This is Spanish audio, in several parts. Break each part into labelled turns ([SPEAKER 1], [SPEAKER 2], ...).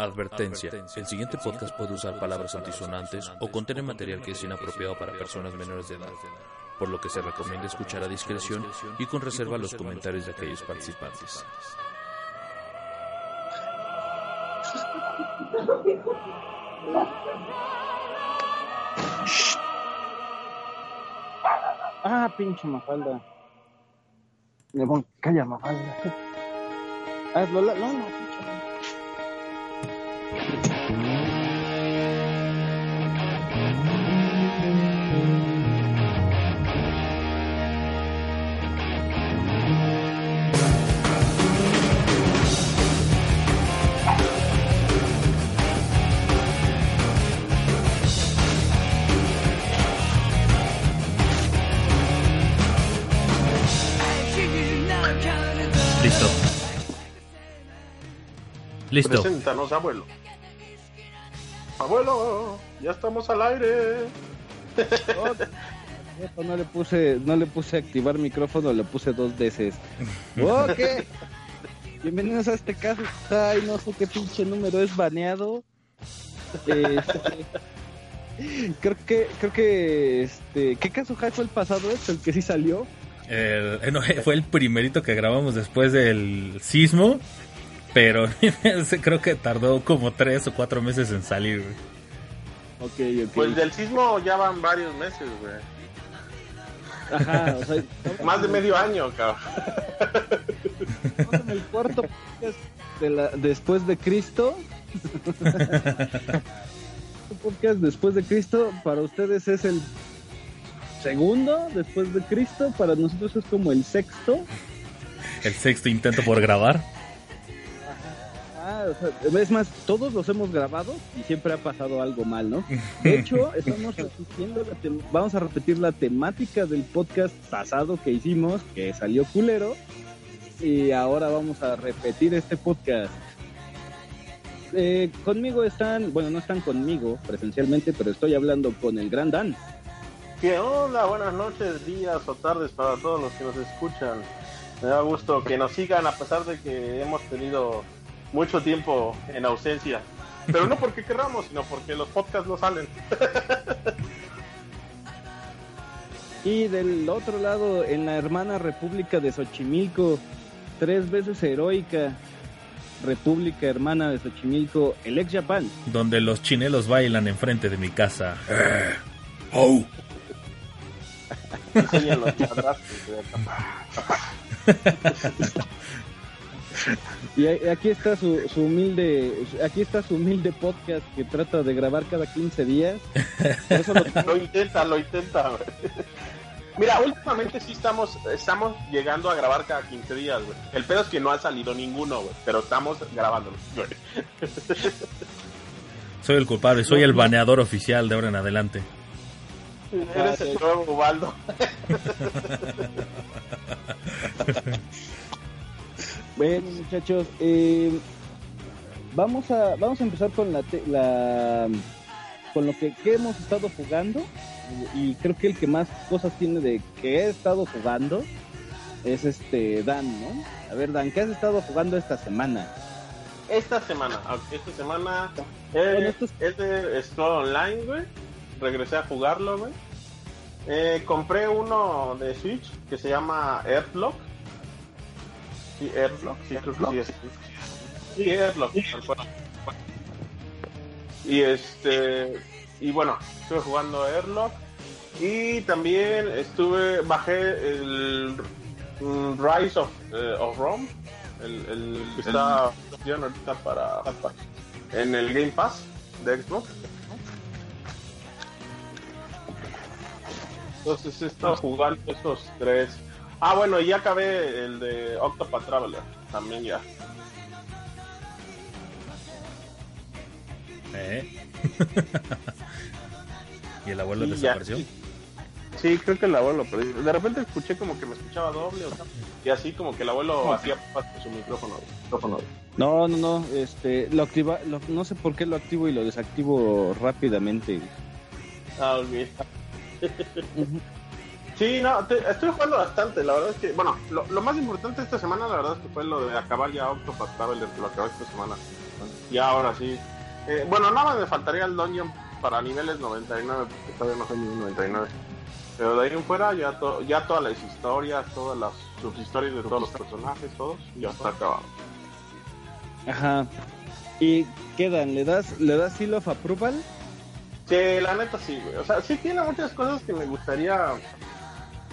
[SPEAKER 1] Advertencia. El siguiente podcast puede usar palabras antisonantes o contener material que es inapropiado para personas menores de edad, por lo que se recomienda escuchar a discreción y con reserva los comentarios de aquellos participantes.
[SPEAKER 2] Ah, pinche Mafalda. Calla, Mafalda. Ah, no, no.
[SPEAKER 1] Listo.
[SPEAKER 3] Preséntanos, abuelo. Abuelo, ya estamos al aire.
[SPEAKER 2] No le puse, no le puse activar micrófono, le puse dos veces. Ok. Bienvenidos a este caso. Ay, no sé qué pinche número es baneado. Este, creo que, creo que, este, ¿qué caso fue el pasado? ¿Es el que sí salió?
[SPEAKER 1] El- eh, no, fue el primerito que grabamos después del sismo, pero ese creo que tardó como tres o cuatro meses en salir. güey.
[SPEAKER 2] Ok, ok.
[SPEAKER 3] Pues del sismo ya van varios meses, güey.
[SPEAKER 2] Ajá, o sea,
[SPEAKER 3] Más de medio año, cabrón.
[SPEAKER 2] el cuarto podcast de la- después de Cristo. Podcast después de Cristo para ustedes es el segundo después de Cristo, para nosotros es como el sexto.
[SPEAKER 1] El sexto intento por grabar.
[SPEAKER 2] O sea, es más, todos los hemos grabado y siempre ha pasado algo mal, ¿no? De hecho, estamos repitiendo la tem- vamos a repetir la temática del podcast pasado que hicimos, que salió culero, y ahora vamos a repetir este podcast. Eh, conmigo están, bueno, no están conmigo presencialmente, pero estoy hablando con el gran Dan.
[SPEAKER 3] ¿Qué onda? Buenas noches, días o tardes para todos los que nos escuchan. Me da gusto que nos sigan a pesar de que hemos tenido mucho tiempo en ausencia. Pero no porque querramos, sino porque los podcasts no salen.
[SPEAKER 2] Y del otro lado, en la hermana República de Xochimilco, tres veces heroica República Hermana de Xochimilco, el ex Japan.
[SPEAKER 1] Donde los chinelos bailan enfrente de mi casa. Oh.
[SPEAKER 2] Y aquí está su, su humilde, aquí está su humilde podcast que trata de grabar cada 15 días. Eso lo-
[SPEAKER 3] Lo intenta, lo intenta. güey. Mira, últimamente sí estamos, estamos llegando a grabar cada 15 días, güey. El pedo es que no ha salido ninguno, güey. Pero estamos grabándolo.
[SPEAKER 1] Soy el culpable, soy el baneador oficial de ahora en adelante.
[SPEAKER 3] Eres el nuevo Ubaldo.
[SPEAKER 2] Bueno, muchachos, eh, vamos a vamos a empezar con la, te- la con lo que, que hemos estado jugando y creo que el que más cosas tiene de que he estado jugando es este Dan, ¿no? A ver, Dan, ¿qué has estado jugando esta semana?
[SPEAKER 3] Esta semana, aunque esta semana eh,
[SPEAKER 2] es-
[SPEAKER 3] de Store Online, güey. Regresé a jugarlo, güey. Eh, compré uno de Switch que se llama Airlock. Sí, Airlock, sí, que sí es. Sí, Airlock, tal cual. Y este, y bueno, estuve jugando Airlock. Y también estuve, bajé el Rise of, eh, of Rome, el, el que está opción ahorita para, para- en el Game Pass de Xbox. Entonces he estado jugando esos tres. Ah, bueno, y ya acabé el de Octopath Traveler, también ya.
[SPEAKER 1] ¿Eh? ¿Y el abuelo
[SPEAKER 3] ya.
[SPEAKER 1] desapareció?
[SPEAKER 3] Sí, creo que el abuelo, pero de repente escuché como que me escuchaba doble, o sea, y así como que el abuelo hacía paso su micrófono. micrófono.
[SPEAKER 2] No, no, no, este, lo activa, lo- no sé por qué lo activo y lo desactivo rápidamente.
[SPEAKER 3] Ah, ok. Sí, no, te- estoy jugando bastante, la verdad es que, bueno, lo, lo más importante esta semana, la verdad es que fue lo de acabar ya Octopath Traveler, que lo acabé esta semana. Y ahora sí. Eh, bueno, nada más me faltaría el dungeon para niveles 99, porque todavía no soy nivel 99. Pero de ahí en fuera ya, to- ya todas las historias, todas las subhistorias de todos los personajes, todos, ya está acabado.
[SPEAKER 2] Ajá. ¿Y quedan? ¿Le das, ¿le das seal of approval?
[SPEAKER 3] Sí, la neta sí, güey. O sea, sí tiene muchas cosas que me gustaría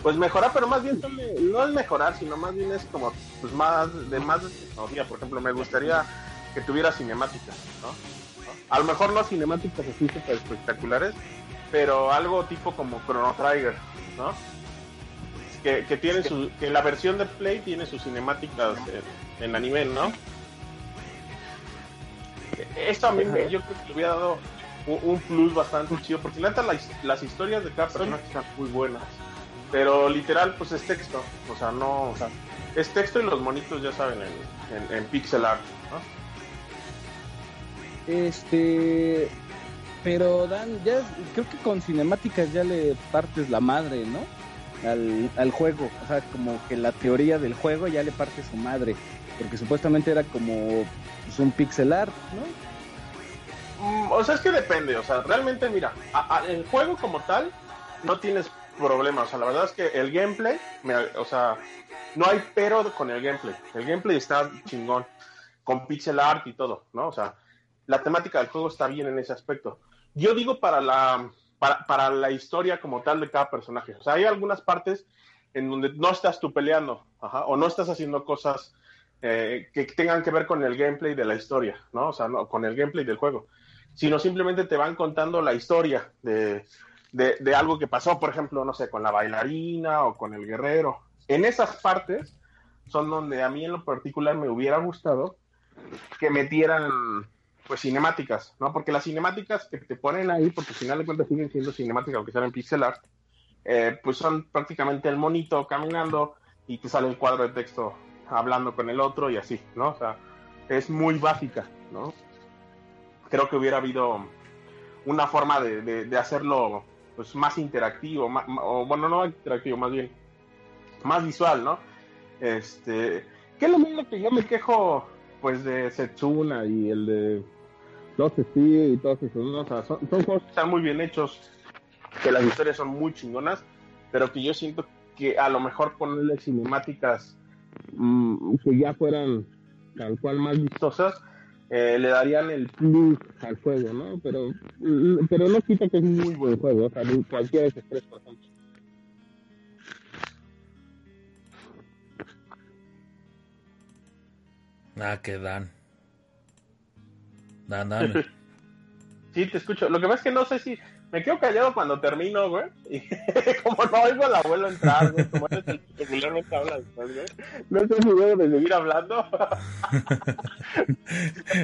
[SPEAKER 3] pues mejorar, pero más bien no es mejorar, sino más bien es como pues más de más tecnología. Por ejemplo, me gustaría que tuviera cinemáticas, ¿no? ¿No? A lo mejor no cinemáticas así súper espectaculares, pero algo tipo como Chrono Trigger, ¿no? Que, que tiene su, que la versión de Play tiene sus cinemáticas en, en anime, ¿no? Esto a mí me, yo creo que le hubiera dado un, un plus bastante chido, porque la las, las historias de cada personaje están muy buenas. Pero literal, pues es texto. O sea, no. O sea, es texto y los monitos, ya saben, en, en, en pixel art. ¿no?
[SPEAKER 2] Este. Pero Dan, ya creo que con cinemáticas ya le partes la madre, ¿no? Al, al juego. O sea, como que la teoría del juego ya le parte su madre. Porque supuestamente era como pues, un pixel art, ¿no?
[SPEAKER 3] Mm, o sea, es que depende. O sea, realmente, mira, a- a- el juego como tal no tienes problema. O sea, la verdad es que el gameplay, me- o sea, no hay pero con el gameplay. El gameplay está chingón. Con pixel art y todo, ¿no? O sea, la temática del juego está bien en ese aspecto. Yo digo para la, para, para la historia como tal de cada personaje. O sea, hay algunas partes en donde no estás tú peleando, ajá, o no estás haciendo cosas eh, que tengan que ver con el gameplay de la historia, ¿no? O sea, no, con el gameplay del juego, sino simplemente te van contando la historia de, de, algo que pasó, por ejemplo, no sé, con la bailarina o con el guerrero. En esas partes son donde a mí en lo particular me hubiera gustado que metieran pues cinemáticas, ¿no? Porque las cinemáticas que te ponen ahí, porque al final de cuentas siguen siendo cinemáticas, aunque sean en pixel art, eh, pues son prácticamente el monito caminando y te sale el cuadro de texto hablando con el otro y así, ¿no? O sea, es muy básica, ¿no? Creo que hubiera habido una forma de- de hacerlo pues más interactivo, ma- o bueno, no interactivo, más bien más visual, ¿no? Este, que es lo mismo que yo me quejo pues de Setsuna y el de Los Steel y todos esos, ¿no? O sea, son, son juegos que están muy bien hechos, que las historias son muy chingonas, pero que yo siento que a lo mejor ponerle cinemáticas mm, que ya fueran tal cual más vistosas, eh, le darían el plus al juego, ¿no? Pero, pero no quita que es un muy buen juego, o sea, cualquiera de esos tres, por ejemplo.
[SPEAKER 1] Ah, que Dan. Dan, Dan.
[SPEAKER 3] Sí, te escucho. Lo que pasa es que no sé si me quedo callado cuando termino, güey. Y como no oigo al abuelo entrar, güey, como eres el que regularmente habla después, güey. No sé si debo de seguir hablando.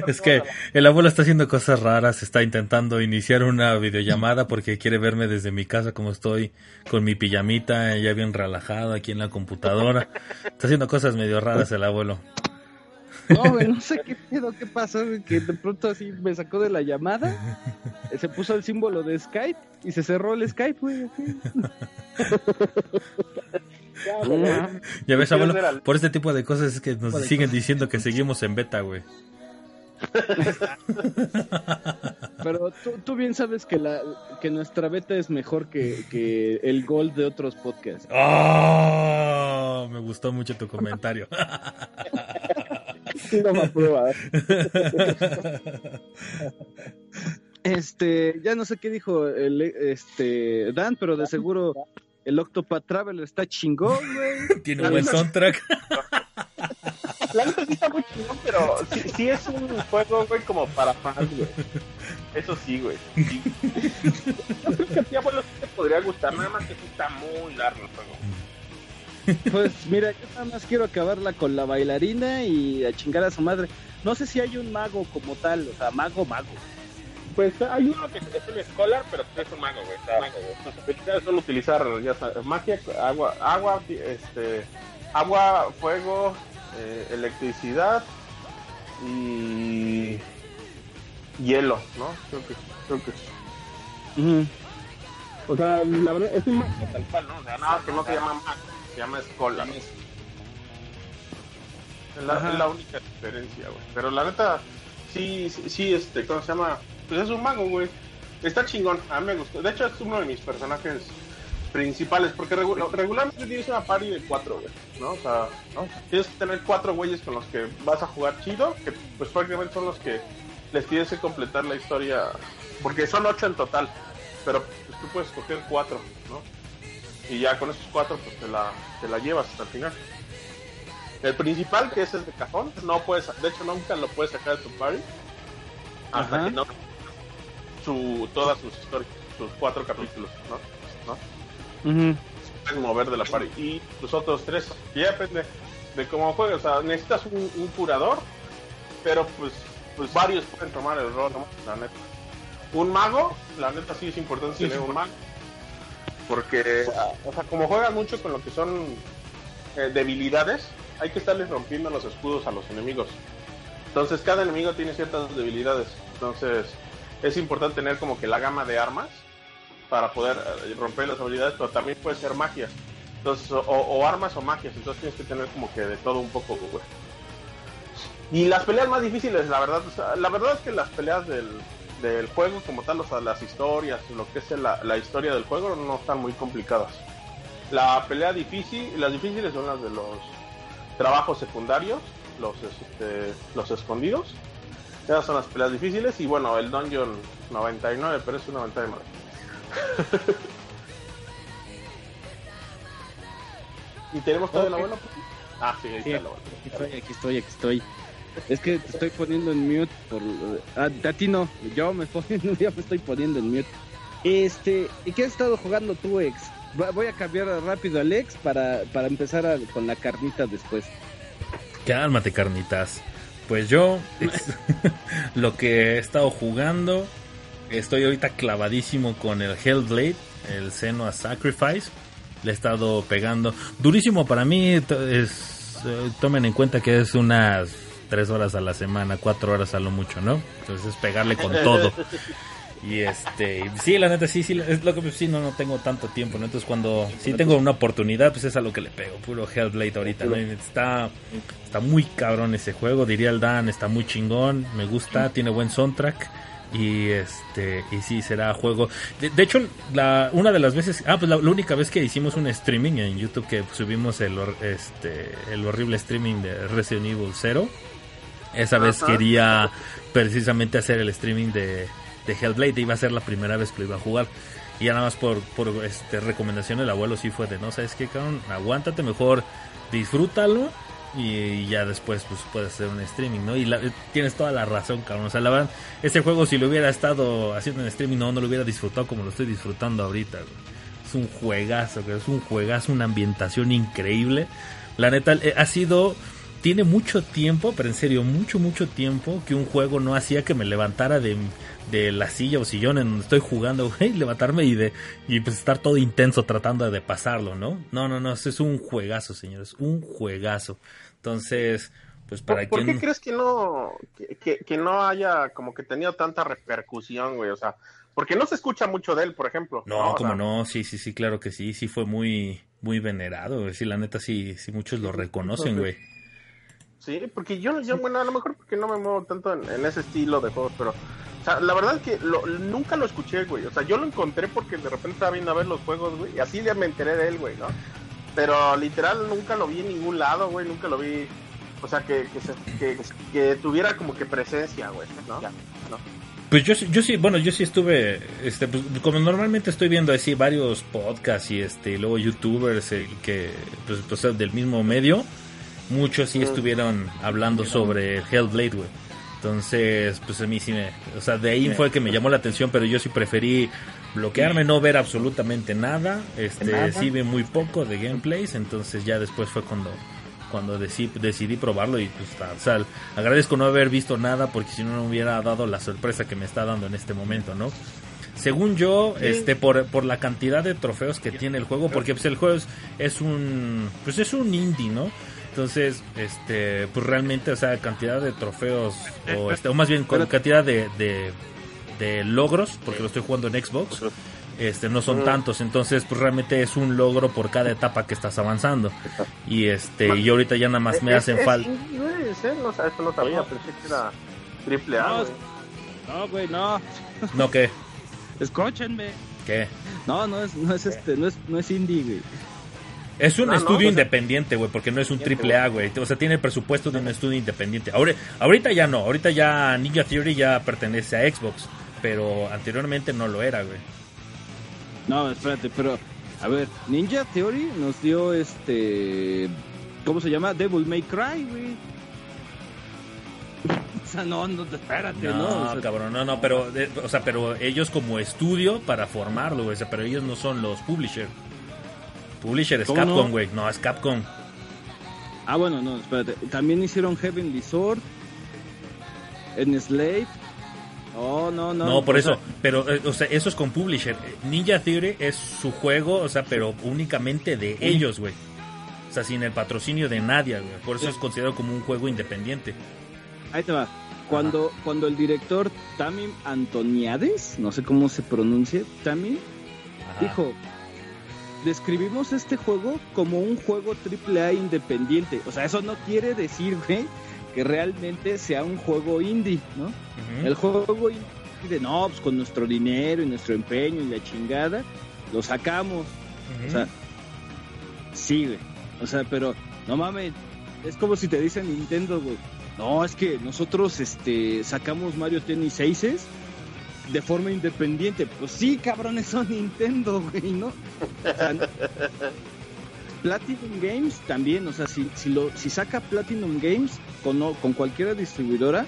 [SPEAKER 1] Es que el abuelo está haciendo cosas raras, está intentando iniciar una videollamada porque quiere verme desde mi casa como estoy, con mi pijamita, ya bien relajado aquí en la computadora. Está haciendo cosas medio raras el abuelo.
[SPEAKER 2] No, güey, no sé qué pedo, qué pasó, güey, que de pronto así me sacó de la llamada, eh, se puso el símbolo de Skype y se cerró el Skype, güey. así.
[SPEAKER 3] Ya, güey.
[SPEAKER 1] Ya ves,
[SPEAKER 3] ¿Quieres
[SPEAKER 1] abuelo, por este tipo de cosas es que nos siguen diciendo que seguimos en beta, güey.
[SPEAKER 2] Pero tú, tú bien sabes que la que nuestra beta es mejor que, que el gol de otros podcasts.
[SPEAKER 1] ¡Oh! Me gustó mucho tu comentario.
[SPEAKER 3] Sí, no me aprueba.
[SPEAKER 2] Este, ya no sé qué dijo el este Dan, pero de seguro el Octopath Traveler está chingón, güey.
[SPEAKER 1] Tiene un buen soundtrack.
[SPEAKER 3] La neta sí está muy chingón, pero sí, sí es un juego, güey, como para fans, güey. Eso sí, güey. Sí. Yo creo que a ti, abuelo, sí te podría gustar, nada más que está muy largo el juego.
[SPEAKER 2] Pues mira, yo nada más quiero acabarla con la bailarina y a chingar a su madre. No sé si hay un mago como tal, o sea, mago, mago.
[SPEAKER 3] Pues hay uno que es un scholar, pero es un mago, güey. está mago, güey. Habilidades son utilizar, ya sabes, magia, agua, agua, este, agua, fuego, eh, electricidad y hielo, ¿no? Creo que, creo que.
[SPEAKER 2] Ujú.
[SPEAKER 3] O sea, la verdad es un mago tal cual, ¿no? O sea, nada que no se llama mago, se llama scholar. Es la, única diferencia, güey. Pero la neta, sí, sí, sí, este, ¿cómo se llama? Pues es un mago, güey. Está chingón, a mí me gustó. De hecho, es uno de mis personajes principales, porque regularmente tienes una party de cuatro, güey, ¿no? O sea, tienes que tener cuatro güeyes con los que vas a jugar chido, que pues prácticamente son los que les tienes que completar la historia, porque son ocho en total, pero pues, tú puedes escoger cuatro, ¿no? Y ya con esos cuatro, pues te la, te la llevas hasta el final. El principal, que es el de cajón, no puedes, de hecho nunca lo puedes sacar de tu party hasta que no su, todas sus historias, sus cuatro capítulos, ¿no? ¿No? pueden mover de la pared. Y los otros tres, ya depende de cómo juegues. O sea, necesitas un, curador, pero pues, pues varios pueden tomar el rol, La neta. Un mago, la neta sí es importante tener un mago. Porque, o sea, como juegan mucho con lo que son eh, debilidades, hay que estarles rompiendo los escudos a los enemigos. Entonces, cada enemigo tiene ciertas debilidades. Entonces, es importante tener como que la gama de armas para poder eh, romper las habilidades, pero también puede ser magia. Entonces, o, armas o magias, entonces tienes que tener como que de todo un poco, güey. Y las peleas más difíciles, la verdad, la verdad es que las peleas del, del juego como tal, o sea, las historias, lo que es la, la, historia del juego no están muy complicadas. La pelea difícil, las difíciles son las de los trabajos secundarios, los, este, los escondidos. Esas son las peleas difíciles y bueno, el Dungeon 99, pero es un 99. ¿Y tenemos todo okay. bueno? Ah, sí, ahí está
[SPEAKER 2] Aquí estoy, aquí estoy, aquí estoy. Es que te estoy poniendo en mute por... Ah, a ti no, yo me, estoy poniendo en mute. Este, ¿y qué has estado jugando tú, ex? Voy a cambiar rápido al ex para, para empezar con la carnita después.
[SPEAKER 4] Cálmate, carnitas. Pues yo, lo que he estado jugando Estoy ahorita clavadísimo con el Hellblade, el Seno a Sacrifice. Le he estado pegando. Durísimo para mí. Eh, tomen en cuenta que es unas 3 horas a la semana, 4 horas a lo mucho, ¿no? Entonces es pegarle con todo. Y este, sí, la neta, sí, sí, es lo que sí, no, no tengo tanto tiempo, ¿no? Entonces cuando sí tengo una oportunidad, pues es a lo que le pego, puro Hellblade ahorita, ¿no? Está, está muy cabrón ese juego, diría el Dan, está muy chingón, me gusta, tiene buen soundtrack y este y sí será juego de, hecho la una de las veces ah pues la, única vez que hicimos un streaming en YouTube que subimos el este el horrible streaming de Resident Evil 0 esa vez quería precisamente hacer el streaming de, de Hellblade iba a ser la primera vez que lo iba a jugar y ya nada más por, por este recomendación del abuelo sí fue de no sabes qué cabrón aguántate mejor disfrútalo y ya después pues puedes hacer un streaming, ¿no? Y tienes toda la razón, cabrón. O sea, la verdad, ese juego si lo hubiera estado haciendo en streaming, no, no lo hubiera disfrutado como lo estoy disfrutando ahorita. Es un juegazo, es un juegazo, una ambientación increíble. La neta, eh, ha sido... Tiene mucho tiempo, pero en serio, mucho, mucho tiempo que un juego no hacía que me levantara de, de la silla o sillón en donde estoy jugando, güey, levantarme y de y pues estar todo intenso tratando de pasarlo, ¿no? No, no, no, es un juegazo, señores, un juegazo. Entonces, pues para
[SPEAKER 3] ¿Por, ¿por qué crees que no, que, no haya como que tenido tanta repercusión, güey? O sea, porque no se escucha mucho de él, por ejemplo.
[SPEAKER 4] No, como no, sí, sí, sí, claro que sí, sí fue muy, muy venerado, güey. Sí, la neta sí, sí muchos lo reconocen, güey.
[SPEAKER 3] Sí, porque yo, yo, bueno, a lo mejor porque no me muevo tanto en, ese estilo de juegos, pero, o sea, la verdad es que nunca lo escuché, güey. O sea, yo lo encontré porque de repente estaba viendo a ver los juegos, güey, y así ya me enteré de él, güey, ¿no? Pero literal nunca lo vi en ningún lado, güey, nunca lo vi. O sea, que, que, que, tuviera como que presencia, güey, ¿no?
[SPEAKER 4] Pues yo, yo sí, bueno, yo sí estuve, este, pues, como normalmente estoy viendo así varios podcasts y este, y luego youtubers eh, que, pues, pues, del mismo medio, muchos sí estuvieron hablando sobre Hellblade, güey. Entonces, pues a mí sí me, o sea, de ahí fue que me llamó la atención, pero yo sí preferí bloquearme, no ver absolutamente nada. Este, sí ve muy poco de gameplays, entonces ya después fue cuando cuando decidí, decidí probarlo y pues o sea, agradezco no haber visto nada porque si no no hubiera dado la sorpresa que me está dando en este momento, ¿no? Según yo, este por, por la cantidad de trofeos que tiene el juego, porque pues el juego es, un pues es un indie, ¿no? Entonces, este, pues realmente, o sea, cantidad de trofeos, o, este, o más bien con cantidad de, de logros, porque lo estoy jugando en Xbox, este no son tantos, entonces pues realmente es un logro por cada etapa que estás avanzando. Y este y ahorita ya nada más me hacen falta.
[SPEAKER 3] No, eso no sabía, pensé que era Triple A.
[SPEAKER 2] No,
[SPEAKER 3] güey.
[SPEAKER 2] No, güey, no.
[SPEAKER 4] ¿No qué?
[SPEAKER 2] Escúchenme.
[SPEAKER 4] ¿Qué?
[SPEAKER 2] No, no es, no es este, no es, no es indie, güey.
[SPEAKER 4] Es un
[SPEAKER 3] No,
[SPEAKER 4] estudio independiente, güey, porque no es un triple A, güey. O sea, tiene el presupuesto de un estudio independiente. Ahora, ahorita ya no, ahorita ya Ninja Theory ya pertenece a Xbox, pero anteriormente no lo era, güey.
[SPEAKER 2] No, espérate, pero a ver, Ninja Theory nos dio este ¿cómo se llama? Devil May Cry, güey. O sea, no, no, espérate, no.
[SPEAKER 4] No,
[SPEAKER 2] o sea,
[SPEAKER 4] cabrón, no, no, pero, o sea, pero ellos como estudio para formarlo, güey, o sea, pero ellos no son los publisher. Publisher es
[SPEAKER 2] ¿Cómo
[SPEAKER 4] Capcom,
[SPEAKER 2] no?
[SPEAKER 4] güey, no? es Capcom.
[SPEAKER 2] Ah, bueno, no, espérate. También hicieron Heavenly Sword en Slave. Oh, no, no.
[SPEAKER 4] No, por
[SPEAKER 2] o
[SPEAKER 4] eso,
[SPEAKER 2] sea,
[SPEAKER 4] pero, eh, o sea, eso es con publisher. Ninja Theory es su juego, o sea, pero únicamente de ellos, güey. O sea, sin el patrocinio de nadie, güey. Por eso es considerado como un juego independiente.
[SPEAKER 2] ahí te va. Cuando, cuando el director Tamim Antoniades, no sé cómo se pronuncie, Tamim, dijo, describimos este juego como un juego AAA independiente. O sea, eso no quiere decir, güey, que realmente sea un juego indie, ¿no? El juego indie de, no, pues con nuestro dinero y nuestro empeño y la chingada, lo sacamos. O sea, sí, güey. O sea, pero, no mames, es como si te dicen Nintendo, güey. No, es que nosotros este, sacamos Mario Tennis 6 de forma independiente. Pues sí, cabrones, son Nintendo, güey, ¿no? O sea, Platinum Games también, o sea, si, si, lo, si saca Platinum Games con, con cualquier distribuidora,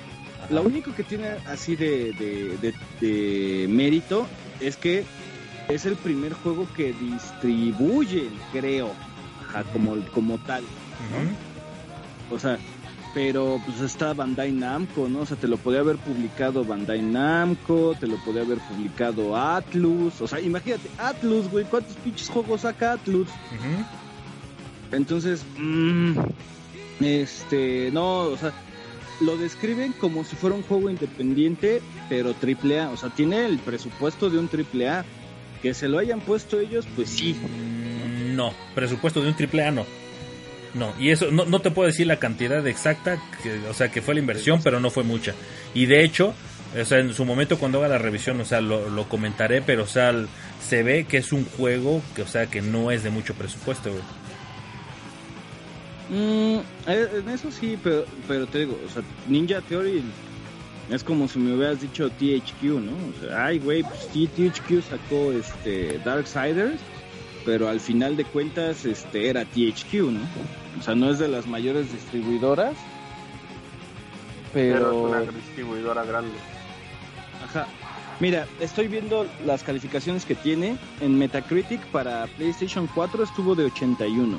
[SPEAKER 2] lo único que tiene así de, de, de- de mérito es que es el primer juego que distribuyen, creo, ajá, como, como tal. O sea, pero pues está Bandai Namco, ¿no? O sea, te lo podía haber publicado Bandai Namco, te lo podía haber publicado Atlus. O sea, imagínate, Atlus, güey, ¿cuántos pinches juegos saca Atlus? Entonces, mm, este, no, o sea, lo describen como si fuera un juego independiente, pero triple A. O sea, tiene el presupuesto de un triple A. Que se lo hayan puesto ellos, pues sí.
[SPEAKER 4] No, presupuesto de un triple A no. No, y eso no, no te puedo decir la cantidad exacta, que, o sea, que fue la inversión, pero no fue mucha. Y de hecho, o sea, en su momento cuando haga la revisión, o sea, lo, lo comentaré, pero o sea, se ve que es un juego que, o sea, que no es de mucho presupuesto.
[SPEAKER 2] Mm, eh, en eso sí, pero, pero te digo, o sea, Ninja Theory es como si me hubieras dicho THQ, ¿no? O sea, ay, güey, pues THQ sacó este Darksiders, pero al final de cuentas este era THQ, ¿no? O sea, no es de las mayores distribuidoras,
[SPEAKER 3] Pero
[SPEAKER 2] pero...
[SPEAKER 3] es una distribuidora grande.
[SPEAKER 2] Ajá. Mira, estoy viendo las calificaciones que tiene. En Metacritic para PlayStation 4 estuvo de 81.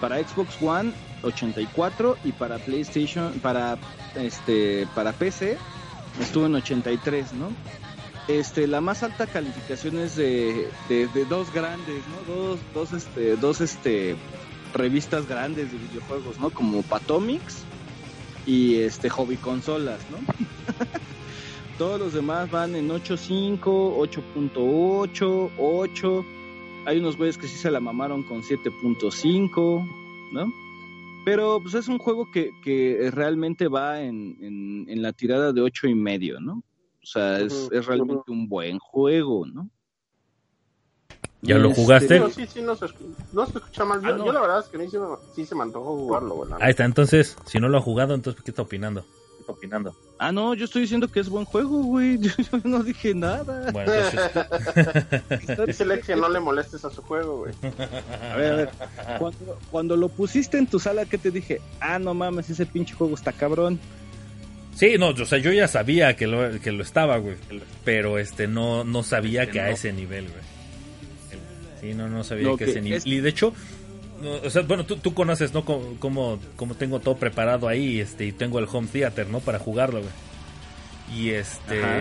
[SPEAKER 2] Para Xbox One 84 y para PlayStation para este para PC estuvo en 83, ¿no? Este, la más alta calificación es de, de, de dos grandes, ¿no? Dos, dos, este, dos, este, revistas grandes de videojuegos, ¿no? Como Patomics y este Hobby Consolas, ¿no? Todos los demás van en 8.5, 8.8, 8. Hay unos güeyes que sí se la mamaron con 7.5, ¿no? Pero pues es un juego que, que realmente va en, en, en la tirada de ocho y medio, ¿no? O sea, es, es realmente un buen juego, ¿no?
[SPEAKER 4] ¿Ya lo
[SPEAKER 2] Este,
[SPEAKER 4] jugaste?
[SPEAKER 3] Pero sí, sí, no se, no se escucha mal. Yo,
[SPEAKER 2] Ah, no.
[SPEAKER 3] yo la verdad es que a mí sí, me, sí se me antojó jugarlo, güey.
[SPEAKER 4] Ahí está, entonces, si no lo ha jugado, entonces, ¿qué está opinando? ¿Qué está opinando?
[SPEAKER 2] Ah, no, yo estoy diciendo que es buen juego, güey. Yo no dije nada.
[SPEAKER 4] Bueno, entonces,
[SPEAKER 3] Dice Lex que no le molestes a su juego, güey.
[SPEAKER 2] A ver, a ver. Cuando, cuando lo pusiste en tu sala, ¿qué te dije? Ah, no mames, ese pinche juego está cabrón.
[SPEAKER 4] Sí, no, o sea, yo ya sabía que lo, que lo estaba, güey. Pero este no, no sabía que a
[SPEAKER 2] no.
[SPEAKER 4] ese nivel, güey. Sí, no, no sabía que
[SPEAKER 2] que
[SPEAKER 4] ese nivel.
[SPEAKER 2] es-
[SPEAKER 4] Y de hecho, no, o sea, bueno, tú, tú conoces, ¿no? Cómo, cómo tengo todo preparado ahí, este, y tengo el home theater, ¿no? Para jugarlo, güey. Y este,
[SPEAKER 2] Ajá.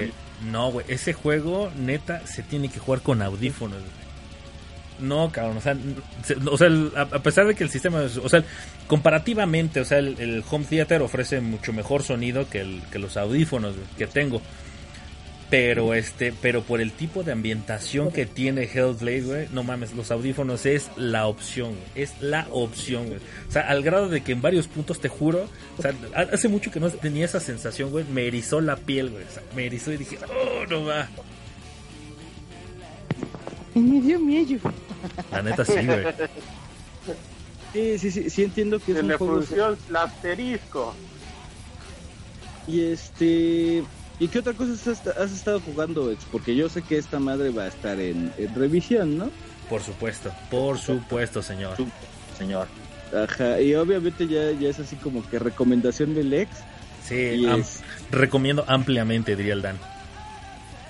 [SPEAKER 4] no, güey, ese juego, neta, se tiene que jugar con audífonos, güey. No, cabrón, o sea, se- o sea, el- a, a pesar de que el sistema, o sea, comparativamente, o sea, el, el home theater ofrece mucho mejor sonido que, el, que los audífonos güey, que tengo. Pero este, pero por el tipo de ambientación que tiene Hellblade, güey, no mames, los audífonos es la opción, es la opción, güey. O sea, al grado de que en varios puntos te juro, o sea, hace mucho que no tenía esa sensación, güey, me erizó la piel, güey. O sea, me erizó y dije, "Oh, no va."
[SPEAKER 5] Me dio miedo.
[SPEAKER 4] La neta sí, güey.
[SPEAKER 2] Sí, sí, sí, sí entiendo que es
[SPEAKER 3] Se
[SPEAKER 2] un
[SPEAKER 3] le
[SPEAKER 2] juego.
[SPEAKER 3] el asterisco.
[SPEAKER 2] Y este. ¿Y qué otra cosa has, estado jugando, ex? Porque yo sé que esta madre va a estar en, en revisión, ¿no?
[SPEAKER 4] Por supuesto, por supuesto, señor.
[SPEAKER 2] Señor. Ajá, y obviamente ya, ya es así como que recomendación del ex.
[SPEAKER 4] Sí,
[SPEAKER 2] Y
[SPEAKER 4] am-
[SPEAKER 2] es-
[SPEAKER 4] recomiendo ampliamente, diría el Dan.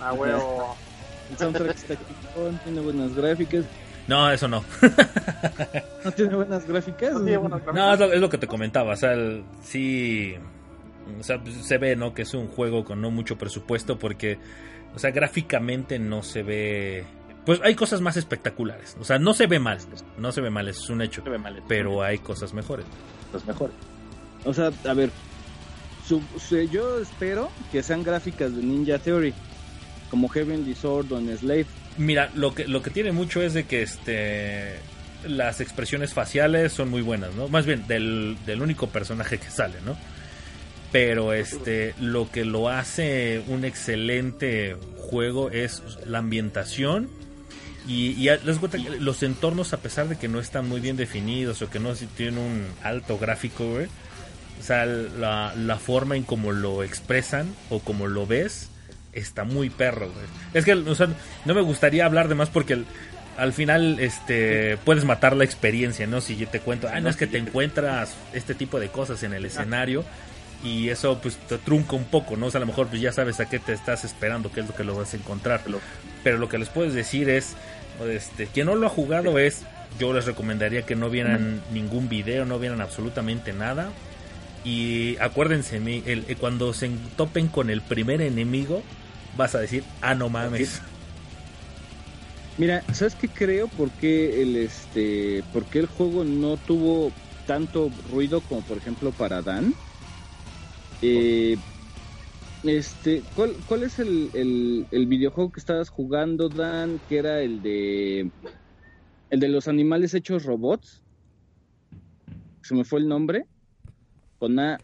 [SPEAKER 3] A huevo.
[SPEAKER 2] El soundtrack está chingón, tiene buenas gráficas.
[SPEAKER 4] No, eso no.
[SPEAKER 2] ¿No tiene buenas gráficas?
[SPEAKER 3] No tiene buenas
[SPEAKER 4] No, es lo, es lo que te comentaba. O sea, el- sí. O sea, pues, se ve, ¿no? Que es un juego con no mucho presupuesto porque, o sea, gráficamente no se ve. Pues hay cosas más espectaculares. O sea, no se ve mal. No se ve mal, es un hecho. Pero hay cosas mejores.
[SPEAKER 2] los mejores. O sea, a ver, su- su- yo espero que sean gráficas de Ninja Theory, como Heavenly Sword o en Slave.
[SPEAKER 4] Mira, lo que, lo que tiene mucho es de que este las expresiones faciales son muy buenas, ¿no? Más bien, del, del único personaje que sale, ¿no? Pero este, lo que lo hace un excelente juego es la ambientación y, les cuenta que los entornos, a pesar de que no están muy bien definidos o que no si tienen un alto gráfico, o sea, la, la forma en cómo lo expresan o como lo ves está muy perro. Es que, o sea, no me gustaría hablar de más porque el- al final este puedes matar la experiencia, ¿no? Si yo te cuento, ah, no es que te encuentras este tipo de cosas en el escenario y eso pues te trunca un poco, ¿no? O sea, a lo mejor pues ya sabes a qué te estás esperando, qué es lo que lo vas a encontrar. Pero lo que les puedes decir es, este, quien no lo ha jugado es, yo les recomendaría que no vieran ningún video, no vieran absolutamente nada. Y acuérdense, mi- el, eh, cuando se topen con el primer enemigo, vas a decir, ah, no mames.
[SPEAKER 2] Mira, ¿sabes qué creo? ¿Por qué el, este, por qué el juego no tuvo tanto ruido como por ejemplo para Dan? Eh, este, ¿cuál, cuál es el, el, el videojuego que estabas jugando, Dan? Que era el de el de los animales hechos robots. Se me fue el nombre. Con A.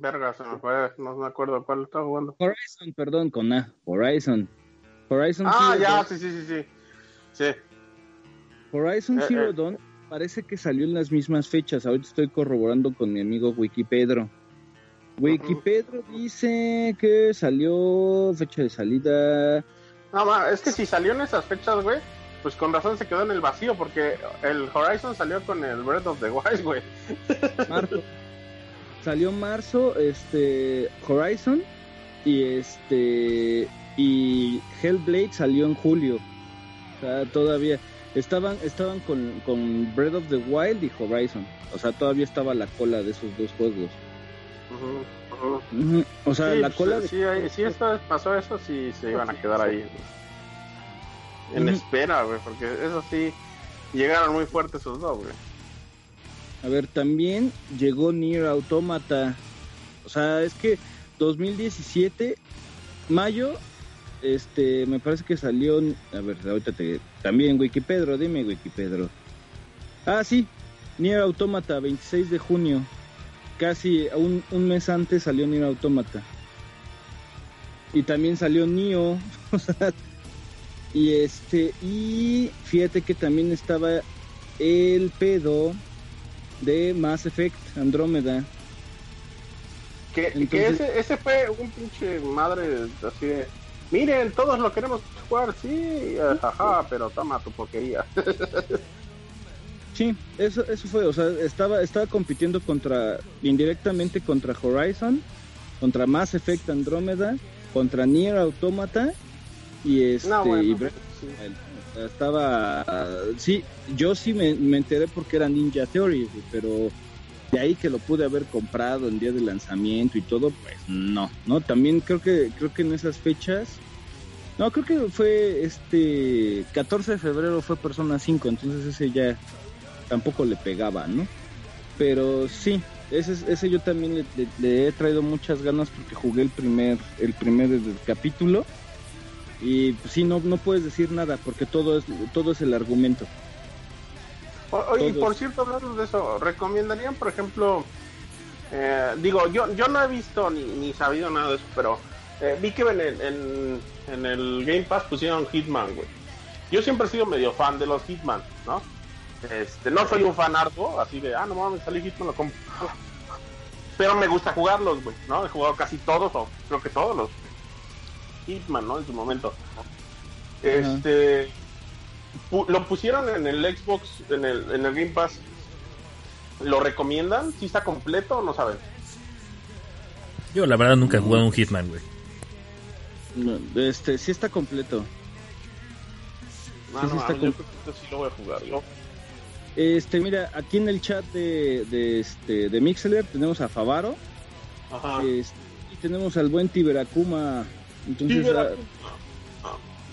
[SPEAKER 3] Verga, se me fue. No me acuerdo cuál estaba jugando.
[SPEAKER 2] Horizon, perdón, con A. Horizon. Horizon
[SPEAKER 3] Ah,
[SPEAKER 2] Zero
[SPEAKER 3] ya,
[SPEAKER 2] Dawn.
[SPEAKER 3] sí, sí, sí, sí. Sí.
[SPEAKER 2] Horizon
[SPEAKER 3] Eh,
[SPEAKER 2] Zero
[SPEAKER 3] eh.
[SPEAKER 2] Dawn parece que salió en las mismas fechas. Ahorita estoy corroborando con mi amigo Wikipedro. Wikipedro dice que salió fecha de salida.
[SPEAKER 3] No, ma, es que si salió en esas fechas, güey, pues con razón se quedó en el vacío, porque el Horizon salió con el Breath of the Wild, güey.
[SPEAKER 2] Marzo. salió marzo, este Horizon y este y Hellblade salió en julio. O sea, todavía estaban estaban con, con Breath of the Wild y Horizon. O sea, todavía estaba la cola de esos dos juegos.
[SPEAKER 3] Ujú, ujú.
[SPEAKER 2] Ujú. O sea,
[SPEAKER 3] sí,
[SPEAKER 2] la
[SPEAKER 3] pues,
[SPEAKER 2] cola de
[SPEAKER 3] sí, si esto pasó eso, sí se iban a quedar ahí. En espera, güey, porque eso sí, llegaron muy fuertes esos dos, güey.
[SPEAKER 2] A ver, también llegó Nier Automata. O sea, es que 2017, mayo, este, me parece que salió. A ver, ahorita te. También Wikipedro, dime Wikipedro. Ah, sí, Nier Automata, 26 de junio. Casi un, un mes antes salió Nier Automata. Y también salió Nio. y este, y fíjate que también estaba el pedo de Mass Effect Andrómeda.
[SPEAKER 3] Que, ese, ese fue un pinche madre así de, miren, todos lo queremos jugar, sí, ajá, pero toma tu porquería.
[SPEAKER 2] Sí, eso, eso fue, o sea, estaba, estaba compitiendo contra, indirectamente contra Horizon, contra Mass Effect Andrómeda, contra Nier Automata y este
[SPEAKER 3] No, bueno,
[SPEAKER 2] y
[SPEAKER 3] sí.
[SPEAKER 2] estaba sí, yo sí me, me enteré porque era Ninja Theory, pero de ahí que lo pude haber comprado en día de lanzamiento y todo, pues no, no, también creo que creo que en esas fechas no, creo que fue este 14 de febrero fue Persona 5, entonces ese ya tampoco le pegaba, ¿no? Pero sí, ese, es- ese yo también le, le- le he traído muchas ganas porque jugué el primer, el primer eh, capítulo. Y pues, sí, no, no puedes decir nada porque todo es, todo es el argumento.
[SPEAKER 3] O- Oye, y por cierto, hablando de eso, ¿recomendarían, por ejemplo, eh, digo, yo yo no he visto ni, ni sabido nada de eso, pero eh, vi que en el, en, en el Game Pass pusieron Hitman, güey. Yo siempre he sido medio fan de los Hitman, ¿no? Este, no soy un fan harto, así de, ah, no mames, salí Hitman, lo compro. Pero me gusta jugarlos, güey, ¿no? He jugado casi todos, o creo que todos los Hitman, ¿no? En su momento. Este pu- lo pusieron en el Xbox, en el, en el Game Pass. ¿Lo recomiendan? ¿Si está completo o no saben?
[SPEAKER 4] Yo la verdad nunca he jugado un Hitman, güey.
[SPEAKER 2] No, este, sí está completo.
[SPEAKER 3] No,
[SPEAKER 2] Sí,
[SPEAKER 3] no,
[SPEAKER 2] sí está
[SPEAKER 3] mames,
[SPEAKER 2] com-
[SPEAKER 3] yo creo que esto sí lo voy a jugar yo.
[SPEAKER 2] Este, mira, aquí en el chat de, de, este, de Mixler tenemos a Favaro
[SPEAKER 3] Ajá.
[SPEAKER 2] este, y tenemos al buen Tiberacuma. Entonces, ah,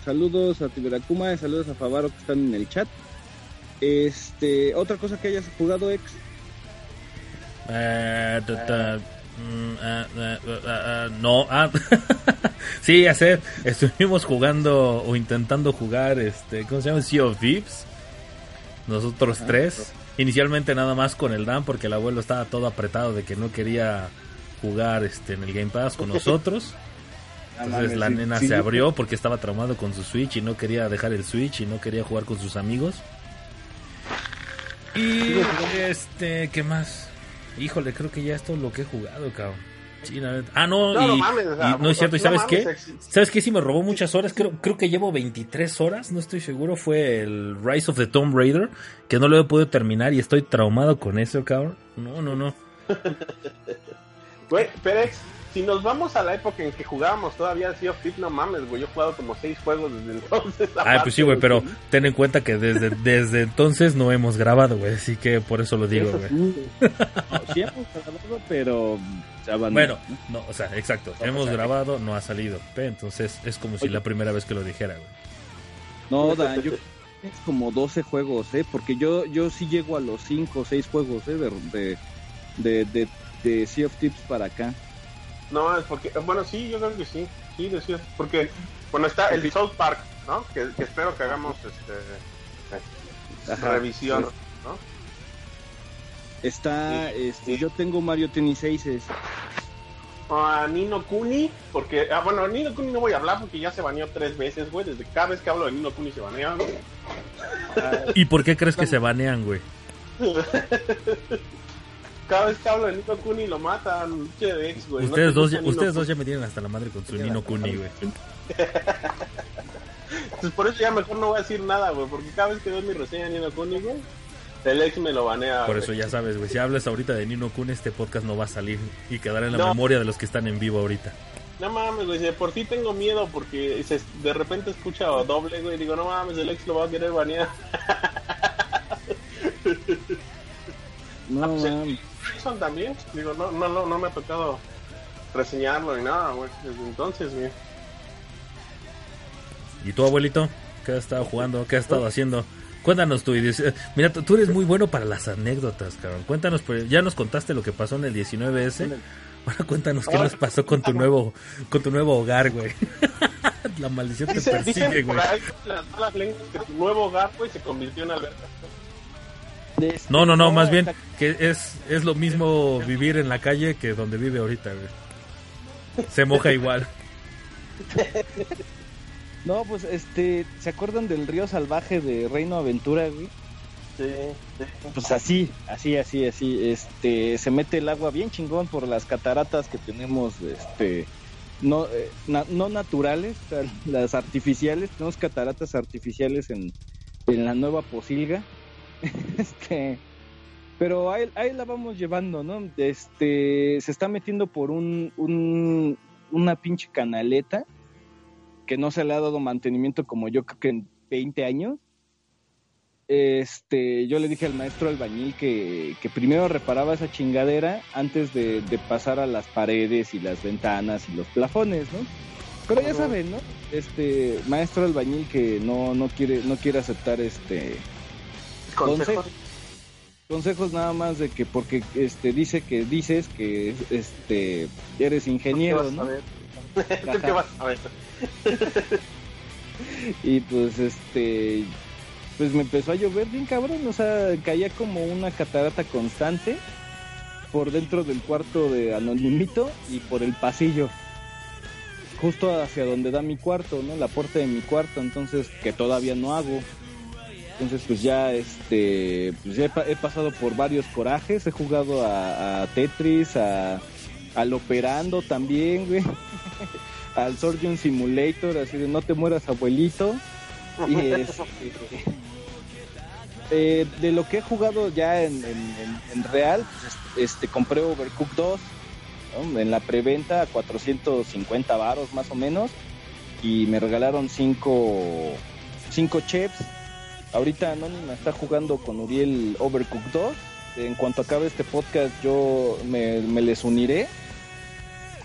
[SPEAKER 2] saludos a Tiberacuma y saludos a Favaro que están en el chat. Este, otra cosa que hayas jugado, ex.
[SPEAKER 4] Eh, mm, ah, ah, ah, ah, no, ah, sí, sé, estuvimos jugando o intentando jugar, este, ¿cómo se llama? Sea of Thieves. Nosotros
[SPEAKER 2] Ah,
[SPEAKER 4] tres. Inicialmente nada más con el Dan porque el abuelo estaba todo apretado de que no quería jugar este en el Game Pass con nosotros. Entonces la nena se abrió porque estaba traumado con su Switch y no quería dejar el Switch y no quería jugar con sus amigos. Y este, ¿qué más? Híjole, creo que ya es todo lo que he jugado, cabrón. Sí, la neta. Ah, no,
[SPEAKER 3] No,
[SPEAKER 4] y,
[SPEAKER 3] no mames, o sea,
[SPEAKER 4] y no es cierto. ¿Y
[SPEAKER 3] no
[SPEAKER 4] sabes
[SPEAKER 3] mames,
[SPEAKER 4] qué? ¿Sabes qué? Sí me robó muchas horas. Creo, creo que llevo 23 horas, no estoy seguro. Fue el Rise of the Tomb Raider, que no lo he podido terminar y estoy traumado con eso, cabrón. No, no, no.
[SPEAKER 3] Güey, Perex, si nos vamos a la época en que jugábamos todavía Sea of Thieves, no mames, güey. Yo he jugado como seis juegos desde entonces.
[SPEAKER 4] Ah, pues sí, güey, pero ten en cuenta que desde, desde entonces no hemos grabado, güey. Así que por eso lo digo, güey.
[SPEAKER 2] No, sí hemos grabado, pero.
[SPEAKER 4] Bueno, no, o sea, exacto. Hemos grabado, no ha salido. Entonces es como si
[SPEAKER 2] Oye.
[SPEAKER 4] la primera vez que lo dijera, güey.
[SPEAKER 2] No, Dan, yo es como 12 juegos, ¿eh? Porque yo, yo sí llego a los 5 o 6 juegos, ¿eh? De, de, de, de, de Sea of Tips para acá.
[SPEAKER 3] No, es porque, bueno, sí, yo creo que sí, sí, decía, porque, bueno, está el South Park, ¿no? Que, que espero que hagamos, este,
[SPEAKER 2] Ajá,
[SPEAKER 3] revisión,
[SPEAKER 2] sí.
[SPEAKER 3] ¿no?
[SPEAKER 2] Está,
[SPEAKER 3] Sí,
[SPEAKER 2] este,
[SPEAKER 3] sí.
[SPEAKER 2] yo tengo Mario Tennis 6
[SPEAKER 3] A Nino Kuni, porque, ah, bueno, Nino Kuni no voy a hablar porque ya se baneó tres veces, güey, desde cada vez que hablo de Nino Kuni se banea, güey.
[SPEAKER 4] ¿Y por qué crees que se banean, güey?
[SPEAKER 3] Cada vez que hablo de Nino Kuni lo matan, che de ex, güey. ¿No
[SPEAKER 4] Ustedes
[SPEAKER 3] te
[SPEAKER 4] dos, ya, ustedes dos ya me tienen hasta la madre con su Nino Kuni, güey.
[SPEAKER 3] Pues por eso ya mejor no voy a decir nada, güey, porque cada vez que doy mi reseña de Nino Kuni, güey, el ex me lo banea.
[SPEAKER 4] Por eso ya sabes, güey. Si hablas ahorita de Nino Kuni, este podcast no va a salir y quedará en la
[SPEAKER 3] No.
[SPEAKER 4] memoria de los que están en vivo ahorita.
[SPEAKER 3] No mames, güey, si de por sí tengo miedo porque se- de repente escucha doble, güey, digo, no mames, el ex lo va a querer banear.
[SPEAKER 2] No,
[SPEAKER 3] Ah, pues, también, digo, no, no, no, no me ha tocado reseñarlo ni nada, güey, desde entonces, güey.
[SPEAKER 4] ¿Y tu abuelito? ¿Qué has estado jugando? ¿Qué has estado haciendo? Cuéntanos tú. y dice- Mira, tú eres muy bueno para las anécdotas, cabrón. Cuéntanos, pues, ya nos contaste lo que pasó en el 19S. Ahora cuéntanos qué nos pasó con tu nuevo, con tu nuevo hogar, güey. La maldición te persigue,
[SPEAKER 3] dicen
[SPEAKER 4] güey.
[SPEAKER 3] ahí las malas lenguas que tu nuevo hogar, güey, se convirtió en alberca.
[SPEAKER 4] No, no, no, más bien que es, es lo mismo vivir en la calle que donde vive ahorita, güey. Se moja igual.
[SPEAKER 2] No, pues, este, ¿se acuerdan del río salvaje de Reino Aventura, güey?
[SPEAKER 3] Sí, sí.
[SPEAKER 2] Pues así, así, así, así, este, se mete el agua bien chingón por las cataratas que tenemos, este, no, eh, na- no naturales, o sea, las artificiales, tenemos cataratas artificiales en, en la nueva posilga, este, pero ahí, ahí la vamos llevando, ¿no? Este, se está metiendo por un, un, una pinche canaleta que no se le ha dado mantenimiento como yo creo que en 20 años este, yo le dije al maestro albañil que, que primero reparaba esa chingadera antes de, de pasar a las paredes y las ventanas y los plafones, ¿no? Pero ya saben, ¿no? Este maestro albañil que no, no quiere, no quiere aceptar este
[SPEAKER 3] Consejos.
[SPEAKER 2] consejos nada más de que porque este dice que dices que este eres ingeniero, ¿no?
[SPEAKER 3] ¿Tú qué vas a ver?
[SPEAKER 2] y pues este pues me empezó a llover bien cabrón, o sea, caía como una catarata constante por dentro del cuarto de Anonimito y por el pasillo. Justo hacia donde da mi cuarto, ¿no? La puerta de mi cuarto, entonces que todavía no hago. Entonces pues ya este pues ya he, pa- he pasado por varios corajes, he jugado a, a Tetris, a al Operando también, güey. al Surgeon Simulator, así de no te mueras abuelito. Y este, eh, de lo que he jugado ya en, en- en- real, pues, este compré Overcooked 2 ¿no? en la preventa a 450 varos más o menos y me regalaron 5 cinco chefs. Ahorita Anónima está jugando con Uriel Overcooked 2. En cuanto acabe este podcast yo me, me les uniré.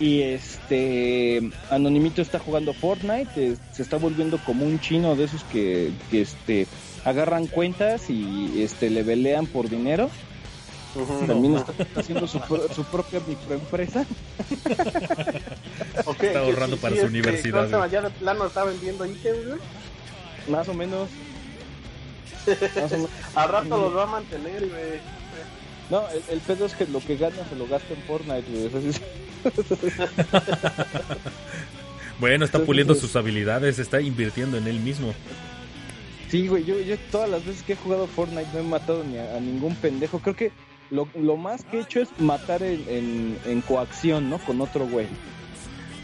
[SPEAKER 2] Y este Anonimito está jugando Fortnite, eh, se está volviendo como un chino de esos que, que, este agarran cuentas y este le velean por dinero. También está haciendo su, pro- su propia microempresa.
[SPEAKER 4] Está ahorrando para su universidad,
[SPEAKER 3] ¿cómo se llama?
[SPEAKER 4] güey.
[SPEAKER 3] Ya de plano está vendiendo ítems, güey.
[SPEAKER 2] Más o menos. Más o menos.
[SPEAKER 3] Al rato los va a mantener, güey.
[SPEAKER 2] No, el, el pedo es que lo que gana se lo gasta en Fortnite, güey.
[SPEAKER 4] Bueno, está puliendo sus habilidades, está invirtiendo en él mismo.
[SPEAKER 2] Sí, güey, yo, yo todas las veces que he jugado Fortnite no he matado ni a, a ningún pendejo. Creo que lo, lo más que he hecho es matar en, en, en coacción, ¿no? Con otro güey.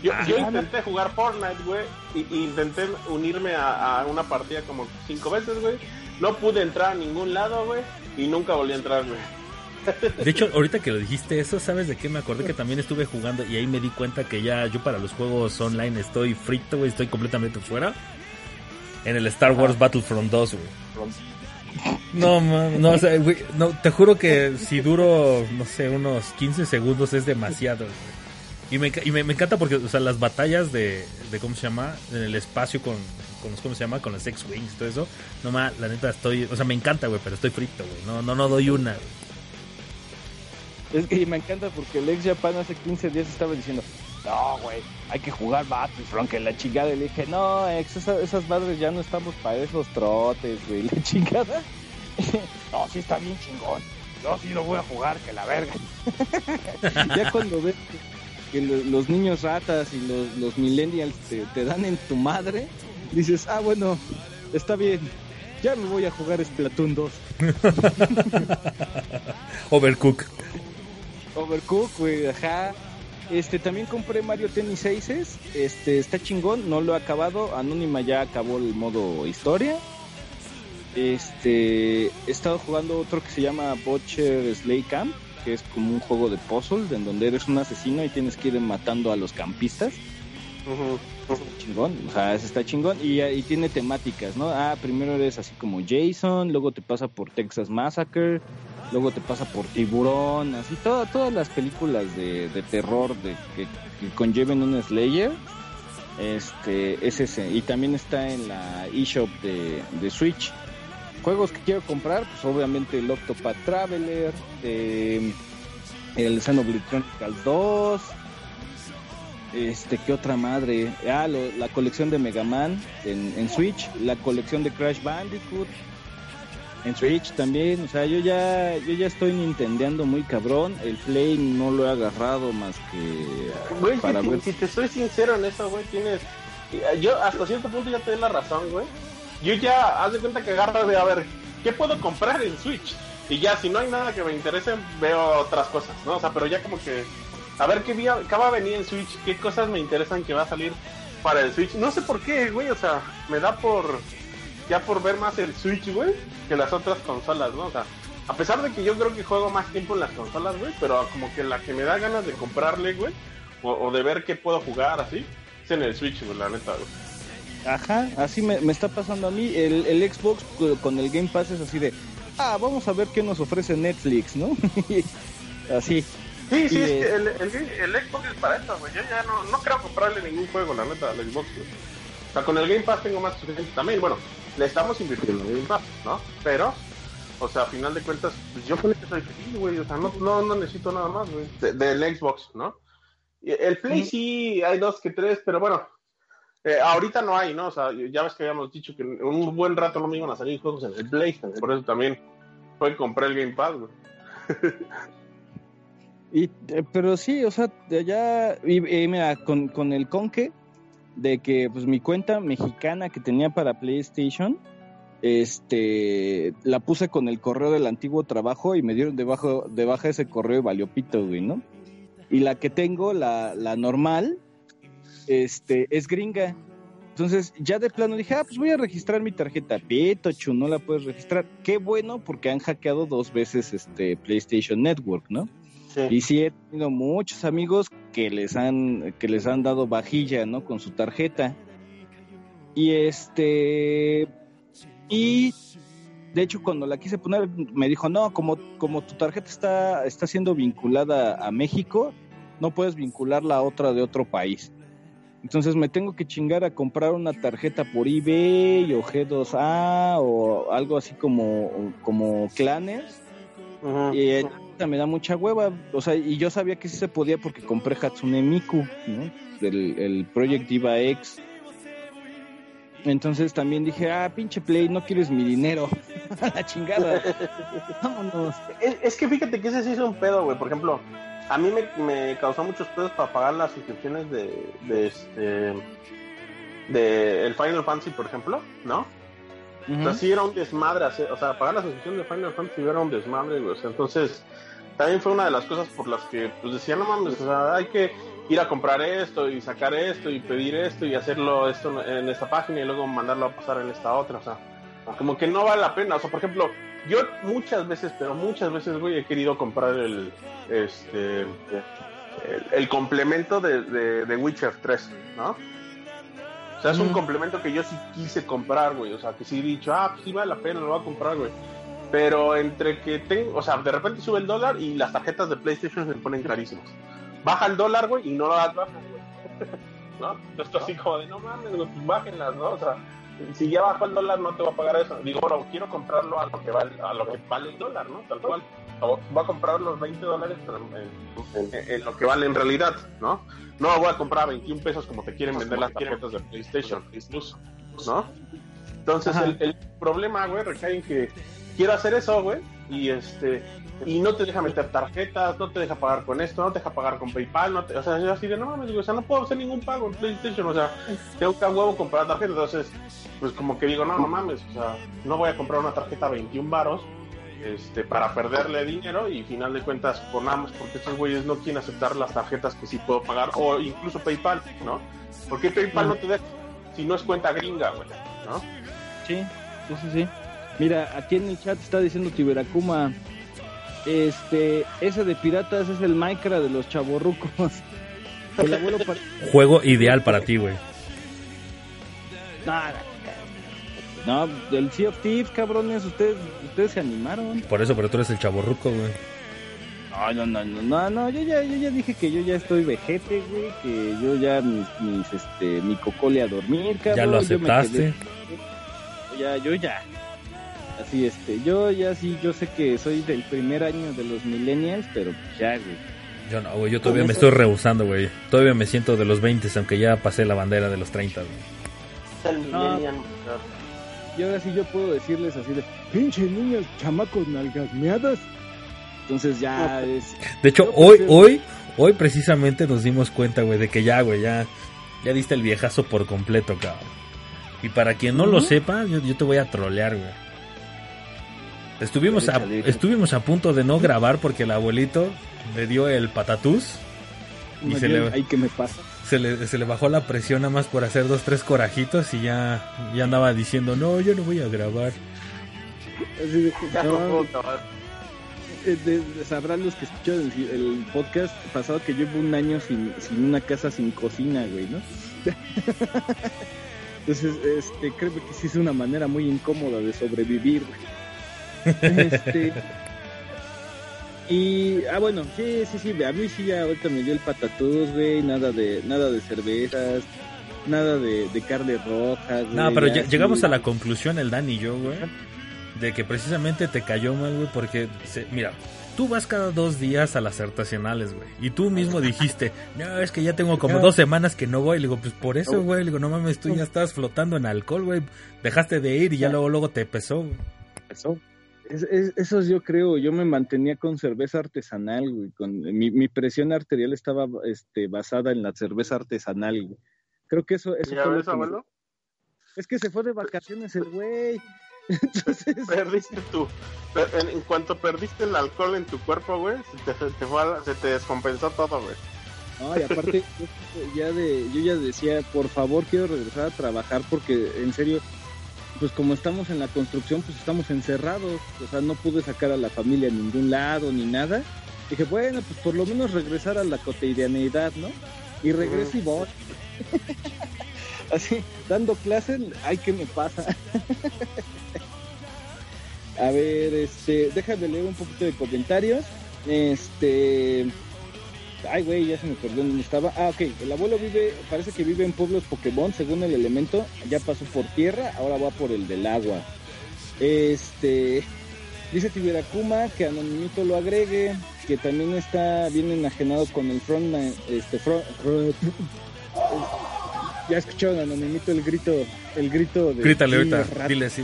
[SPEAKER 3] Yo,
[SPEAKER 4] Ah,
[SPEAKER 3] yo intenté jugar Fortnite, güey, y, y intenté unirme a, a una partida como cinco veces, güey. No pude entrar a ningún lado, güey, y nunca volví a entrar, güey.
[SPEAKER 4] De hecho, ahorita que lo dijiste eso, ¿sabes de qué me acordé? Que también estuve jugando y ahí me di cuenta que ya yo para los juegos online estoy frito, güey, estoy completamente fuera. En el Star Wars Battlefront 2, güey. No, man, no, o sea, güey, no, te juro que si duro, no sé, unos 15 segundos es demasiado, güey. Y, me, y me, me encanta porque, o sea, las batallas de, de, ¿cómo se llama? En el espacio con, con los, ¿cómo se llama? Con los X-Wings y todo eso. No, más la neta estoy, o sea, me encanta, güey, pero estoy frito, güey. No, no, no doy una, güey.
[SPEAKER 2] Es que me encanta porque el ex Japan hace 15 días estaba diciendo, no, güey, hay que jugar Battlefront, que la chingada. Y le dije, no, ex, esa- esas madres ya no estamos para esos trotes, güey, la chingada. no, sí está bien chingón. Yo sí lo voy a jugar, que la verga. ya cuando ves que, que lo- los niños ratas y los, millennials te, te dan en tu madre, dices, ah, bueno, está bien. Ya me voy a jugar Splatoon 2.
[SPEAKER 4] Overcook.
[SPEAKER 2] Overcook, güey, ajá. Este, también compré Mario Tennis Aces. Este, está chingón, no lo he acabado. Anónima ya acabó el modo historia. Este, he estado jugando otro que se llama Butcher Slay Camp, que es como un juego de puzzle, en donde eres un asesino y tienes que ir matando a los campistas. Chingón, o sea, está chingón. Y, y tiene temáticas, ¿no? Ah, primero eres así como Jason, luego te pasa por Texas Massacre, luego te pasa por Tiburón, así toda- todas las películas de, de terror de, que, que conlleven un Slayer. Este, es ese. Y también está en la eShop de, de Switch. Juegos que quiero comprar, pues obviamente el Octopath Traveler, eh, el Xenoblade Chronicles 2, este, ¿qué otra madre? Ah, la colección de Mega Man en, en Switch, la colección de Crash Bandicoot en Switch también, o sea, yo ya yo ya estoy nintendeando muy cabrón, el Play no lo he agarrado más que
[SPEAKER 3] Güey,
[SPEAKER 2] para
[SPEAKER 3] si,
[SPEAKER 2] ver
[SPEAKER 3] si te soy sincero en eso, güey, tienes... Yo hasta cierto punto ya te doy la razón, güey. Yo ya, haz de cuenta que agarro de, a ver, ¿qué puedo comprar en Switch? Y ya, si no hay nada que me interese, veo otras cosas, ¿no? O sea, pero ya como que, a ver qué, vía, qué va a venir en Switch, qué cosas me interesan que va a salir para el Switch. No sé por qué, güey, o sea, me da por, ya por ver más el Switch, güey, que las otras consolas, ¿no? O sea, a pesar de que yo creo que juego más tiempo en las consolas, güey, pero como que la que me da ganas de comprarle, güey, o, o de ver qué puedo jugar así, es en el Switch, güey, la neta, güey.
[SPEAKER 2] Ajá, así me, me está pasando a mí. El, el Xbox co- con el Game Pass es así de, ah, vamos a ver qué nos ofrece Netflix, ¿no? así.
[SPEAKER 3] Sí, sí,
[SPEAKER 2] Y,
[SPEAKER 3] es
[SPEAKER 2] eh,
[SPEAKER 3] que el, el, el Xbox es para eso, güey. Yo ya no, no creo comprarle ningún juego, la neta, al Xbox, güey. O sea, con el Game Pass tengo más suficiente también. Bueno, le estamos invirtiendo Game Pass, ¿no? Pero, O sea, a final de cuentas, pues yo con que soy feliz, güey. O sea, no, no, no necesito nada más, güey. De- del Xbox, ¿no? Y El Play sí, hay dos que tres, pero bueno. eh, ahorita no hay, ¿no? O sea, ya ves que habíamos dicho que un buen rato no me iban a salir juegos en el Play. Por eso también fue que compré el Game Pass, güey.
[SPEAKER 2] Y, eh, pero sí, o sea, de ya, y, y mira, con, con el conque de que pues mi cuenta mexicana que tenía para PlayStation, este, la puse con el correo del antiguo trabajo y me dieron debajo, de baja ese correo y valió pito, güey, ¿no? Y la que tengo, la, la normal, este, es gringa. Entonces, ya de plano dije, ah, pues voy a registrar mi tarjeta. Pitochu, no la puedes registrar. Qué bueno, porque han hackeado dos veces este PlayStation Network, ¿no? Y sí he tenido muchos amigos que les han que les han dado vajilla, ¿no? Con su tarjeta. Y este y de hecho cuando la quise poner me dijo, "No, como como tu tarjeta está está siendo vinculada a México, no puedes vincularla a otra de otro país." Entonces me tengo que chingar a comprar una tarjeta por eBay o G2A o algo así como como Clanners
[SPEAKER 3] Ujú.
[SPEAKER 2] y me da mucha hueva, o sea, y yo sabía que sí se podía porque compré Hatsune Miku, ¿no? El, el Project Diva X. Entonces también dije, ah, pinche Play, no quieres mi dinero. A la chingada. Vámonos.
[SPEAKER 3] Es, es que fíjate que ese sí es un pedo, güey. Por ejemplo, a mí me, me causó muchos pedos para pagar las suscripciones de, de este de el Final Fantasy, por ejemplo, ¿no? O sea, sí era un desmadre, hacer- o sea, pagar la suscripción de Final Fantasy era un desmadre, güey. O sea, entonces, también fue una de las cosas por las que, pues decía, no mames, o sea, hay que ir a comprar esto y sacar esto y pedir esto y hacerlo esto en esta página y luego mandarlo a pasar en esta otra, o sea, como que no vale la pena. O sea, por ejemplo, yo muchas veces, pero muchas veces, güey, he querido comprar el, este, el, el complemento de, de, de Witcher 3, ¿no? O sea, es un
[SPEAKER 2] Ujú.
[SPEAKER 3] complemento que yo sí quise comprar, güey. O sea, que sí he dicho, ah, pues sí vale la pena, lo voy a comprar, güey. Pero entre que tengo, o sea, de repente sube el dólar y las tarjetas de PlayStation se ponen carísimas. Baja el dólar, güey, y no lo das baja, güey. ¿No? Esto así como de, no mames, güey, pues bájenlas, ¿no? O sea, si ya bajó el dólar, no te va a pagar eso. Digo, bueno, quiero comprarlo a lo que vale, a lo que vale el dólar, ¿no? Tal cual. Voy a comprar los 20 dólares en, en- en lo que vale en realidad, ¿no? No voy a comprar a 21 pesos como te quieren vender las tarjetas de PlayStation Plus, ¿no? Entonces el, el problema, güey, recae en que quiero hacer eso, güey, y este y no te deja meter tarjetas, no te deja pagar con esto, no te deja pagar con PayPal, no te, o sea, yo así de no mames, güey, o sea, no puedo hacer ningún pago en PlayStation, o sea, tengo que a huevo comprar tarjeta, entonces, pues como que digo, no, no mames, o sea, no voy a comprar una tarjeta a 21 varos, este, para perderle dinero y final de cuentas más porque estos güeyes no quieren aceptar las tarjetas que sí puedo pagar o incluso PayPal, ¿no? Porque PayPal no te deja si no es cuenta gringa, güey, ¿no?
[SPEAKER 2] Sí, sí, sí, sí. Mira, aquí en el chat está diciendo Tiberacuma, este, ese de piratas es el Minecraft de los chavorrucos. El abuelo pa-
[SPEAKER 4] Juego ideal para ti, güey.
[SPEAKER 2] Nada. No, del Sea of Thieves, cabrones, ustedes, ustedes se animaron.
[SPEAKER 4] Por eso, pero tú eres el chaborruco, güey.
[SPEAKER 2] No, no, no, no, no, no, yo ya, yo ya dije que yo ya estoy vejete, güey, que yo ya mis, mis este, mi cocole a dormir, cabrón.
[SPEAKER 4] Ya lo
[SPEAKER 2] yo
[SPEAKER 4] aceptaste.
[SPEAKER 2] quedé- ya, yo ya. Así, este, yo ya sí, yo sé que soy del primer año de los millennials, pero pues ya, güey.
[SPEAKER 4] Yo no, güey, yo todavía me
[SPEAKER 2] eso-
[SPEAKER 4] estoy rehusando, güey. Todavía me siento de los 20, aunque ya pasé la bandera de los 30, güey.
[SPEAKER 3] El
[SPEAKER 2] No. Y ahora sí yo puedo decirles así de, pinche niños, chamacos nalgasmeadas. Entonces ya es...
[SPEAKER 4] De hecho, hoy, hoy, hoy precisamente nos dimos cuenta, güey, de que ya, güey, ya, ya diste el viejazo por completo, cabrón. Y para quien no lo sepa, yo, yo te voy a trolear, güey. Estuvimos a, estuvimos a punto de no grabar porque el abuelito le dio el patatús y se le,
[SPEAKER 2] Ahí que me pasa.
[SPEAKER 4] Se le, se le bajó la presión nada más por hacer dos, tres corajitos y ya, ya andaba diciendo, no, yo no voy a grabar.
[SPEAKER 2] Así no, eh, de- de- sabrán los que escucharon el, el podcast pasado que llevo un año sin, sin una casa sin cocina, güey, ¿no? Entonces, este, creo que sí es una manera muy incómoda de sobrevivir, güey. Este, y, ah, bueno, sí, sí, sí, a mí sí ya ahorita me dio el patatús, güey, nada de, nada de cervezas, nada de, de carne roja, güey.
[SPEAKER 4] No, pero
[SPEAKER 2] ya
[SPEAKER 4] llegamos a la conclusión, el Dan y yo, güey, de que precisamente te cayó mal, güey, porque, se- mira, tú vas cada dos días a las artesanales, güey, y tú mismo dijiste, no, es que ya tengo como dos semanas que no voy, le digo, pues por eso, güey, le digo, no mames, tú ya estás flotando en alcohol, güey, dejaste de ir y ya luego, luego te pesó, güey.
[SPEAKER 2] Eso. Es, es- yo creo, yo me mantenía con cerveza artesanal, güey. Con, mi, mi presión arterial estaba este, basada en la cerveza artesanal, güey. Creo que eso, eso
[SPEAKER 3] ¿Ya
[SPEAKER 2] fue
[SPEAKER 3] ves,
[SPEAKER 2] me-
[SPEAKER 3] abuelo?
[SPEAKER 2] Es que se fue de vacaciones el güey. Entonces,
[SPEAKER 3] Perdiste tú. En, en cuanto perdiste el alcohol en tu cuerpo, güey, se te, se te fue a se te descompensó todo, güey.
[SPEAKER 2] no, y aparte, yo ya de, yo ya decía, por favor, quiero regresar a trabajar porque, en serio, pues como estamos en la construcción, pues estamos encerrados. O sea, no pude sacar a la familia a ningún lado ni nada. Dije, bueno, pues por lo menos regresar a la cotidianeidad, ¿no? Y regreso y voy. Así, dando clases, ay, ¿qué me pasa? a ver, este, déjame leer un poquito de comentarios. Este, ay, güey, ya se me perdió dónde estaba. Ah, ok, el abuelo vive, parece que vive en pueblos Pokémon, según el elemento. Ya pasó por tierra, ahora va por el del agua. Este, dice Tiberakuma que Anonimito lo agregue, que también está bien enajenado con el frontman, este, front, front- ya escucharon Anonimito el grito, el grito de
[SPEAKER 4] Grítale ahorita, dile así.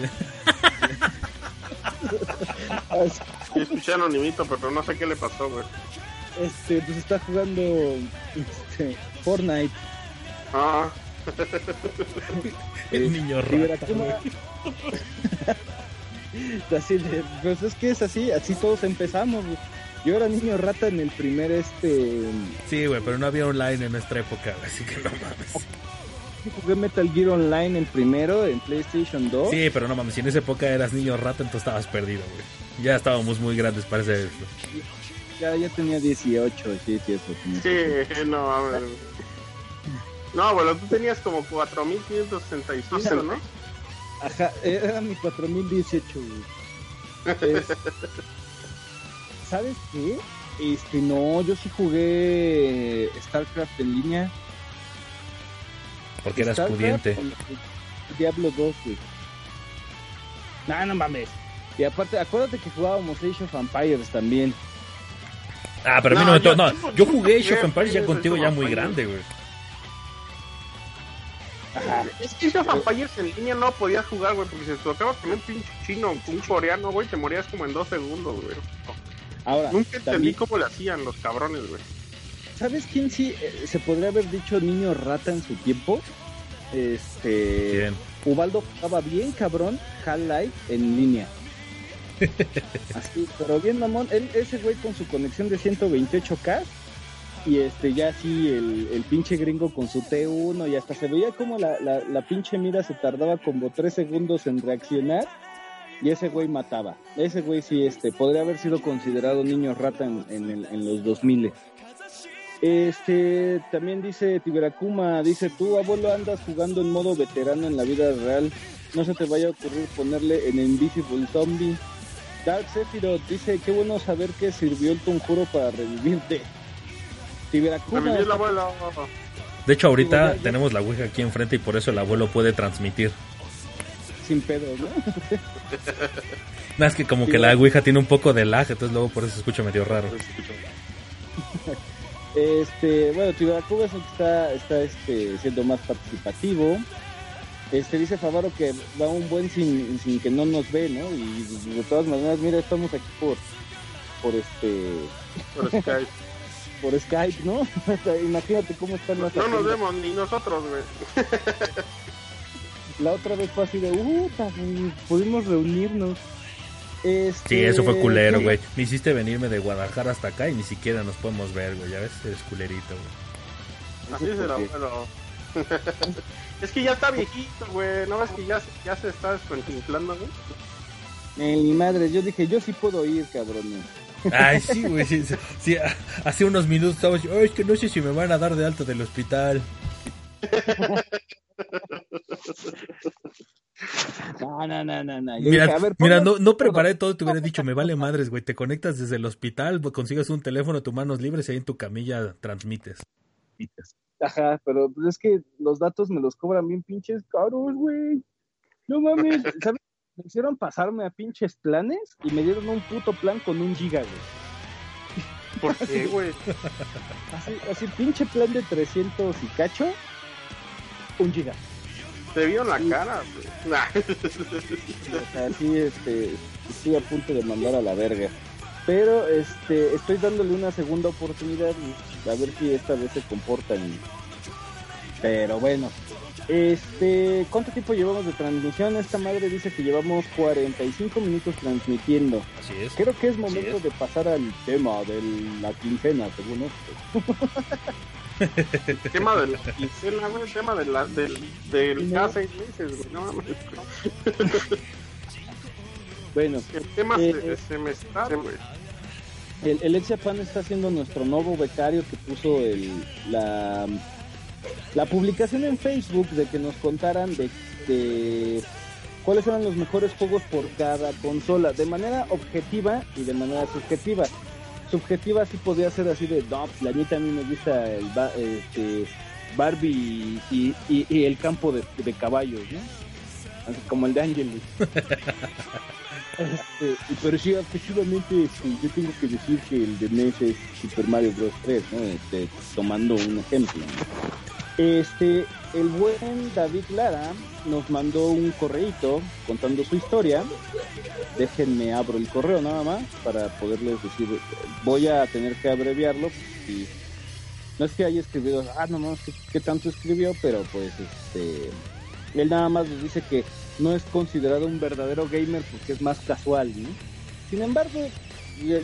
[SPEAKER 3] Escuché anonimito, pero no sé qué le pasó, güey.
[SPEAKER 2] Este, pues está jugando este, Fortnite.
[SPEAKER 3] Ah,
[SPEAKER 4] El niño rata,
[SPEAKER 2] así de, pues es que es así, así todos empezamos. güey. Yo era niño rata en el primer este
[SPEAKER 4] Sí, güey, pero no había online en nuestra época, güey, así que no mames.
[SPEAKER 2] jugué Metal Gear Online el primero en PlayStation 2.
[SPEAKER 4] Sí, pero no mames, si en esa época eras niño rata, entonces estabas perdido, güey. Ya estábamos muy grandes para ese...
[SPEAKER 2] Ya, ya tenía 18, sí, sí, eso. tenía.
[SPEAKER 3] sí, no, mames. No, bueno, tú tenías como 4565, ¿no?
[SPEAKER 2] Ajá, era mi 4018, güey. Es- ¿Sabes qué? Este, no, yo sí jugué StarCraft en línea.
[SPEAKER 4] Porque eras
[SPEAKER 2] StarCraft
[SPEAKER 4] pudiente.
[SPEAKER 2] Diablo 2, güey. No, no mames. Y aparte, acuérdate que jugábamos Age of Empires también.
[SPEAKER 4] Ah, pero a mí
[SPEAKER 3] No,
[SPEAKER 4] no me
[SPEAKER 3] yo-
[SPEAKER 4] No, jugué Age of Empires ya contigo ya muy grande, güey.
[SPEAKER 2] Ajá.
[SPEAKER 3] Es que Age of Empires en línea no podías jugar, güey, porque si te tocaba con un pinche chino, un coreano, güey, te morías como en dos segundos, güey.
[SPEAKER 2] Ahora,
[SPEAKER 3] Nunca entendí
[SPEAKER 2] también,
[SPEAKER 3] cómo le hacían los cabrones, güey.
[SPEAKER 2] ¿sabes quién sí eh, se podría haber dicho niño rata en su tiempo? Este.
[SPEAKER 4] Bien.
[SPEAKER 2] Ubaldo jugaba bien cabrón Half-Life en línea. Pero bien mamón, ese güey con su conexión de 128K y este ya así el, el pinche gringo con su T1 y hasta se veía como la, la, la pinche mira se tardaba como 3 segundos en reaccionar y ese güey mataba. Ese güey sí este podría haber sido considerado niño rata en, en, el- en los 2000. Este, también dice Tiberakuma, dice, tú abuelo andas jugando en modo veterano en la vida real, no se te vaya a ocurrir ponerle en Invisible Zombie. Dark Sephiroth dice, qué bueno saber que sirvió el conjuro para revivirte. Tiberakuma,
[SPEAKER 3] Revivió el abuelo.
[SPEAKER 4] De hecho, ahorita
[SPEAKER 2] ya-
[SPEAKER 4] tenemos la Ouija aquí enfrente y por eso el abuelo puede transmitir.
[SPEAKER 2] sin pedos, ¿no?
[SPEAKER 4] Nada, es que como que la. Ouija tiene un poco de lag, entonces luego por eso se escucha medio raro.
[SPEAKER 2] Este, bueno, Tiberakuma es el que está, está este, siendo más participativo. Este dice Favaro que va un buen sin, sin que no nos ve, ¿no? Y de todas maneras, mira, estamos aquí por por este
[SPEAKER 3] Por Skype.
[SPEAKER 2] por Skype, ¿no? Imagínate cómo están las
[SPEAKER 3] No nos vemos ni nosotros, güey.
[SPEAKER 2] La otra vez fue así de, uh, pudimos reunirnos. Este,
[SPEAKER 4] Sí, eso fue culero, güey. Me hiciste venirme de Guadalajara hasta acá y ni siquiera nos podemos ver, güey. Ya ves, eres culerito, güey.
[SPEAKER 3] Así es el abuelo. Es que ya está viejito, güey. ¿No ves que ya, se- ya se está descontinflando, güey?
[SPEAKER 2] Eh, mi madre, yo dije, yo sí puedo ir, cabrón.
[SPEAKER 4] Ay, sí, güey. Sí, sí, sí, hace unos minutos estaba yo, "Ay, es que no sé si me van a dar de alta del hospital.
[SPEAKER 2] No, no, no, no, no. Yo
[SPEAKER 4] Mira,
[SPEAKER 2] dije, a ver,
[SPEAKER 4] mira no, no preparé todo, te hubiera dicho, me vale madres, güey. Te conectas desde el hospital, consigues un teléfono, tus manos libres y ahí en tu camilla transmites.
[SPEAKER 2] Ajá, pero pues es que los datos me los cobran bien pinches caros, güey. No mames, ¿sabes? me hicieron pasarme a pinches planes y me dieron un puto plan con un giga, güey.
[SPEAKER 3] ¿Por qué, güey?
[SPEAKER 2] Así, así, pinche plan de 300 y cacho, un giga.
[SPEAKER 3] Te vio la cara, güey.
[SPEAKER 2] O sea, sí, este, estoy a punto de mandar a la verga. Pero este, estoy dándole una segunda oportunidad y a ver si esta vez se comportan. Pero bueno, este, ¿cuánto tiempo llevamos de transmisión? Esta madre dice que llevamos 45 minutos transmitiendo.
[SPEAKER 4] Así es.
[SPEAKER 2] Creo que es momento
[SPEAKER 4] es.
[SPEAKER 2] de pasar al tema de la quincena, según esto.
[SPEAKER 3] El tema de la quincena, güey. El tema de la, del, del cada seis meses, güey. No mames.
[SPEAKER 2] Bueno,
[SPEAKER 3] El tema
[SPEAKER 2] Eh,
[SPEAKER 3] se-
[SPEAKER 2] eh.
[SPEAKER 3] semestral, güey.
[SPEAKER 2] El, el Exiapan está siendo nuestro nuevo becario que puso el, la, la publicación en Facebook de que nos contaran de, cuáles eran los mejores juegos por cada consola, de manera objetiva y de manera subjetiva. Subjetiva sí podría ser así de, no, pues, la neta a mí me gusta el este, Barbie y, y- y el campo de, de caballos, ¿no? Así como el de Angelus. Este, pero sí, objetivamente, este, yo tengo que decir que el de NES es Super Mario Bros. 3, ¿no? Este, tomando un ejemplo. Este, el buen David Lara nos mandó un correíto contando su historia. Déjenme abro el correo nada más para poderles decir, voy a tener que abreviarlo. no es que haya escribido, ah, no, no, ¿qué, qué tanto escribió? Pero pues, este, él nada más nos dice que no es considerado un verdadero gamer porque es más casual, ¿no? Sin embargo,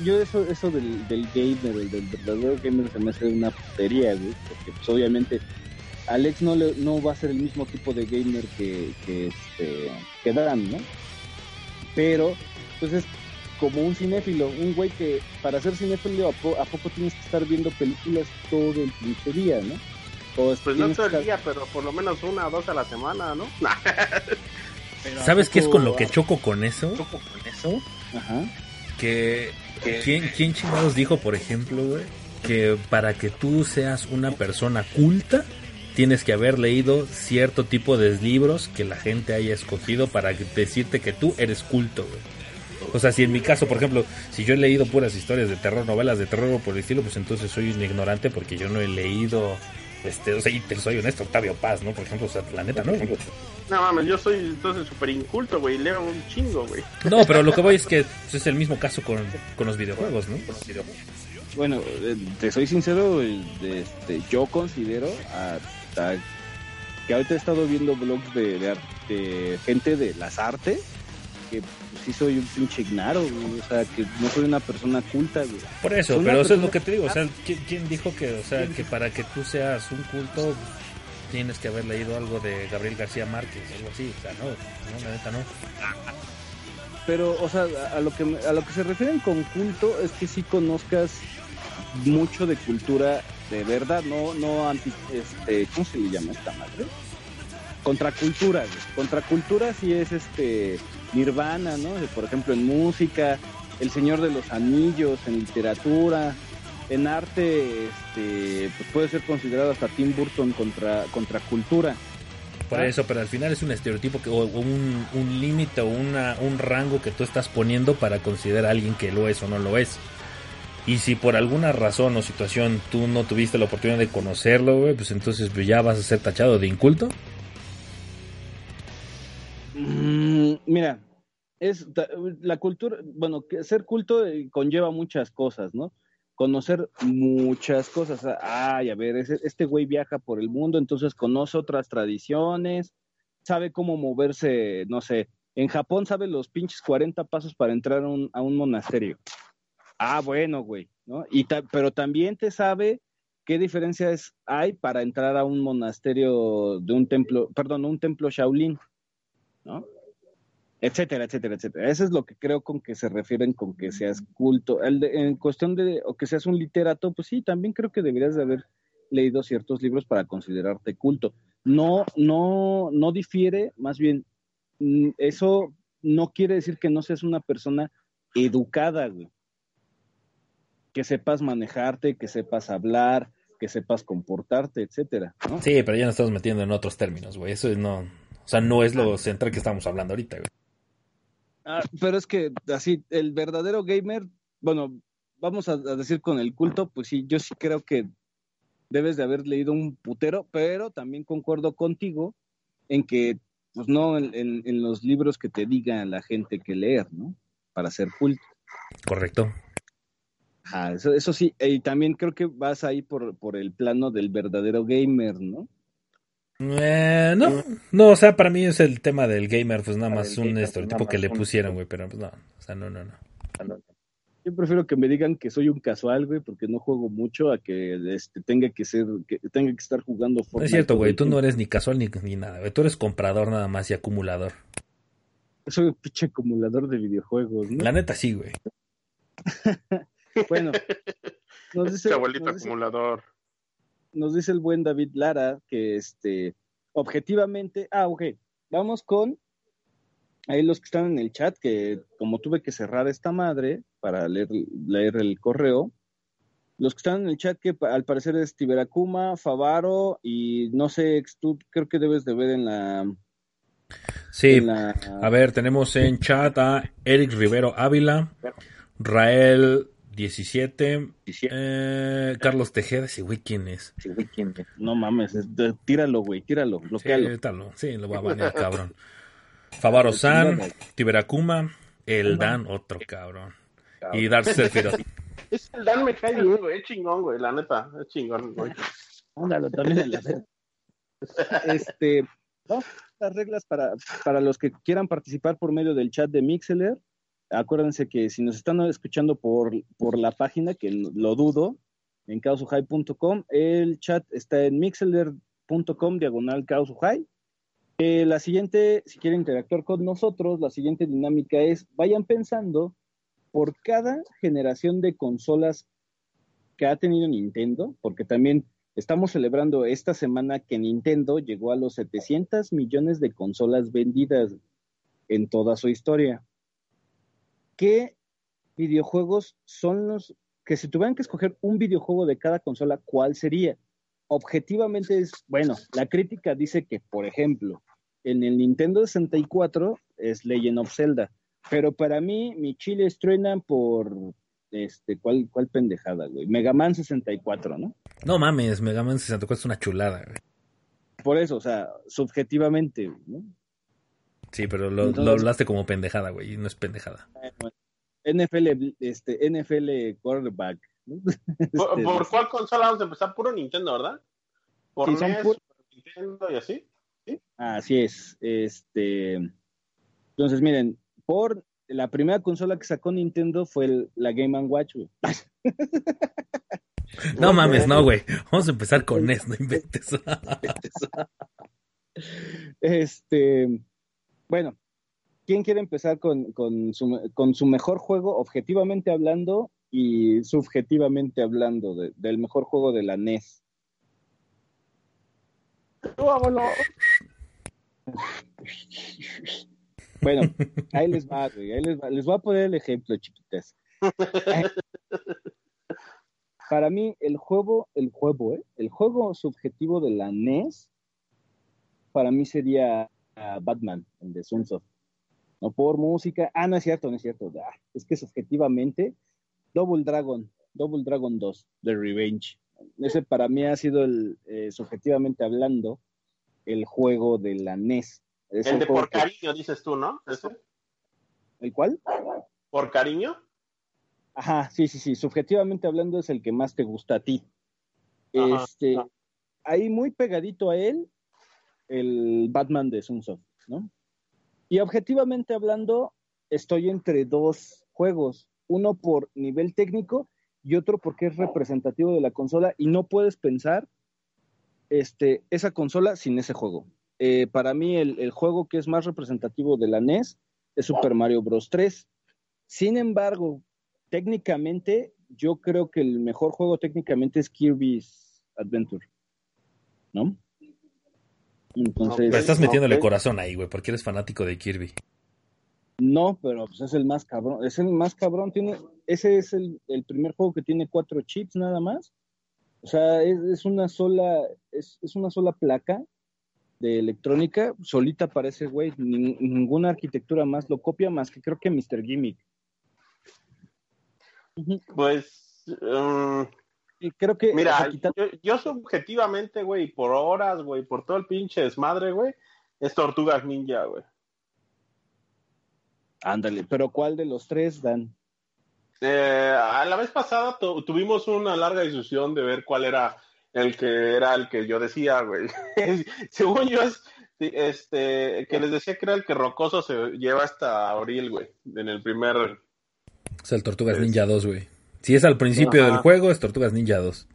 [SPEAKER 2] yo, eso, eso del, del gamer, del verdadero gamer se me hace una putería, güey, porque pues obviamente Alex no le, no va a ser el mismo tipo de gamer que, que este que Dan, ¿no? Pero, pues es como un cinéfilo, un güey que para ser cinéfilo a, po- a poco tienes que estar viendo películas todo el pinche día, ¿no? O
[SPEAKER 3] Pues no todo el día, pero por lo menos una o dos a la semana, ¿no?
[SPEAKER 2] pero ¿a
[SPEAKER 4] ¿Sabes qué es con lo que choco con eso?
[SPEAKER 2] Ajá.
[SPEAKER 4] Que ¿quién, quién chingados dijo, por ejemplo, güey, que para que tú seas una persona culta tienes que haber leído cierto tipo de libros que la gente haya escogido para decirte que tú eres culto, güey. O sea, si en mi caso, por ejemplo, si yo he leído puras historias de terror, novelas de terror o por el estilo, pues entonces soy un ignorante porque yo no he leído, este, o sea, y te soy honesto, Octavio Paz, ¿no? Por ejemplo, o sea, la neta, ¿no?
[SPEAKER 3] No mames, yo soy entonces súper inculto, güey. Leo un chingo, güey.
[SPEAKER 4] No, pero lo que voy es que pues, es el mismo caso con, con los videojuegos, ¿no?
[SPEAKER 2] Bueno, eh, te soy sincero, eh, este, yo considero hasta que ahorita he estado viendo blogs de, de, de gente de las artes que pues, sí soy un pinche ignaro, güey, o sea, que no soy una persona culta, güey.
[SPEAKER 4] Por eso, pero eso es lo que te digo, o sea, ¿quién, quién dijo que, o sea, que para que tú seas un culto tienes que haber leído algo de Gabriel García Márquez, algo así, o sea, no, no, la neta no.
[SPEAKER 2] Pero, o sea, a, lo que a lo que se refieren con culto es que sí conozcas mucho de cultura de verdad, no, no anti, este, ¿cómo se le llama esta madre? Contracultura, güey. Contracultura sí es este Nirvana, ¿no? Por ejemplo, en música, El Señor de los Anillos, en literatura, en arte, este, pues puede ser considerado hasta Tim Burton contra contracultura.
[SPEAKER 4] Por
[SPEAKER 2] Ah.
[SPEAKER 4] eso, pero al final es un estereotipo que, o un, un límite o una, un rango que tú estás poniendo para considerar a alguien que lo es o no lo es. Y si por alguna razón o situación tú no tuviste la oportunidad de conocerlo, pues entonces ya vas a ser tachado de inculto.
[SPEAKER 2] Mm, mira, es la cultura, bueno, que ser culto eh, conlleva muchas cosas, ¿no? Conocer muchas cosas. Ay, a ver, este güey viaja por el mundo, entonces conoce otras tradiciones, sabe cómo moverse, no sé, en Japón sabe los pinches 40 pasos para entrar a un, a un monasterio. Ah, bueno, güey, ¿no? Y pero también te sabe qué diferencias hay para entrar a un monasterio de un templo, perdón, un templo Shaolin. ¿no? Etcétera, etcétera, etcétera. Eso es lo que creo con que se refieren con que seas culto. El de- en cuestión de, o que seas un literato, pues sí, también creo que deberías de haber leído ciertos libros para considerarte culto. No, no, no difiere, más bien, mm, eso no quiere decir que no seas una persona educada, güey. Que sepas manejarte, que sepas hablar, que sepas comportarte, etcétera, ¿no?
[SPEAKER 4] Sí, pero ya nos estamos metiendo en otros términos, güey. Eso no, o sea, no es lo central que estamos hablando ahorita, güey.
[SPEAKER 2] Ah, pero es que así, el verdadero gamer, bueno, vamos a, a decir con el culto, pues sí, yo sí creo que debes de haber leído un putero, pero también concuerdo contigo en que, pues no en, en- en los libros que te diga la gente que leer, ¿no? Para ser culto.
[SPEAKER 4] Correcto.
[SPEAKER 2] Ajá, eso, eso sí, y también creo que vas ahí por, por el plano del verdadero gamer, ¿no?
[SPEAKER 4] Eh, no, no, o sea, para mí es el tema del gamer, pues nada más un
[SPEAKER 6] gamer,
[SPEAKER 4] estereotipo que le pusieron, güey, pero pues no, o sea, no, no, no.
[SPEAKER 2] Yo prefiero que me digan que soy un casual, güey, porque no juego mucho, a que este, tenga que ser, que tenga que estar jugando
[SPEAKER 4] No
[SPEAKER 2] Fortnite.
[SPEAKER 4] es cierto, güey, tú no eres ni casual ni, ni nada, güey, tú eres comprador nada más y acumulador.
[SPEAKER 2] Soy un pinche acumulador de videojuegos, ¿no?
[SPEAKER 4] La neta sí, güey.
[SPEAKER 2] Bueno, nos dice,
[SPEAKER 3] Este abuelito
[SPEAKER 2] nos dice-
[SPEAKER 3] acumulador.
[SPEAKER 2] Nos dice el buen David Lara que este objetivamente, ah, ok, vamos con ahí los que están en el chat, que como tuve que cerrar esta madre para leer, leer el correo, los que están en el chat que al parecer es Tiberakuma, Favaro y no sé, tú creo que debes de ver en la...
[SPEAKER 4] Sí,
[SPEAKER 2] en la-
[SPEAKER 4] a ver, tenemos en chat a Eric Rivero Ávila, Rael 17, eh, Carlos Tejeda, ese güey, ¿quién es?
[SPEAKER 6] Sí, güey, ¿quién es?
[SPEAKER 2] No mames, es de- tíralo, güey, tíralo,
[SPEAKER 4] Sí,
[SPEAKER 2] bloquealo.
[SPEAKER 4] tal, ¿no? sí, lo voy a banear, cabrón. Favaro San, Tiberakuma, el Dan, otro cabrón. Y Dark Sephiroth.
[SPEAKER 3] Es el Dan me cae bien, güey. Es chingón, güey. La neta. Es chingón, güey.
[SPEAKER 2] Ándalo, también en la red. Este, vamos a las reglas para, para los que quieran participar por medio del chat de Mixeler. Acuérdense que si nos están escuchando por, por la página, que lo dudo, en caosuhigh.com, el chat está en mixeler.com diagonal caosuhigh. Eh, la siguiente, si quieren interactuar con nosotros, la siguiente dinámica es, vayan pensando por cada generación de consolas que ha tenido Nintendo, porque también estamos celebrando esta semana que Nintendo llegó a los 700 millones de consolas vendidas en toda su historia. ¿Qué videojuegos son los que si tuvieran que escoger un videojuego de cada consola, cuál sería? Objetivamente es, bueno, la crítica dice que, por ejemplo, en el Nintendo 64 es Legend of Zelda, pero para mí mi chile estrena por este, ¿cuál, cuál pendejada, güey? Mega Man 64, ¿no?
[SPEAKER 4] No mames, Mega Man 64 es una chulada, güey.
[SPEAKER 2] Por eso, o sea, subjetivamente, ¿no?
[SPEAKER 4] Sí, pero lo,
[SPEAKER 2] Entonces-
[SPEAKER 4] lo hablaste como pendejada, güey, y no es pendejada.
[SPEAKER 2] NFL, este, NFL quarterback. ¿no?
[SPEAKER 3] ¿Por,
[SPEAKER 2] Este,
[SPEAKER 3] por cuál consola vamos a empezar? Puro Nintendo, ¿verdad? Por
[SPEAKER 2] Sí,
[SPEAKER 3] NES, Nintendo y así.
[SPEAKER 2] Así es. Este, entonces, miren, por la primera consola que sacó Nintendo fue el- la Game Watch, güey.
[SPEAKER 4] No mames, no, güey. Vamos a empezar con NES, no inventes.
[SPEAKER 2] Este, bueno, ¿quién quiere empezar con, con, su, con su mejor juego, objetivamente hablando y subjetivamente hablando, de- del mejor juego de la NES? Bueno, ahí les va, güey, ahí les va. Les voy a poner el ejemplo, chiquitas. Para mí, el juego, el juego, ¿eh? El juego subjetivo de la NES, para mí sería Batman, el de Sunsoft. No por música. Ah, no es cierto, no es cierto. Ah, es que subjetivamente, Double Dragon, Double Dragon 2, The Revenge. Ese para mí ha sido el, eh, subjetivamente hablando, el juego de la NES. Es
[SPEAKER 3] El de por
[SPEAKER 2] que-
[SPEAKER 3] cariño, dices tú, ¿no? ¿Ese?
[SPEAKER 2] ¿El cuál?
[SPEAKER 3] ¿Por cariño?
[SPEAKER 2] Ajá, sí, sí, sí. Subjetivamente hablando es el que más te gusta a ti.
[SPEAKER 3] Ajá,
[SPEAKER 2] este,
[SPEAKER 3] ajá.
[SPEAKER 2] ahí muy pegadito a él, el Batman de Sunsoft, ¿no? Y objetivamente hablando, estoy entre dos juegos. Uno por nivel técnico y otro porque es representativo de la consola y no puedes pensar este, esa consola sin ese juego. Eh, para mí, el, el juego que es más representativo de la NES es Super Mario Bros. 3. Sin embargo, técnicamente, yo creo que el mejor juego técnicamente es Kirby's Adventure. ¿No? Entonces,
[SPEAKER 4] Pero estás metiéndole corazón ahí, güey, porque eres fanático de Kirby.
[SPEAKER 2] no, pero pues es el más cabrón. Es el más cabrón. Tiene, ese es el, el primer juego que tiene cuatro chips nada más. O sea, es, es una sola, es, es una sola placa de electrónica, solita parece, güey, nin- ninguna arquitectura más lo copia más que creo que Mr. Gimmick.
[SPEAKER 3] Pues, mm,
[SPEAKER 2] Y creo que, o
[SPEAKER 3] mira,
[SPEAKER 2] sea,
[SPEAKER 3] yo, yo subjetivamente, güey, por horas, güey, por todo el pinche desmadre, güey, es Tortugas Ninja, güey.
[SPEAKER 2] ándale, pero ¿cuál de los tres, Dan?
[SPEAKER 3] Eh, a la vez pasada tu- tuvimos una larga discusión de ver cuál era el que era el que yo decía, güey. Según yo es este que les decía que era el que Rocoso se lleva hasta abril, güey, en el primer
[SPEAKER 4] Es el Tortugas Ninja 2, güey. Si es al principio
[SPEAKER 3] Ajá.
[SPEAKER 4] del juego, es Tortugas Ninja 2.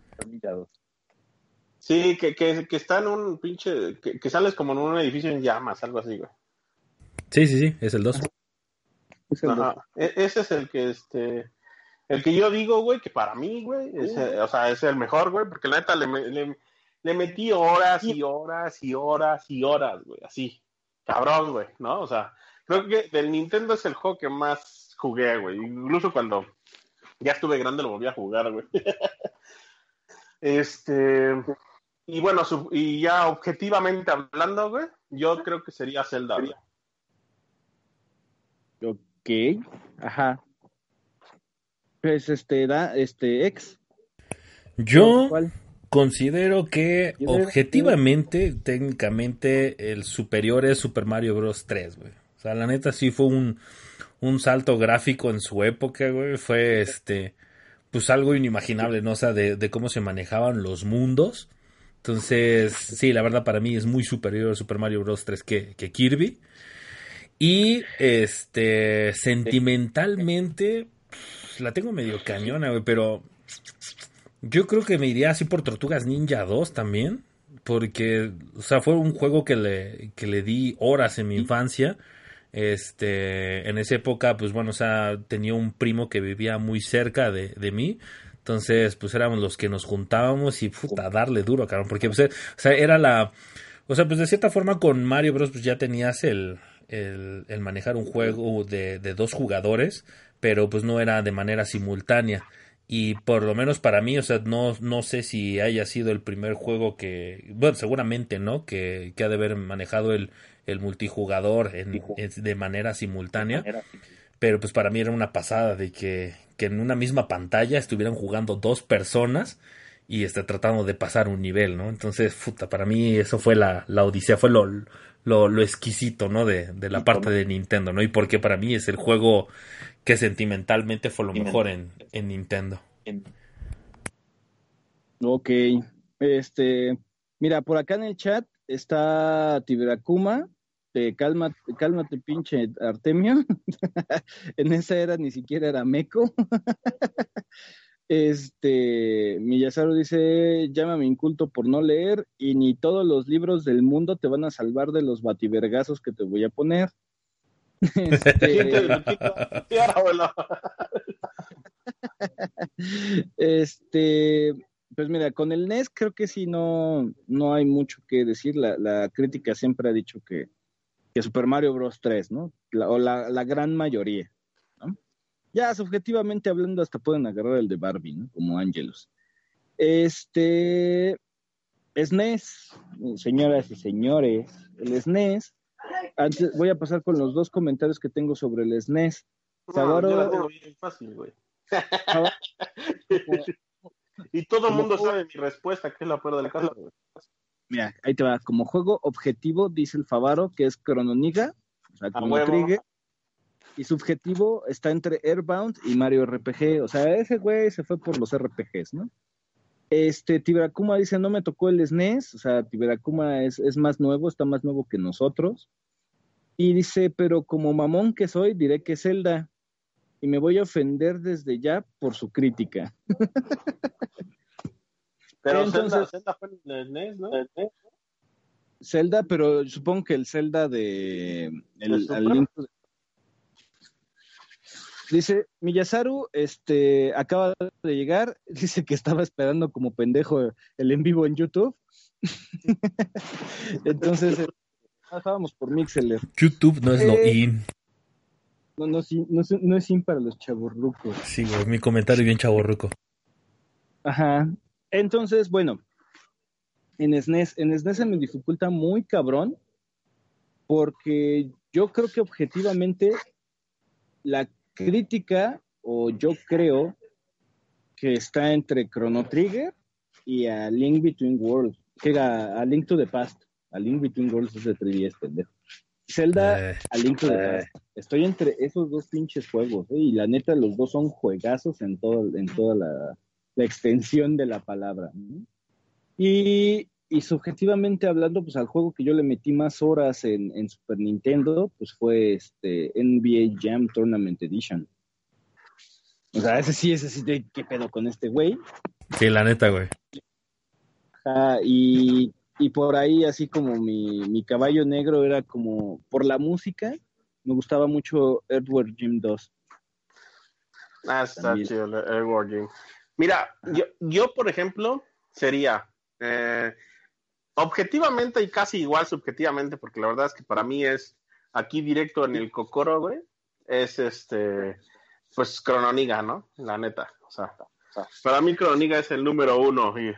[SPEAKER 3] Sí, que, que, que está en un pinche que, que sales como en un edificio en llamas, algo así, güey.
[SPEAKER 4] Sí, sí, sí, es el 2.
[SPEAKER 2] Es el
[SPEAKER 3] Ajá. E- ese es el que este el que yo digo, güey, que para mí, güey, es, o sea, es el mejor, güey, porque la neta le, le metí horas y horas y horas y horas, güey, así. Cabrón, güey, ¿no? O sea, creo que del Nintendo es el juego que más jugué, güey. Incluso cuando ya estuve grande lo volví a jugar, güey. este y bueno, su- y ya objetivamente hablando, güey, yo creo que sería Zelda, güey.
[SPEAKER 2] Ok, ajá. Pues este, da, este, ex.
[SPEAKER 4] Yo
[SPEAKER 2] ¿Cuál?
[SPEAKER 4] considero que objetivamente, técnicamente, el superior es Super Mario Bros. 3, güey. O sea, la neta sí fue un, un salto gráfico en su época, güey. Fue este, pues algo inimaginable, ¿no? O sea, de, de cómo se manejaban los mundos. Entonces, sí, la verdad para mí es muy superior Super Mario Bros. 3 que, que Kirby. Y este, sentimentalmente, pues, la tengo medio cañona, güey, pero yo creo que me iría así por Tortugas Ninja 2 también. Porque, o sea, fue un juego que le, que le di horas en mi infancia. Este, en esa época, pues bueno, o sea, tenía un primo que vivía muy cerca de, de mí. Entonces, pues éramos los que nos juntábamos y puta, darle duro, cabrón. Porque, pues, o sea, era la. O sea, pues de cierta forma con Mario Bros. Pues ya tenías el, el, el manejar un juego de, de dos jugadores, pero pues no era de manera simultánea. Y por lo menos para mí, o sea, no, no sé si haya sido el primer juego que, bueno, seguramente, ¿no? Que, que ha de haber manejado el, el multijugador en, en- de manera simultánea. Pero pues para mí era una pasada de que, que en una misma pantalla estuvieran jugando dos personas y este, tratando de pasar un nivel, ¿no? Entonces, puta, para mí eso fue la, la odisea, fue lo, lo, lo exquisito, ¿no? De, de la parte de Nintendo, ¿no? Y porque para mí es el juego que sentimentalmente fue lo mejor en, en Nintendo.
[SPEAKER 2] Ok, este, mira, por acá en el chat está Tiberakuma, eh, calma, cálmate pinche Artemio, en esa era ni siquiera era Meco. Este, Miyazaru dice, llámame inculto por no leer y ni todos los libros del mundo te van a salvar de los bativergazos que te voy a poner. Este. Este, pues mira, con el NES creo que sí no, no hay mucho que decir. La, la crítica siempre ha dicho que, que Super Mario Bros. 3, ¿no? La- o la, la gran mayoría, ¿no? Ya subjetivamente hablando, hasta pueden agarrar el de Barbie, ¿no? Como Ángelos. Este, SNES, señoras y señores, el SNES. Antes, voy a pasar con los dos comentarios que tengo sobre el SNES.
[SPEAKER 3] No,
[SPEAKER 2] Sabaro-
[SPEAKER 3] yo la tengo bien fácil, güey. Y todo el mundo sabe mi respuesta, que es la peor del caso.
[SPEAKER 2] Mira, ahí te va. Como juego objetivo, dice el Favaro, que es Crononiga, o sea. Trigger. Y subjetivo está entre Airbound y Mario RPG. O sea, ese güey se fue por los RPGs, ¿no? Este, Tiberakuma dice, no me tocó el SNES. O sea, Tiberakuma es, es más nuevo, está más nuevo que nosotros. Y dice, pero como mamón que soy, diré que Zelda. Y me voy a ofender desde ya por su crítica.
[SPEAKER 3] Pero
[SPEAKER 2] Entonces-
[SPEAKER 3] Zelda, Zelda fue el NES, ¿no?
[SPEAKER 2] Zelda, pero supongo que el Zelda de el, Dice Miyazaru, este acaba de llegar, dice que estaba esperando como pendejo el en vivo en YouTube. Entonces eh, estábamos por Mixeler.
[SPEAKER 4] YouTube no es lo
[SPEAKER 2] Eh.
[SPEAKER 4] in.
[SPEAKER 2] No, no, sí, no, es- no es sin para los chavorrucos.
[SPEAKER 4] Sí, güey, mi comentario bien chaborruco.
[SPEAKER 2] Ajá. Entonces, bueno, En SNES, en SNES se me dificulta muy cabrón porque yo creo que objetivamente la crítica, o yo creo que está entre Chrono Trigger y a Link Between Worlds, que a, a Link to the Past. A Link Between Worlds es de 3DS, pendejo. Zelda
[SPEAKER 4] Eh,
[SPEAKER 2] a Link to the Past. Estoy entre esos dos pinches juegos, ¿eh? y la neta, los dos son juegazos en, todo, en toda la, la extensión de la palabra. ¿no? Y, y subjetivamente hablando, pues al juego que yo le metí más horas en, en Super Nintendo, pues fue este NBA Jam Tournament Edition. O sea, ese sí, ese sí, de qué pedo con este güey.
[SPEAKER 4] Sí, la neta, güey.
[SPEAKER 2] Ajá, y, y por ahí, así como mi, mi caballo negro era como, por la música, me gustaba mucho Earthworm Jim 2.
[SPEAKER 3] Ah, está
[SPEAKER 2] También.
[SPEAKER 3] chido Edward Jim. Mira, yo, yo, por ejemplo, sería eh, objetivamente y casi igual subjetivamente, porque la verdad es que para mí es aquí directo en el cocoro, güey, es este, pues Crononiga, ¿no? La neta. O sea, para mí Crononiga es el número uno. Y,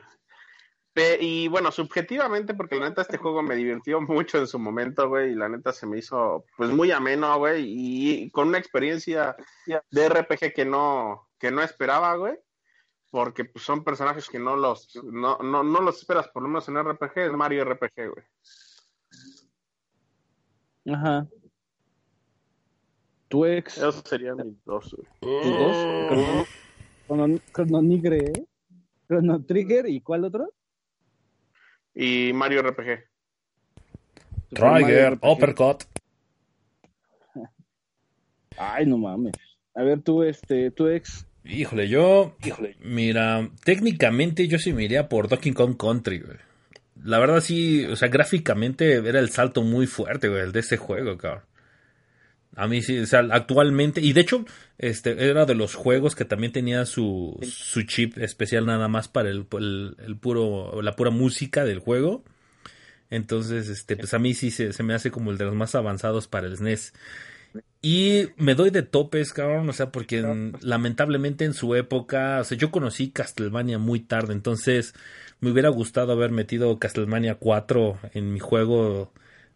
[SPEAKER 3] y bueno, subjetivamente, porque la neta este juego me divirtió mucho en su momento, güey, y la neta se me hizo pues muy ameno, güey, y con una experiencia de RPG que no, que no esperaba, güey. Porque pues, son personajes que no los, no, no, no los esperas, por lo menos en RPG, es Mario RPG, güey.
[SPEAKER 2] Ajá. Tu ex,
[SPEAKER 3] Esos serían mis dos, güey.
[SPEAKER 2] tus dos, Chrono- Chrono- Chrononigre, ¿eh? Chrono Trigger, ¿y cuál otro?
[SPEAKER 3] Y Mario RPG.
[SPEAKER 4] Trigger. Uppercut.
[SPEAKER 2] Ay, no mames. A ver, tú, este, tu ex.
[SPEAKER 4] Híjole, yo. Híjole. Mira, técnicamente yo sí me iría por Donkey Kong Country, güey. La verdad sí, o sea, gráficamente era el salto muy fuerte, güey, el de ese juego, cabrón. A mí sí, o sea, actualmente, y de hecho, este, era de los juegos que también tenía su, su chip especial nada más para el, el, el puro, la pura música del juego. Entonces, este, pues a mí sí se, se me hace como el de los más avanzados para el SNES. Y me doy de topes, cabrón, o sea, porque en- lamentablemente en su época, o sea, yo conocí Castlevania muy tarde, entonces me hubiera gustado haber metido Castlevania 4 en mi juego,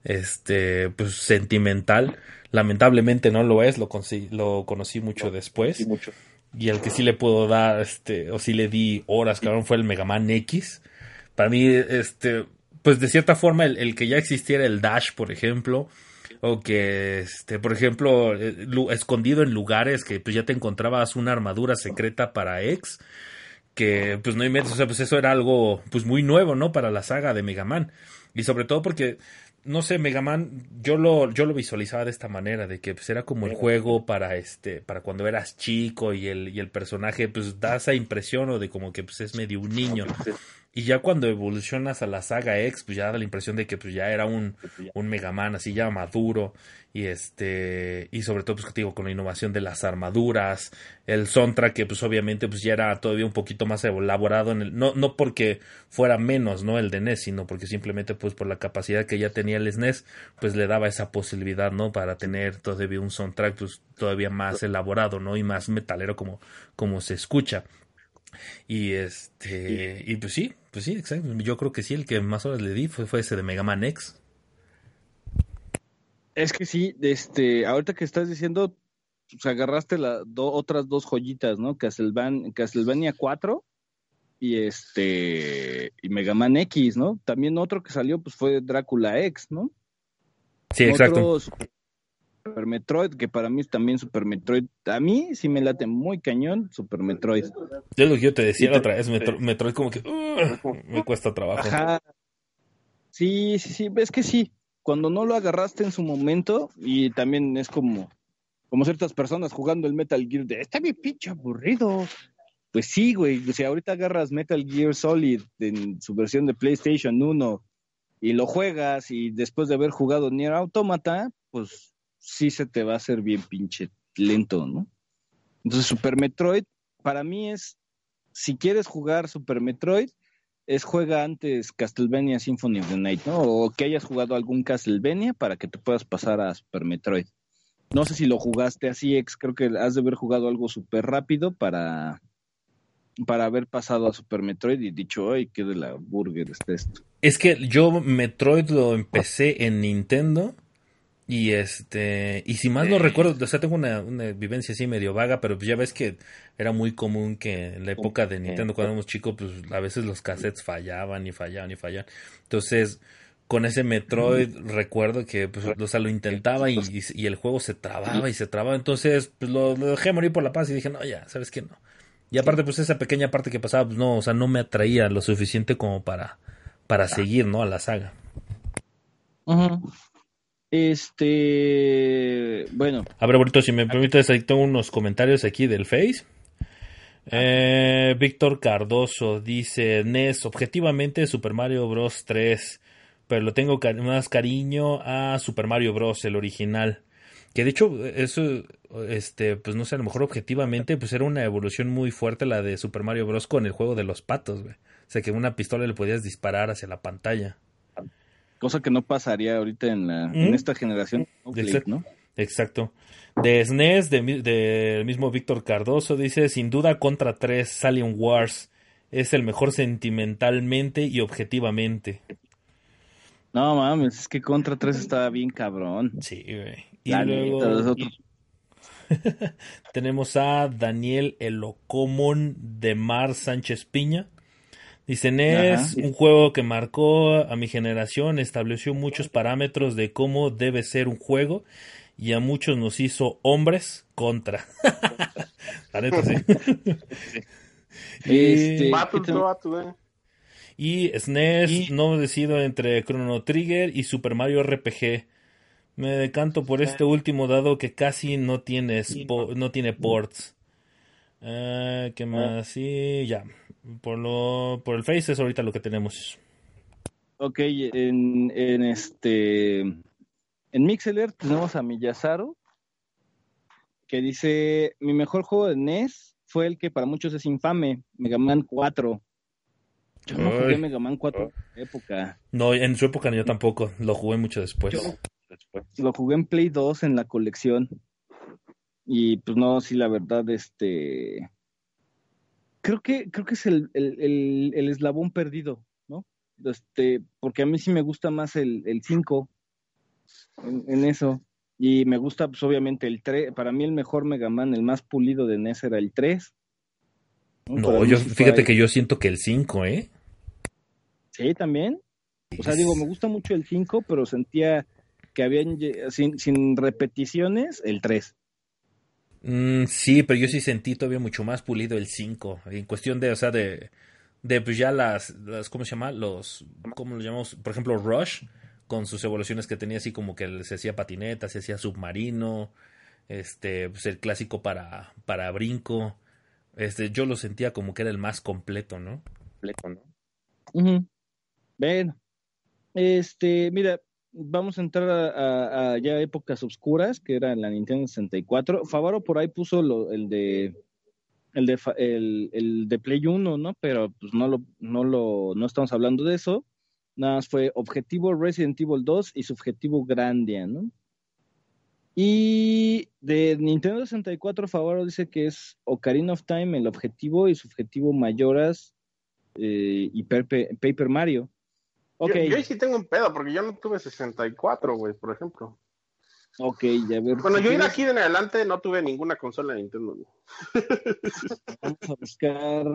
[SPEAKER 4] este, pues sentimental. Lamentablemente no lo es, lo, lo conocí mucho después. Y el que sí le puedo dar, este, o sí le di horas, cabrón, fue el Mega Man X. Para mí, este, pues de cierta forma, el, el que ya existiera el Dash, por ejemplo, o que, este, por ejemplo, eh, escondido en lugares que pues ya te encontrabas una armadura secreta para X, que pues no inventes, o sea, pues eso era algo pues muy nuevo, ¿no? Para la saga de Mega Man. Y sobre todo porque, no sé, Mega Man, yo lo, yo lo visualizaba de esta manera, de que pues era como el juego para este, para cuando eras chico y el, y el personaje pues da esa impresión o de como que pues es medio un niño. Y ya cuando evolucionas a la saga X, pues ya da la impresión de que pues ya era un, un Mega Man así ya maduro. Y este, y sobre todo, pues que te digo, con la innovación de las armaduras, el soundtrack que pues obviamente pues ya era todavía un poquito más elaborado en el, no, no porque fuera menos, ¿no? El de NES, sino porque simplemente pues por la capacidad que ya tenía el SNES, pues le daba esa posibilidad, ¿no? Para tener todavía un soundtrack pues todavía más elaborado, ¿no? Y más metalero como, como se escucha. Y este, y pues sí, pues sí, exacto. Yo creo que sí, el que más horas le di fue, fue ese de Mega Man X.
[SPEAKER 2] Es que sí, este, ahorita que estás diciendo, pues agarraste las otras dos joyitas, ¿no? Castlevania, Castlevania 4 y este, y Mega Man X, ¿no? También otro que salió, pues fue Drácula X, ¿no?
[SPEAKER 4] Sí, exacto.
[SPEAKER 2] Super Metroid, que para mí es también Super Metroid. A mí sí me late muy cañón Super Metroid.
[SPEAKER 4] Es lo que yo te decía la otra vez, Metro- Metroid como que uh, me cuesta trabajo.
[SPEAKER 2] Ajá. Sí, sí, sí, es que sí. Cuando no lo agarraste en su momento, y también es como, como ciertas personas jugando el Metal Gear de está bien pinche aburrido. Pues sí, güey. Si ahorita agarras Metal Gear Solid en su versión de PlayStation 1 y lo juegas, y después de haber jugado Nier Automata, pues sí se te va a hacer bien pinche lento, ¿no? Entonces, Super Metroid, para mí es, si quieres jugar Super Metroid, es juega antes Castlevania Symphony of the Night, ¿no? O que hayas jugado algún Castlevania para que te puedas pasar a Super Metroid. No sé si lo jugaste así, ex, creo que has de haber jugado algo súper rápido para, para haber pasado a Super Metroid y dicho, ay, qué de la burger está esto.
[SPEAKER 4] Es que yo Metroid lo empecé en Nintendo y este y si más no recuerdo, o sea, tengo una, una vivencia así medio vaga, pero ya ves que era muy común que en la época de Nintendo cuando éramos chicos, pues a veces los cassettes fallaban y fallaban y fallaban. Entonces, con ese Metroid recuerdo que pues, o sea, lo intentaba y, y, el juego se trababa y se trababa, entonces pues lo, lo, dejé morir por la paz y dije, "No, ya, ¿sabes qué? No." Y aparte pues esa pequeña parte que pasaba, pues no, o sea, no me atraía lo suficiente como para para seguir, ¿no? a la saga.
[SPEAKER 2] Ajá. Este, bueno.
[SPEAKER 4] A ver, si me permites, ahí tengo unos comentarios aquí del Face. Eh, Víctor Cardoso dice, NES, objetivamente Super Mario Bros. 3, pero lo tengo más cariño a Super Mario Bros. el original. Que de hecho, eso, este, pues no sé, a lo mejor objetivamente, pues era una evolución muy fuerte la de Super Mario Bros. con el juego de los patos, güey. O sea, que una pistola le podías disparar hacia la pantalla.
[SPEAKER 2] Cosa que no pasaría ahorita en, la, ¿Mm? en esta generación.
[SPEAKER 4] Exacto. ¿no? Exacto. De SNES, del de mismo Víctor Cardoso, dice, sin duda Contra 3, Alien Wars, es el mejor sentimentalmente y objetivamente.
[SPEAKER 2] No mames, es que Contra 3 estaba bien cabrón.
[SPEAKER 4] Sí, güey. Y la luego... Tenemos a Daniel Elocomon de Mar Sánchez Piña. Dicen, es Ajá. un juego que marcó a mi generación, estableció muchos parámetros de cómo debe ser un juego y a muchos nos hizo hombres contra. la neta, sí.
[SPEAKER 3] este,
[SPEAKER 4] y, y SNES, y... no decido entre Chrono Trigger y Super Mario RPG. Me decanto por este último dado que casi no tiene, no tiene ports. Uh, ¿Qué más? Sí, ya. Por lo por el Face es ahorita lo que tenemos.
[SPEAKER 2] Ok, en, en este en Mixeler tenemos a Miyazaro que dice mi mejor juego de NES fue el que para muchos es infame, Mega Man 4. Yo no jugué Mega Man 4 en su época.
[SPEAKER 4] No, en su época yo tampoco, lo jugué mucho después.
[SPEAKER 2] Yo lo jugué en Play 2 en la colección. Y pues no, sí, la verdad, este creo que, creo que es el, el, el, el, eslabón perdido, ¿no? Este, porque a mí sí me gusta más el 5 en, en, eso. Y me gusta, pues obviamente, el 3. Para mí, el mejor Mega Man, el más pulido de NES era el 3.
[SPEAKER 4] No, no yo, fíjate que yo siento que el 5, ¿eh?
[SPEAKER 2] Sí, también. O sea, digo, me gusta mucho el 5, pero sentía que habían, sin, sin repeticiones, el 3.
[SPEAKER 4] Mm, sí, pero yo sí sentí todavía mucho más pulido el 5. En cuestión de, o sea, de, de pues ya las, las, ¿cómo se llama? Los, ¿cómo lo llamamos? Por ejemplo, Rush, con sus evoluciones que tenía así como que se hacía patineta, se hacía submarino, este, pues el clásico para, para brinco. Este, yo lo sentía como que era el más completo, ¿no?
[SPEAKER 2] Completo, ¿no? Bueno, este, mira, vamos a entrar a, ya épocas oscuras, que era la Nintendo 64. Favaro por ahí puso el de el de el, el, de Play 1, ¿no? Pero pues no lo, no lo, no estamos hablando de eso. Nada más fue objetivo Resident Evil 2 y subjetivo Grandia, ¿no? Y de Nintendo 64, Favaro dice que es Ocarina of Time el objetivo y subjetivo Mayoras eh, y Paper Mario.
[SPEAKER 3] Okay. Yo, yo sí tengo un pedo, porque yo no tuve 64, güey, por ejemplo.
[SPEAKER 2] Ok, ya ver.
[SPEAKER 3] Bueno, yo de aquí en adelante no tuve ninguna consola de Nintendo.
[SPEAKER 2] Vamos a buscar.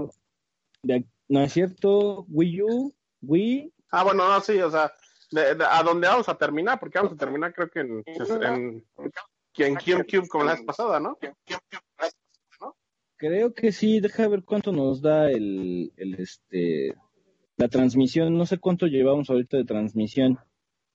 [SPEAKER 2] No es cierto, Wii U, Wii.
[SPEAKER 3] Ah, bueno, no, sí, o sea, de, de, a dónde vamos a terminar, porque vamos a terminar, creo que en, en, en GameCube como la vez pasada, ¿no?
[SPEAKER 2] Creo que sí, deja ver cuánto nos da el, el este la transmisión, no sé cuánto llevamos ahorita de transmisión,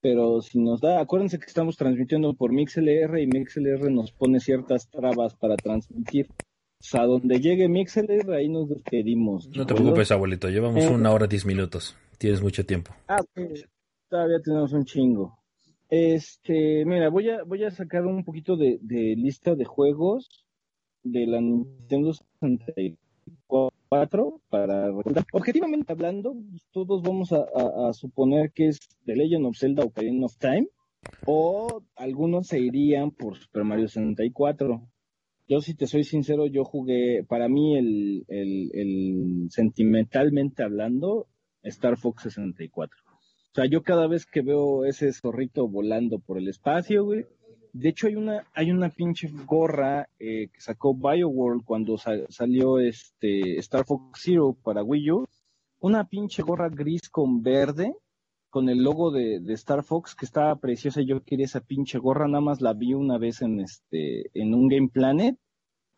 [SPEAKER 2] pero si nos da, acuérdense que estamos transmitiendo por MixLR y MixLR nos pone ciertas trabas para transmitir. O sea, donde llegue MixLR, ahí nos despedimos.
[SPEAKER 4] No te preocupes, abuelito, llevamos eh, una hora diez minutos. Tienes mucho tiempo.
[SPEAKER 2] Ah, pues, todavía tenemos un chingo. Este, mira, voy a, voy a sacar un poquito de, de lista de juegos de la Nintendo 64 cuatro para objetivamente hablando todos vamos a, suponer que es The Legend of Zelda Ocarina of Time o algunos se irían por Super Mario 64 yo si te soy sincero yo jugué para mí el, el sentimentalmente hablando Star Fox 64 O sea, yo cada vez que veo ese zorrito volando por el espacio, güey. De hecho, hay una, hay una pinche gorra eh, que sacó BioWorld cuando sa- salió este Star Fox Zero para Wii U. Una pinche gorra gris con verde, con el logo de, de Star Fox, que estaba preciosa. Yo quería esa pinche gorra, nada más la vi una vez en este, en un Game Planet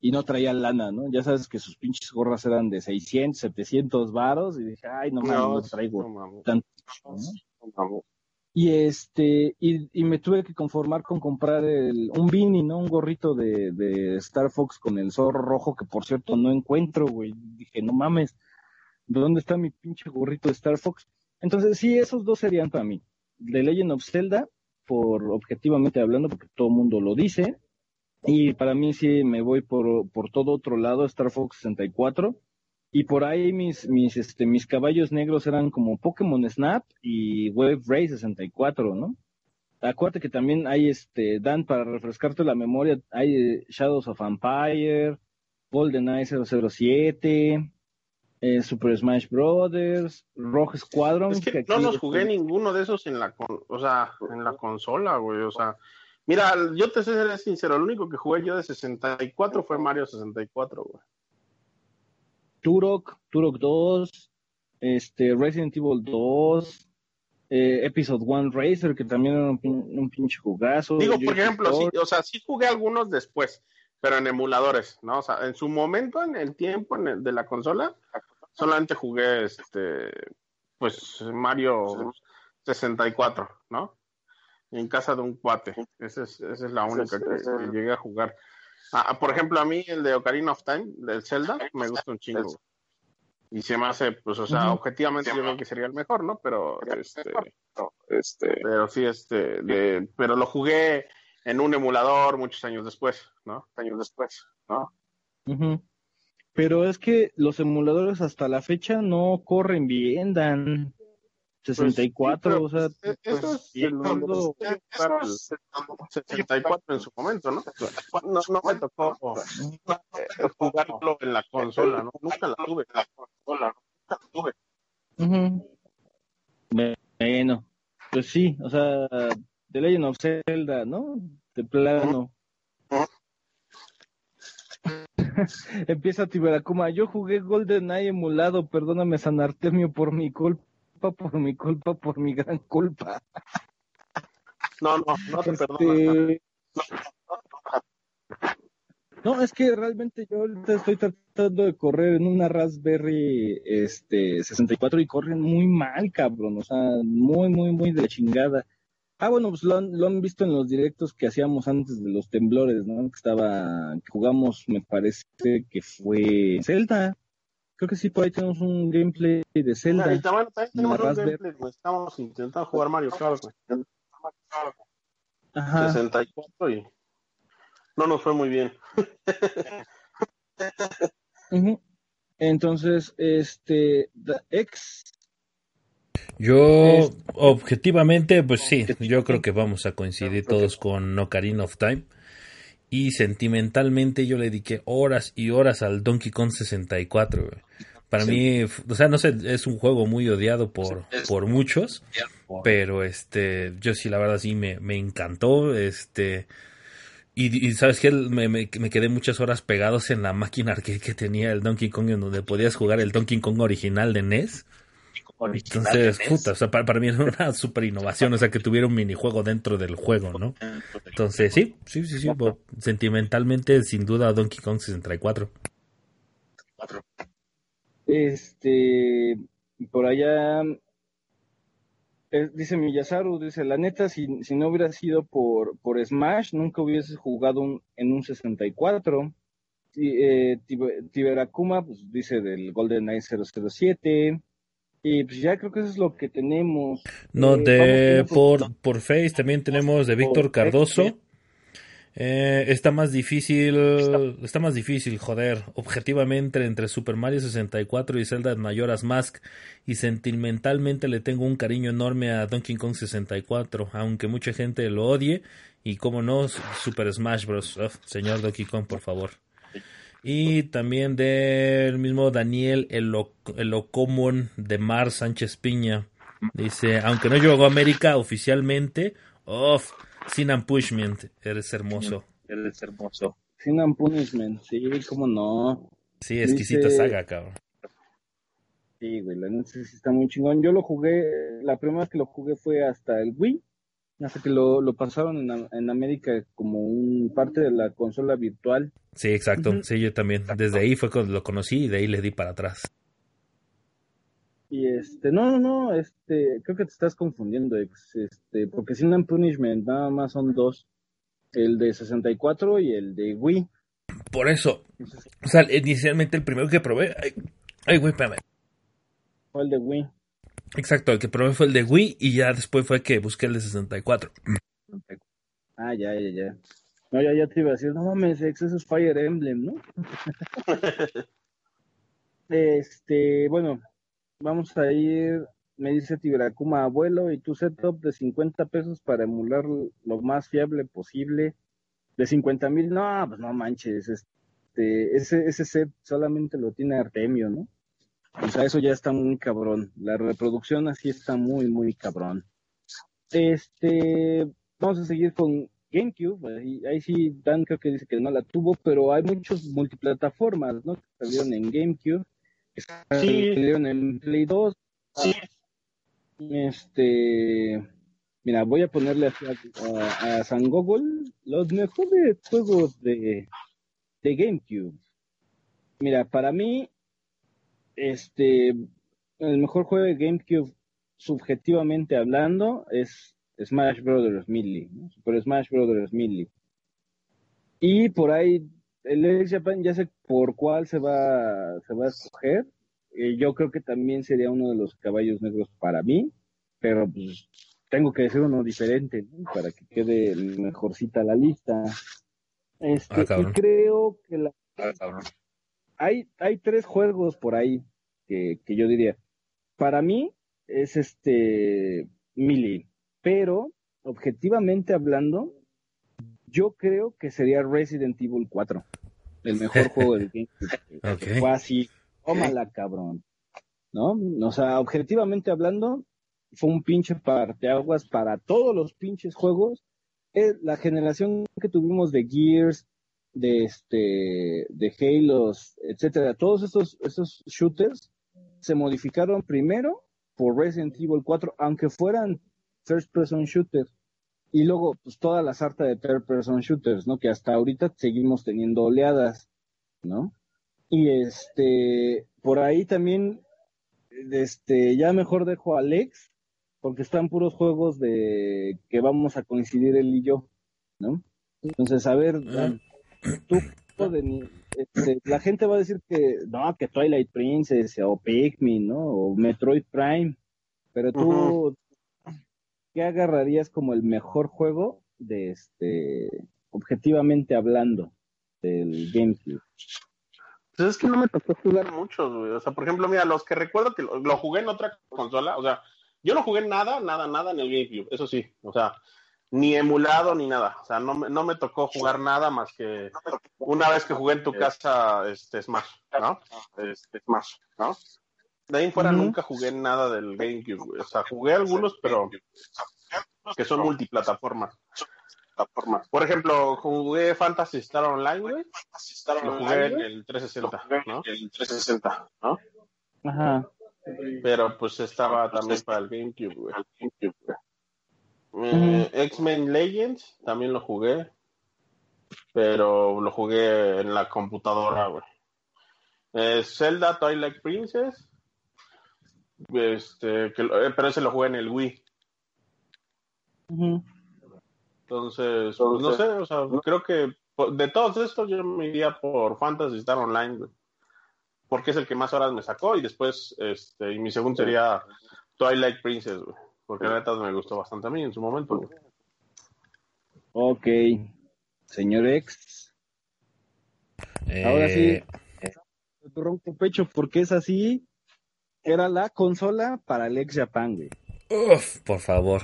[SPEAKER 2] y no traía lana, ¿no? Ya sabes que sus pinches gorras eran de 600, 700 varos y dije, ay, no mames, no, traigo
[SPEAKER 3] no mames.
[SPEAKER 2] tanto. ¿no? Y este, y, me tuve que conformar con comprar el, un beanie, ¿no? Un gorrito de, Star Fox con el zorro rojo, que por cierto no encuentro, güey. Dije, no mames, ¿de dónde está mi pinche gorrito de Star Fox? Entonces, sí, esos dos serían para mí. The Legend of Zelda, por objetivamente hablando, porque todo el mundo lo dice. Y para mí sí me voy por, por todo otro lado, Star Fox 64. Y por ahí mis, mis, este, mis caballos negros eran como Pokémon Snap y Wave Ray 64, ¿no? Acuérdate que también hay, este, Dan, para refrescarte la memoria, hay eh, Shadows of Empire, GoldenEye 007, eh, Super Smash Brothers, Rogue Squadron.
[SPEAKER 3] Es que no los
[SPEAKER 2] este,
[SPEAKER 3] jugué ninguno de esos en la, con- o sea, en la consola, güey. O sea, mira, yo te seré sincero, el único que jugué yo de 64 fue Mario 64, güey.
[SPEAKER 2] Turok, Turok 2, este, Resident Evil 2, eh, Episode 1 Racer, que también era un, pin- un pinche jugazo.
[SPEAKER 3] Digo, por ejemplo, sí, o sea, sí jugué algunos después, pero en emuladores, ¿no? O sea, en su momento, en el tiempo en el de la consola, solamente jugué este, pues Mario 64, ¿no? En casa de un cuate. Esa es, esa es la única que, que llegué a jugar. Ah, por ejemplo, a mí el de Ocarina of Time, del Zelda, me gusta un chingo. Y se me hace, pues, o sea, objetivamente yo creo que sería el mejor, ¿no? Pero, este, pero sí, este, de, pero lo jugué en un emulador muchos años después, ¿no? Años después, ¿no?
[SPEAKER 2] Pero es que los emuladores hasta la fecha no corren bien, Dan. 64,
[SPEAKER 3] Pues, sí,
[SPEAKER 2] o sea,
[SPEAKER 3] eso
[SPEAKER 2] pues,
[SPEAKER 3] es
[SPEAKER 2] y
[SPEAKER 3] el-
[SPEAKER 2] todo-
[SPEAKER 3] eso es el 64 en su momento, ¿no? No, no me tocó eh, jugarlo en la consola, ¿no? Nunca la tuve. La consola, nunca la tuve.
[SPEAKER 2] Bueno, pues sí, o sea, The Legend of Zelda, ¿no? De plano. Empieza Tiberacuma. Yo jugué GoldenEye emulado, perdóname San Artemio por mi culpa, por mi culpa, por mi gran culpa.
[SPEAKER 3] No, no, no te perdono.
[SPEAKER 2] Este, No, es que realmente yo ahorita estoy tratando de correr en una Raspberry este 64 y corren muy mal, cabrón, o sea, muy, muy, muy de chingada. Ah, bueno, pues lo han, lo han visto en los directos que hacíamos antes de los temblores, ¿no? Que estaba, que jugamos, me parece que fue Zelda. Creo que sí, por ahí tenemos un gameplay de Zelda.
[SPEAKER 3] Y también, también tenemos un gameplay, güey. Estamos intentando jugar Mario Kart, güey.
[SPEAKER 2] Ajá.
[SPEAKER 3] 64 y no nos fue muy bien.
[SPEAKER 2] Entonces, este, The X
[SPEAKER 4] Yo, objetivamente, pues sí, yo creo que vamos a coincidir todos con Ocarina of Time. Y sentimentalmente yo le dediqué horas y horas al Donkey Kong 64. güey. Para mí, o sea, no sé, es un juego muy odiado por, por muchos, pero este, yo sí, la verdad sí me, me encantó, este, y, y sabes que me, me, me quedé muchas horas pegados en la máquina arcade que tenía el Donkey Kong, en donde podías jugar el Donkey Kong original de NES. Entonces, puta, o sea, para, para mí era una super innovación, o sea, que tuviera un minijuego dentro del juego, ¿no? Entonces, sí, sí, sí, sí, bo- sentimentalmente, sin duda, Donkey Kong 64.
[SPEAKER 2] Este, por allá, eh, dice Miyazaru, dice, la neta, si, si no hubiera sido por, por Smash, nunca hubiese jugado un- en un 64. Y, eh, Tibe- Tiberakuma, pues dice del GoldenEye 007. Y pues ya creo que eso es lo que tenemos.
[SPEAKER 4] No,
[SPEAKER 2] Eh,
[SPEAKER 4] de por, por Face también tenemos de Víctor Cardoso. Eh, está más difícil, está más difícil, joder, objetivamente entre Super Mario 64 y Zelda Majora's Mask y sentimentalmente le tengo un cariño enorme a Donkey Kong 64, aunque mucha gente lo odie y como no, Super Smash Bros. Señor Donkey Kong, por favor. Y también del mismo Daniel Elo- Elocomon de Mar Sánchez Piña. Dice, aunque no llegó a América oficialmente, off, Sin and Pushment, eres hermoso.
[SPEAKER 2] Eres hermoso. Sin and Punishment, sí, cómo no.
[SPEAKER 4] Sí, exquisita
[SPEAKER 2] Dice-
[SPEAKER 4] saga, cabrón.
[SPEAKER 2] Sí, güey, la neta sí está muy chingón. Yo lo jugué, la primera vez que lo jugué fue hasta el Wii, hasta que lo, lo pasaron en, en América como un parte de la consola virtual.
[SPEAKER 4] Sí, exacto. Sí, yo también. Desde ahí fue cuando lo conocí y de ahí le di para atrás.
[SPEAKER 2] Y este, no, no, no, este, creo que te estás confundiendo, ex, este, porque Sin and Punishment nada más son dos, el de 64 y el de Wii.
[SPEAKER 4] Por eso, o sea, inicialmente el primero que probé, ay, ay, güey, espérame.
[SPEAKER 2] Fue el de Wii.
[SPEAKER 4] Exacto, el que probé fue el de Wii y ya después fue que busqué el de 64.
[SPEAKER 2] Ah, ya, ya, ya. No, ya, ya te iba a decir, no mames, ex, eso es Fire Emblem, ¿no? este, bueno, vamos a ir, me dice Tiberacuma, abuelo, y tu setup de 50 pesos para emular lo más fiable posible. De 50 mil, no, pues no manches, este, ese, ese set solamente lo tiene Artemio, ¿no? O sea, eso ya está muy cabrón. La reproducción así está muy, muy cabrón. Este, vamos a seguir con GameCube. Ahí, ahí sí, Dan creo que dice que no la tuvo, pero hay muchos multiplataformas, ¿no? Que salieron en GameCube, que
[SPEAKER 3] Sí.
[SPEAKER 2] salieron en Play 2.
[SPEAKER 3] Sí.
[SPEAKER 2] Este, mira, voy a ponerle a, a, a San Gogol los mejores juegos de, de GameCube. Mira, para mí, este, el mejor juego de GameCube, subjetivamente hablando, es Smash Brothers Melee, ¿no? Super Smash Brothers Melee. Y por ahí, el Ex Japan ya sé por cuál se va, se va a escoger. Eh, yo creo que también sería uno de los caballos negros para mí, pero pues tengo que decir uno diferente, ¿no? Para que quede mejorcita la lista. Este,
[SPEAKER 4] Ah,
[SPEAKER 2] y creo que la, hay, hay tres juegos por ahí que, que yo diría. Para mí es este Melee, pero objetivamente hablando, yo creo que sería Resident Evil 4, el mejor juego del GameCube.
[SPEAKER 4] Ok.
[SPEAKER 2] Fue así, tómala cabrón, ¿no? O sea, objetivamente hablando, fue un pinche parteaguas para todos los pinches juegos. La generación que tuvimos de Gears, de este, de Halos, etcétera, todos estos, estos shooters se modificaron primero por Resident Evil 4, aunque fueran first person shooters. Y luego, pues toda la sarta de third person shooters, ¿no? Que hasta ahorita seguimos teniendo oleadas, ¿no? Y este, por ahí también, este, ya mejor dejo a Alex, porque están puros juegos de que vamos a coincidir él y yo, ¿no? Entonces, a ver, Dan, tú, de este, la gente va a decir que, no, que Twilight Princess, o Pikmin, ¿no? O Metroid Prime, pero tú, ¿qué agarrarías como el mejor juego de este, objetivamente hablando, del GameCube?
[SPEAKER 3] Pues es que no me tocó jugar muchos, güey. O sea, por ejemplo, mira, los que recuerdo que lo, lo jugué en otra consola, o sea, yo no jugué nada, nada, nada en el GameCube, eso sí. O sea, ni emulado ni nada. O sea, no me, no me tocó jugar nada más que una vez que jugué en tu casa este Smash, ¿no? Este Smash, ¿no? De ahí en fuera nunca jugué nada del GameCube. O sea, jugué algunos, pero que son multiplataformas. Por ejemplo, jugué Fantasy Star Online, güey. Lo jugué en el 360, ¿no? El 360, ¿no?
[SPEAKER 2] Ajá.
[SPEAKER 3] Pero pues estaba también para el GameCube, güey. Eh, X-Men Legends también lo jugué. Pero lo jugué en la computadora, güey. Eh, Zelda Twilight Princess. Este, que, eh, pero ese lo jugué en el Wii. Entonces, pues, no sé, o sea, creo que de todos estos yo me iría por Fantasy Star Online, güey. Porque es el que más horas me sacó y después, este, y mi segundo sería Twilight Princess, güey. Porque la neta me gustó bastante a mí en su momento.
[SPEAKER 2] Ok. Señor X, ahora sí,
[SPEAKER 4] Eh,
[SPEAKER 2] tu ronco pecho, porque es así. Era la consola para el Ex Japan, güey.
[SPEAKER 4] uf, por favor.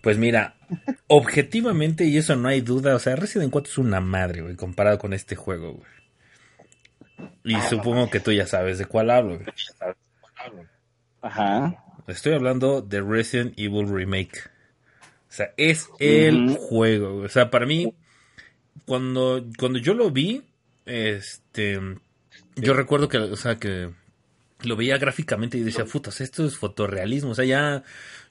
[SPEAKER 4] Pues mira, objetivamente, y eso no hay duda, o sea, Resident 4 es una madre, güey, comparado con este juego, güey. Y supongo que tú ya sabes de cuál hablo, güey.
[SPEAKER 2] Ajá.
[SPEAKER 4] Estoy hablando de Resident Evil Remake. O sea, es el juego. O sea, para mí, cuando, cuando yo lo vi, este, yo recuerdo que, o sea, que lo veía gráficamente y decía, putas, esto es fotorrealismo. O sea, ya,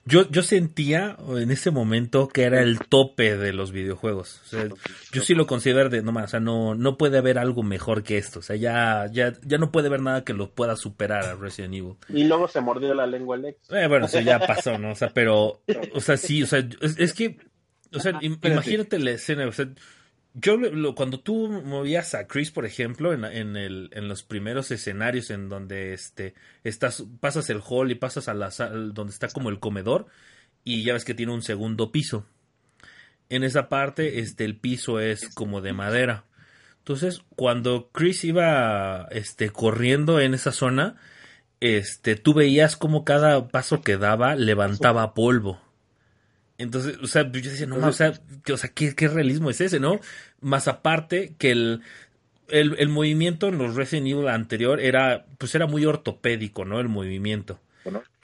[SPEAKER 4] yo, yo sentía en ese momento que era el tope de los videojuegos. O sea, yo sí lo considero de, no más, o sea, no, no puede haber algo mejor que esto. O sea, ya, ya, ya no puede haber nada que lo pueda superar a Resident Evil.
[SPEAKER 3] Y luego se mordió la lengua el ex.
[SPEAKER 4] Eh, bueno, eso ya pasó, ¿no? O sea, pero, o sea, sí, o sea, es, es que, o sea,
[SPEAKER 2] espérate.
[SPEAKER 4] imagínate la escena, o sea, yo lo- cuando tú movías a Chris, por ejemplo, en, en, el, en los primeros escenarios en donde este estás, pasas el hall y pasas a la sala donde está como el comedor y ya ves que tiene un segundo piso. En esa parte, este, el piso es como de madera. Entonces, cuando Chris iba este, corriendo en esa zona, este, tú veías como cada paso que daba levantaba polvo. Entonces, o sea, yo decía, no, ma, o sea, que- o sea ¿qué, qué realismo es ese, no? Más aparte que el, el, el movimiento en los Resident Evil anterior era, pues era muy ortopédico, ¿no? El movimiento.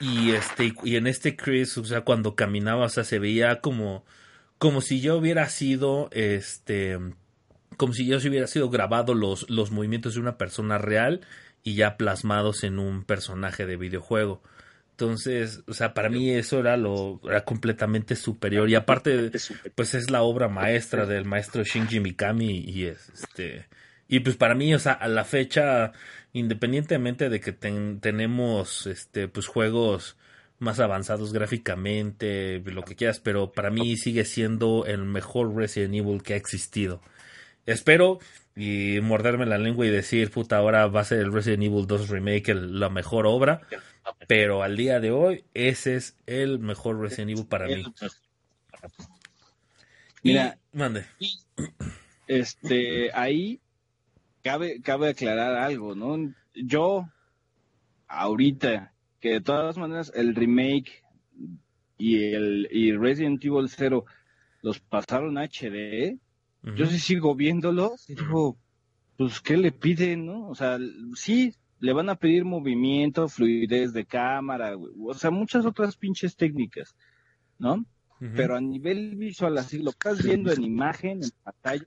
[SPEAKER 4] Y este, y en este Chris, o sea, cuando caminaba, o sea, se veía como, como si yo hubiera sido, este, como si yo se hubiera sido grabado los, los movimientos de una persona real y ya plasmados en un personaje de videojuego. Entonces, o sea, para mí eso era lo era completamente superior y aparte pues es la obra maestra del maestro Shinji Mikami y es este y pues para mí, o sea, a la fecha independientemente de que ten- tenemos este pues juegos más avanzados gráficamente, lo que quieras, pero para mí sigue siendo el mejor Resident Evil que ha existido. Espero y morderme la lengua y decir, puta, ahora va a ser el Resident Evil 2 Remake el- la mejor obra, pero al día de hoy ese es el mejor Resident Evil para mí.
[SPEAKER 2] Mira,
[SPEAKER 4] Y- mande.
[SPEAKER 2] este, ahí cabe, cabe aclarar algo, ¿no? Yo, ahorita, que de todas maneras el remake y el y Resident Evil 0 los pasaron a HD, yo sí sigo viéndolos y digo, pues, ¿qué le piden, no? O sea, sí, le van a pedir movimiento, fluidez de cámara, güey, o sea, muchas otras pinches técnicas, ¿no? Pero a nivel visual, así lo estás viendo en imagen, en pantalla,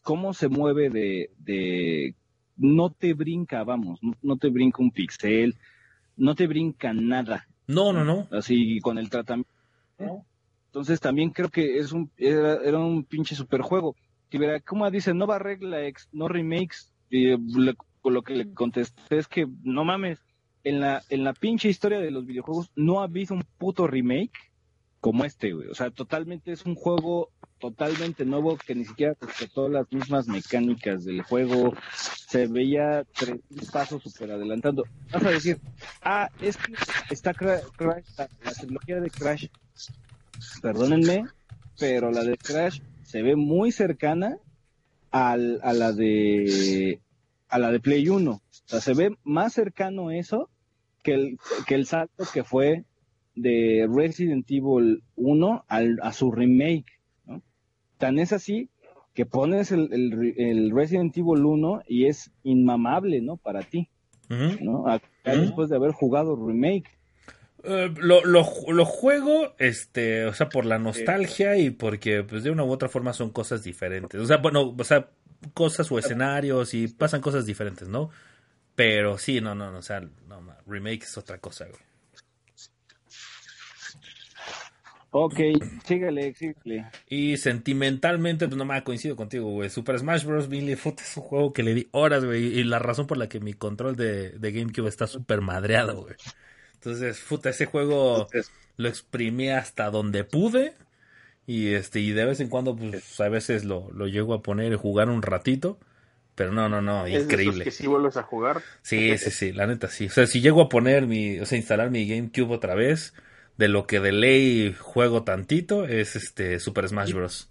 [SPEAKER 2] cómo se mueve de, de no te brinca, vamos, no, no te brinca un pixel, no te brinca nada,
[SPEAKER 4] No, no, no.
[SPEAKER 2] así con el tratamiento. Entonces también creo que es un era, era un pinche superjuego. Que verá, como dice, nueva regla ex, no remakes. Y eh, con lo que le contesté es que no mames, en la en la pinche historia de los videojuegos no ha habido un puto remake como este, güey. O sea, totalmente es un juego totalmente nuevo que ni siquiera respetó las mismas mecánicas del juego. Se veía tres pasos super adelantando. Vas a decir, ah, es que está Cra- Crash, la, la trilogía de Crash. Perdónenme, pero la de Crash se ve muy cercana al, a la de a la de Play 1. O sea, se ve más cercano eso que el, que el salto que fue de Resident Evil 1 al, a su remake. ¿no? Tan es así que pones el, el, el Resident Evil 1 y es inmamable, ¿no? Para ti. ¿no? Acá después de haber jugado remake.
[SPEAKER 4] Eh, lo, lo, lo juego, este, o sea, por la nostalgia y porque, pues, de una u otra forma son cosas diferentes. O sea, bueno, o sea, cosas o escenarios y pasan cosas diferentes, ¿no? Pero sí, no, no, no, o sea, no, ma, remake es otra cosa, güey.
[SPEAKER 2] Ok, síguele, síguele.
[SPEAKER 4] Y sentimentalmente, pues no me coincido contigo, güey. Super Smash Bros. Melee Foot es un juego que le di horas, güey. Y la razón por la que mi control de, de GameCube está súper madreado, güey. Entonces, puta, ese juego lo exprimí hasta donde pude. Y este, y de vez en cuando, pues a veces lo, lo llego a poner y jugar un ratito. Pero no, no, no,
[SPEAKER 3] Es de esos
[SPEAKER 4] increíble.
[SPEAKER 3] que si vuelves a jugar.
[SPEAKER 4] Sí, sí, sí, la neta sí. O sea, si llego a poner mi, o sea, instalar mi GameCube otra vez, de lo que de ley juego tantito, es este Super Smash Bros.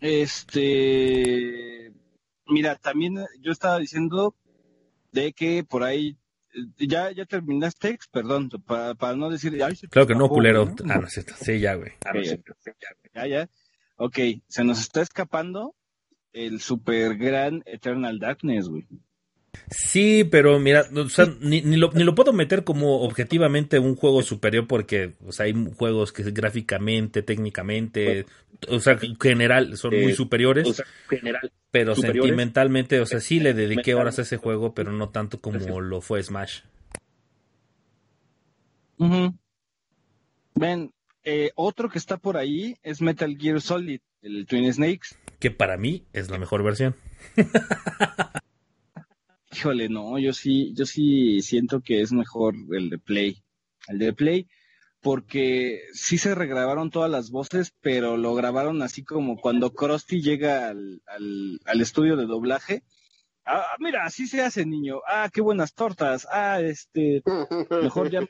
[SPEAKER 2] Este, mira, también yo estaba diciendo de que por ahí ya ya terminaste, perdón, para, para no decir, ay,
[SPEAKER 4] Claro que no, culero.
[SPEAKER 2] ¿no?
[SPEAKER 4] Ah, no es cierto. Sí, ya, güey.
[SPEAKER 2] Ok, ya, ya. Ok, se nos está escapando el super gran Eternal Darkness, güey.
[SPEAKER 4] Sí, pero mira, o sea, ni, ni, lo, ni lo puedo meter como objetivamente un juego superior porque o sea, hay juegos que gráficamente, técnicamente, o sea, en general son muy
[SPEAKER 2] Eh,
[SPEAKER 4] superiores,
[SPEAKER 2] o sea, general.
[SPEAKER 4] pero
[SPEAKER 2] superiores.
[SPEAKER 4] sentimentalmente, o sea, sí le dediqué horas a ese juego, pero no tanto como lo fue Smash.
[SPEAKER 2] Ujú. Ven, eh, otro que está por ahí es Metal Gear Solid, el Twin Snakes.
[SPEAKER 4] Que para mí es la mejor versión.
[SPEAKER 2] Híjole, no, yo sí, yo sí siento que es mejor el de Play. El de Play, porque sí se regrabaron todas las voces, pero lo grabaron así como cuando Krusty llega al, al, al estudio de doblaje. Ah, mira, así se hace, niño. Ah, qué buenas tortas. Ah, este, mejor ya.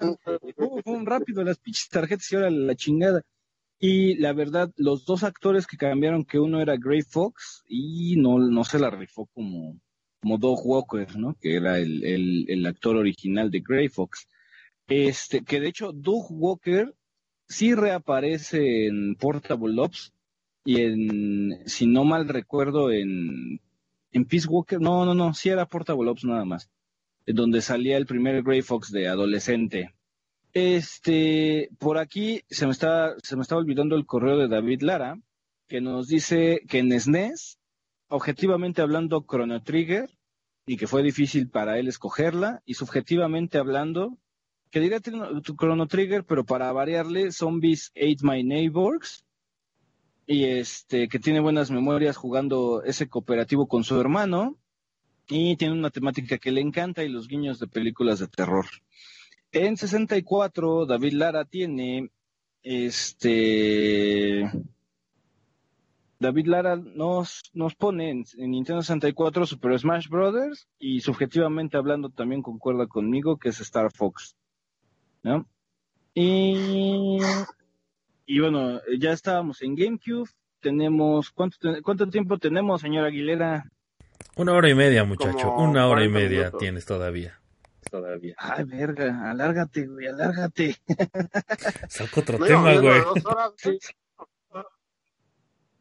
[SPEAKER 2] Uh, fue un rápido las pinches tarjetas y ahora la chingada. Y la verdad, los dos actores que cambiaron, que uno era Gray Fox y no, no se la rifó como, como Doug Walker, ¿no? Que era el, actor original de Gray Fox. Este, que de hecho, Doug Walker sí reaparece en Portable Ops y en, si no mal recuerdo, en, en Peace Walker, no, no, no, sí era Portable Ops nada más, donde salía el primer Gray Fox de adolescente. Este, por aquí se me está, se me olvidando el correo de David Lara, que nos dice que en SNES, objetivamente hablando, Chrono Trigger, y que fue difícil para él escogerla, y subjetivamente hablando, que diría Chrono Trigger, pero para variarle, Zombies Ate My Neighbors, y este, que tiene buenas memorias jugando ese cooperativo con su hermano, y tiene una temática que le encanta y los guiños de películas de terror. En 64, David Lara tiene este. David Lara nos, nos pone en, en Nintendo 64 Super Smash Brothers y subjetivamente hablando también concuerda conmigo que es Star Fox. ¿no? Y, y bueno, ya estábamos en GameCube. Tenemos, ¿cuánto, te- ¿cuánto tiempo tenemos, señor Aguilera?
[SPEAKER 4] Una hora y media, muchacho.
[SPEAKER 3] Como
[SPEAKER 4] Una hora y
[SPEAKER 3] 40
[SPEAKER 4] media
[SPEAKER 3] minutos.
[SPEAKER 4] todavía todavía.
[SPEAKER 2] Todavía. Ay, verga, alárgate, güey, alárgate.
[SPEAKER 4] Saco otro
[SPEAKER 3] No
[SPEAKER 4] tema, güey.
[SPEAKER 3] dos horas.
[SPEAKER 2] Sí.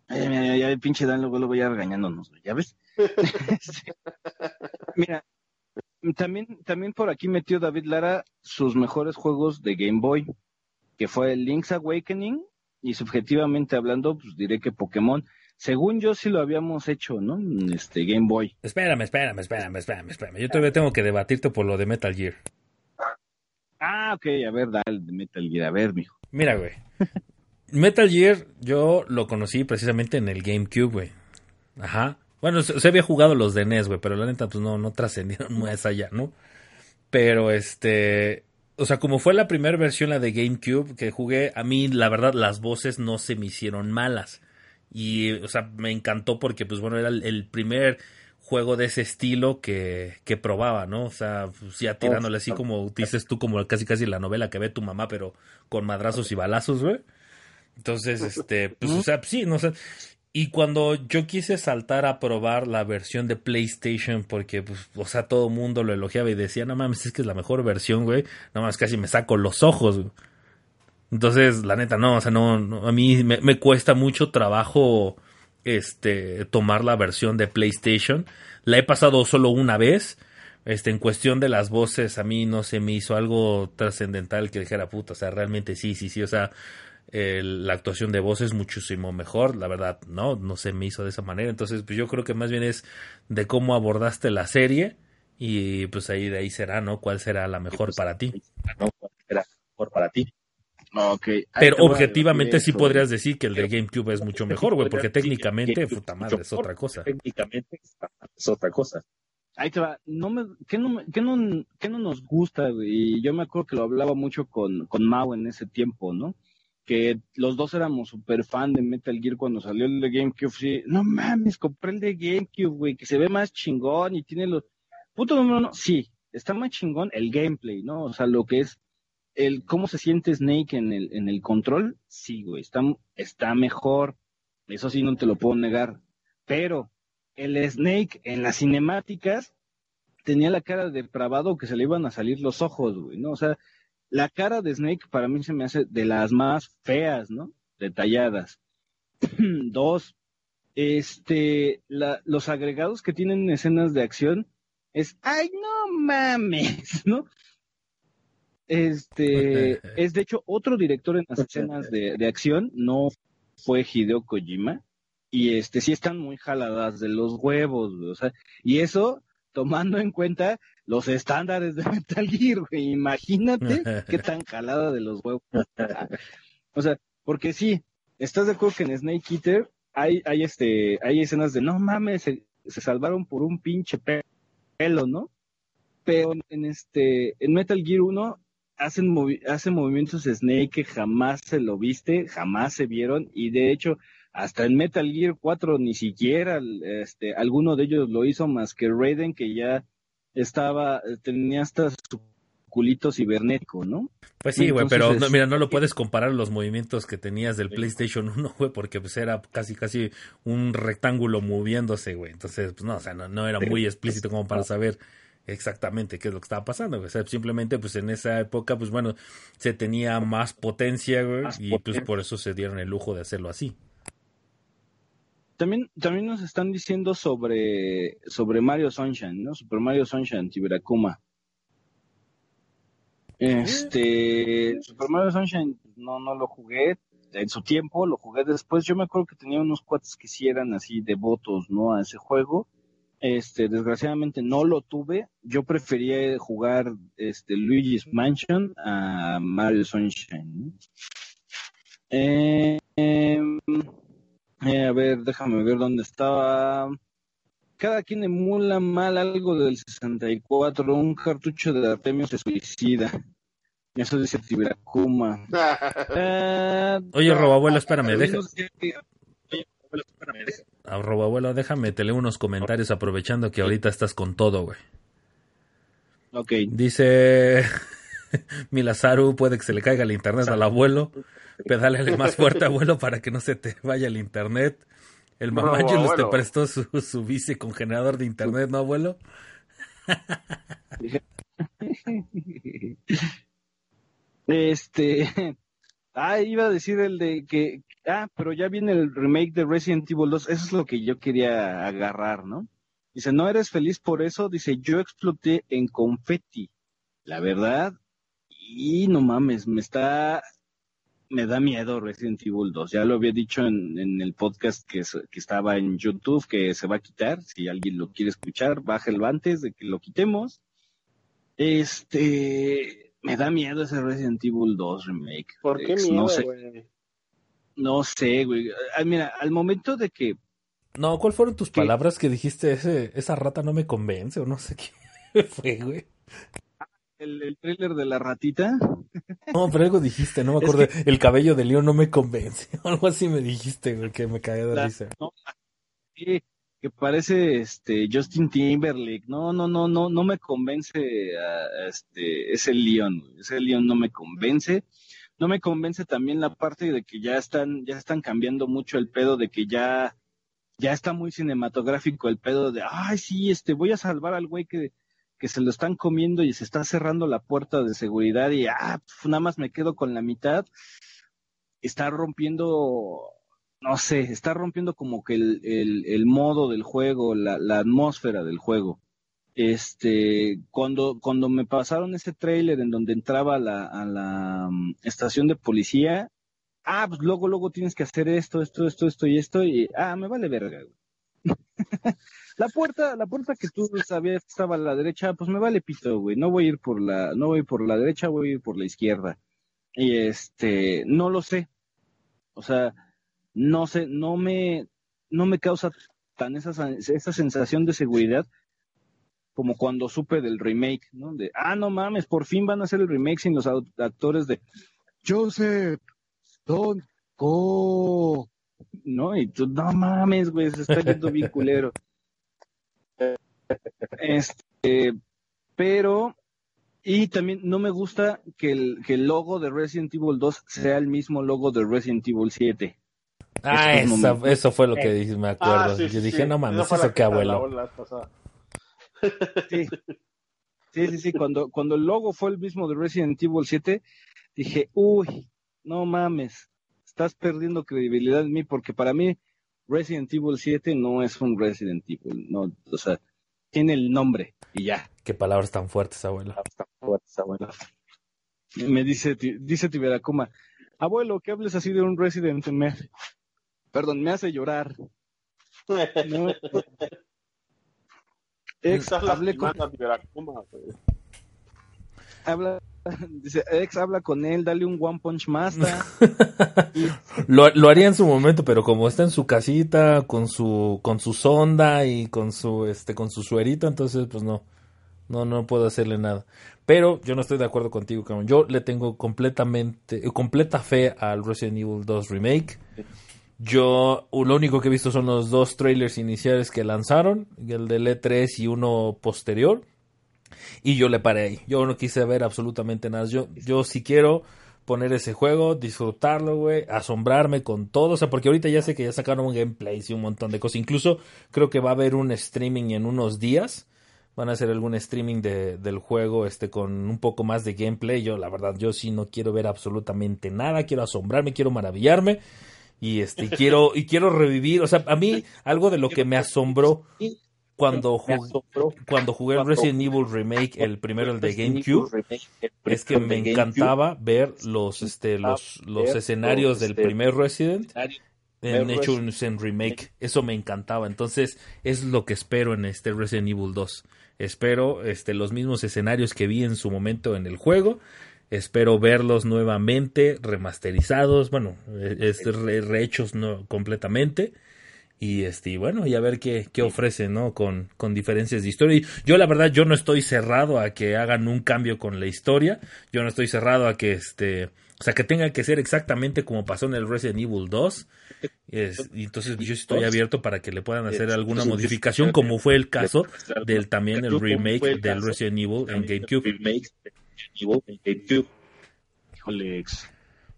[SPEAKER 2] Ay, mira, ya el pinche Dan luego, luego ya regañándonos, ¿ya ves? Este, mira, también, también por aquí metió David Lara sus mejores juegos de Game Boy, que fue el Link's Awakening, y subjetivamente hablando, pues diré que Pokémon. Según yo sí lo habíamos hecho, ¿no? Este Game Boy.
[SPEAKER 4] Espérame, espérame, espérame, espérame, espérame. Yo todavía tengo que debatirte por lo de Metal Gear.
[SPEAKER 2] Ah, ok, a ver, dale, de Metal Gear, a ver, mijo.
[SPEAKER 4] Mira, güey. Metal Gear yo lo conocí precisamente en el GameCube, güey. Ajá. Bueno, se, se había jugado los de NES, güey, pero la neta, pues no, no trascendieron más allá, ¿no? Pero este. O sea, como fue la primera versión, la de GameCube, que jugué, a mí, la verdad, las voces no se me hicieron malas. Y, o sea, me encantó porque, pues bueno, era el, el primer juego de ese estilo que, que probaba, ¿no? O sea, pues, ya tirándole así como dices tú, como casi casi la novela que ve tu mamá, pero con madrazos y balazos, güey. Entonces, este, pues, o sea, sí, no sé. Y cuando yo quise saltar a probar la versión de PlayStation, porque, pues, o sea, todo el mundo lo elogiaba y decía, no mames, es que es la mejor versión, güey. No mames, casi me saco los ojos, güey. Entonces, la neta, no, o sea, no, no, a mí me, me cuesta mucho trabajo, este, tomar la versión de PlayStation. La he pasado solo una vez. Este, en cuestión de las voces, a mí no se me hizo algo trascendental que dijera, puta, o sea, realmente sí, sí, sí, o sea, el- la actuación de voz es muchísimo mejor, la verdad, no, no se me hizo de esa manera. Entonces, pues yo creo que más bien es de cómo abordaste la serie y pues ahí de ahí será, ¿no? ¿Cuál será la mejor para ti?
[SPEAKER 2] No, era mejor para ti. Ok. ahí
[SPEAKER 4] Pero objetivamente sí podrías decir que el de GameCube es mucho mejor, güey, porque técnicamente,
[SPEAKER 2] GameCube
[SPEAKER 4] puta madre, es otra cosa.
[SPEAKER 2] técnicamente es otra cosa. Ahí te va. No me, ¿qué, no, me- qué, no, qué no nos gusta, güey? Y yo me acuerdo que lo hablaba mucho con, con Mao en ese tiempo, ¿no? Que los dos éramos súper fan de Metal Gear cuando salió el de GameCube. Sí, no mames, compré el de GameCube, güey, que se ve más chingón y tiene los... Puto número uno, sí, está más chingón el gameplay, ¿no? O sea, lo que es el cómo se siente Snake en el, en el control, sí, güey, está, está mejor. Eso sí, no te lo puedo negar. Pero el Snake en las cinemáticas tenía la cara de depravado que se le iban a salir los ojos, güey, ¿no? O sea, la cara de Snake para mí se me hace de las más feas, ¿no? Detalladas. Dos, este, la- los agregados que tienen escenas de acción es, ay, no mames, ¿no? Este, es de hecho otro director en las escenas de, de acción, no fue Hideo Kojima, y este, sí están muy jaladas de los huevos, o sea, y eso tomando en cuenta los estándares de Metal Gear, güey, imagínate qué tan jalada de los huevos. o sea, porque sí, ¿estás de acuerdo que en Snake Eater hay, hay este, hay escenas de no mames, se, se salvaron por un pinche pelo, ¿no? Pero en este, en Metal Gear 1 hacen, movi hacen movimientos Snake que jamás se lo viste, jamás se vieron, y de hecho, hasta en Metal Gear 4 ni siquiera este, alguno de ellos lo hizo más que Raiden, que ya estaba, tenía hasta su culito cibernético, ¿no?
[SPEAKER 4] Pues sí, güey, pero no, mira, no lo puedes comparar los movimientos que tenías del PlayStation 1, güey, porque pues era casi casi un rectángulo moviéndose, güey. Entonces, pues no, o sea, no, no era muy explícito como para saber exactamente qué es lo que estaba pasando, güey. O sea, simplemente pues en esa época, pues bueno, se tenía más potencia, güey, y pues por eso se dieron el lujo de hacerlo así.
[SPEAKER 2] También, también nos están diciendo sobre, sobre Mario Sunshine, ¿no? Super Mario Sunshine, Tiberakuma. Este, Super Mario Sunshine no, no lo jugué en su tiempo, lo jugué después. Yo me acuerdo que tenía unos cuates que sí eran así devotos, ¿no? A ese juego. Este, desgraciadamente no lo tuve. Yo prefería jugar este Luigi's Mansion a Mario Sunshine. ¿no? Eh, eh, a ver, déjame ver dónde estaba. Cada quien emula mal algo del 64. Un cartucho de Artemio se suicida. Eso dice Tiberakuma. Eh,
[SPEAKER 4] Oye, Robabuelo, espérame, deja,
[SPEAKER 2] deja-
[SPEAKER 4] ah, Robabuelo, déjame, te leo unos comentarios aprovechando que ahorita estás con todo, güey.
[SPEAKER 2] Ok.
[SPEAKER 4] Dice Milazaru, puede que se le caiga el internet al abuelo. Pedálale más fuerte, abuelo, para que no se te vaya el internet. El
[SPEAKER 3] No,
[SPEAKER 4] mamá Angelus te prestó su, su bici con generador de internet, ¿no, abuelo?
[SPEAKER 2] Este. Ah, iba a decir el de que. Ah, pero ya viene el remake de Resident Evil 2. Eso es lo que yo quería agarrar, ¿no? Dice, ¿no eres feliz por eso? Dice, yo exploté en confetti. La verdad. Y no mames, me está. Me da miedo Resident Evil 2. Ya lo había dicho en, en el podcast que, que estaba en YouTube, que se va a quitar. Si alguien lo quiere escuchar, bájelo antes de que lo quitemos. Este. Me da miedo ese Resident Evil 2 remake.
[SPEAKER 3] ¿Por qué miedo,
[SPEAKER 2] No sé,
[SPEAKER 3] güey?
[SPEAKER 2] no sé, güey. Ah, mira, al momento de que
[SPEAKER 4] No, ¿cuáles fueron tus
[SPEAKER 2] ¿Qué?
[SPEAKER 4] palabras que dijiste? Ese, esa rata no me convence o no sé qué fue, güey.
[SPEAKER 2] El, el de la ratita,
[SPEAKER 4] No, pero algo dijiste, no me
[SPEAKER 2] Es
[SPEAKER 4] acuerdo. El cabello de León no me convence. Algo así me dijiste, güey, que me caía de
[SPEAKER 2] La-
[SPEAKER 4] risa.
[SPEAKER 2] sí, que parece este Justin Timberlake. No, no, no, no, no me convence a- este ese güey. Ese Leon no me convence. No me convence también la parte de que ya están, ya están cambiando mucho el pedo de que ya, ya está muy cinematográfico el pedo de, ay, sí, este, voy a salvar al güey que, que se lo están comiendo y se está cerrando la puerta de seguridad y, ah, pf, nada más me quedo con la mitad. Está rompiendo, no sé, está rompiendo como que el, el, modo del juego, la, atmósfera del juego. Este, cuando, cuando me pasaron ese tráiler en donde entraba la, a la mm, estación de policía, ah, pues luego, luego tienes que hacer esto, esto, esto, esto y esto, y ah, me vale verga. la puerta, la puerta que tú sabías que estaba a la derecha, pues me vale pito, güey. No voy a ir por la, no voy por la derecha, voy a ir por la izquierda. Y este, no lo sé. O sea, no sé, no me, no me causa tan esa, esa sensación de seguridad como cuando supe del remake, ¿no? De, ah, no mames, por fin van a hacer el remake sin los actores de Joseph, Don, Go, ¿no? Y tú, no mames, güey, se está yendo bien culero. Este, pero, y también no me gusta que el, que el logo de Resident Evil 2 sea el mismo logo de Resident Evil 7.
[SPEAKER 4] Ah, esa-
[SPEAKER 2] momentos.
[SPEAKER 4] eso fue lo que dije, me acuerdo.
[SPEAKER 3] Ah, sí,
[SPEAKER 4] Yo
[SPEAKER 3] sí,
[SPEAKER 4] dije,
[SPEAKER 3] sí.
[SPEAKER 4] no mames, eso qué abuelo.
[SPEAKER 3] la
[SPEAKER 2] sí, sí, sí. Cuando, cuando el logo fue el mismo de Resident Evil 7, dije, uy, no mames, estás perdiendo credibilidad en mí, porque para mí Resident Evil 7 no es un Resident Evil, no, o sea, tiene el nombre y ya.
[SPEAKER 4] Qué palabras tan fuertes, abuelo.
[SPEAKER 2] Me dice, Ti- dice Tiberacuma, abuelo, que hables así de un Resident me hace- perdón, me hace llorar. No. Ex, hablé con,
[SPEAKER 3] güey.
[SPEAKER 2] habla, dice, ex, habla con él, dale un One Punch Master.
[SPEAKER 4] Lo, haría en su momento, pero como está en su casita, con su, con su sonda y con su, este, con su suerito, entonces, pues no, no, no puedo hacerle nada. Pero yo no estoy de acuerdo contigo, cabrón. Yo le tengo completamente, completa fe al Resident Evil 2 Remake. Yo, lo único que he visto son los dos trailers iniciales que lanzaron, el del E3 y uno posterior. Y yo le paré ahí. Yo no quise ver absolutamente nada. Yo, yo si quiero poner ese juego, disfrutarlo, güey, asombrarme con todo. O sea, porque ahorita ya sé que ya sacaron un gameplay y un montón de cosas. Incluso creo que va a haber un streaming en unos días. Van a hacer algún streaming de, del juego este con un poco más de gameplay. Yo, la verdad, yo sí no quiero ver absolutamente nada. Quiero asombrarme, quiero maravillarme. Y este, quiero, y quiero revivir. O sea, a mí, algo de lo que me asombró cuando jugué, cuando jugué el Resident Evil Remake, el primero, el de GameCube, es que me encantaba ver los, este, los, los escenarios del primer Resident en hechos en remake. Eso me encantaba. Entonces, es lo que espero en este Resident Evil 2. Espero este, los mismos escenarios que vi en su momento en el juego. Espero verlos nuevamente remasterizados, bueno, este, re- rehechos no, completamente. Y este, y bueno, y a ver qué, qué ofrece, ¿no? Con, con diferencias de historia. Y yo, la verdad, yo no estoy cerrado a que hagan un cambio con la historia. Yo no estoy cerrado a que este. O sea, que tenga que ser exactamente como pasó en el Resident Evil 2. Es- y entonces yo estoy abierto para que le puedan hacer alguna modificación, como fue el caso del también el remake del Resident Evil en GameCube.
[SPEAKER 2] Híjole, ex.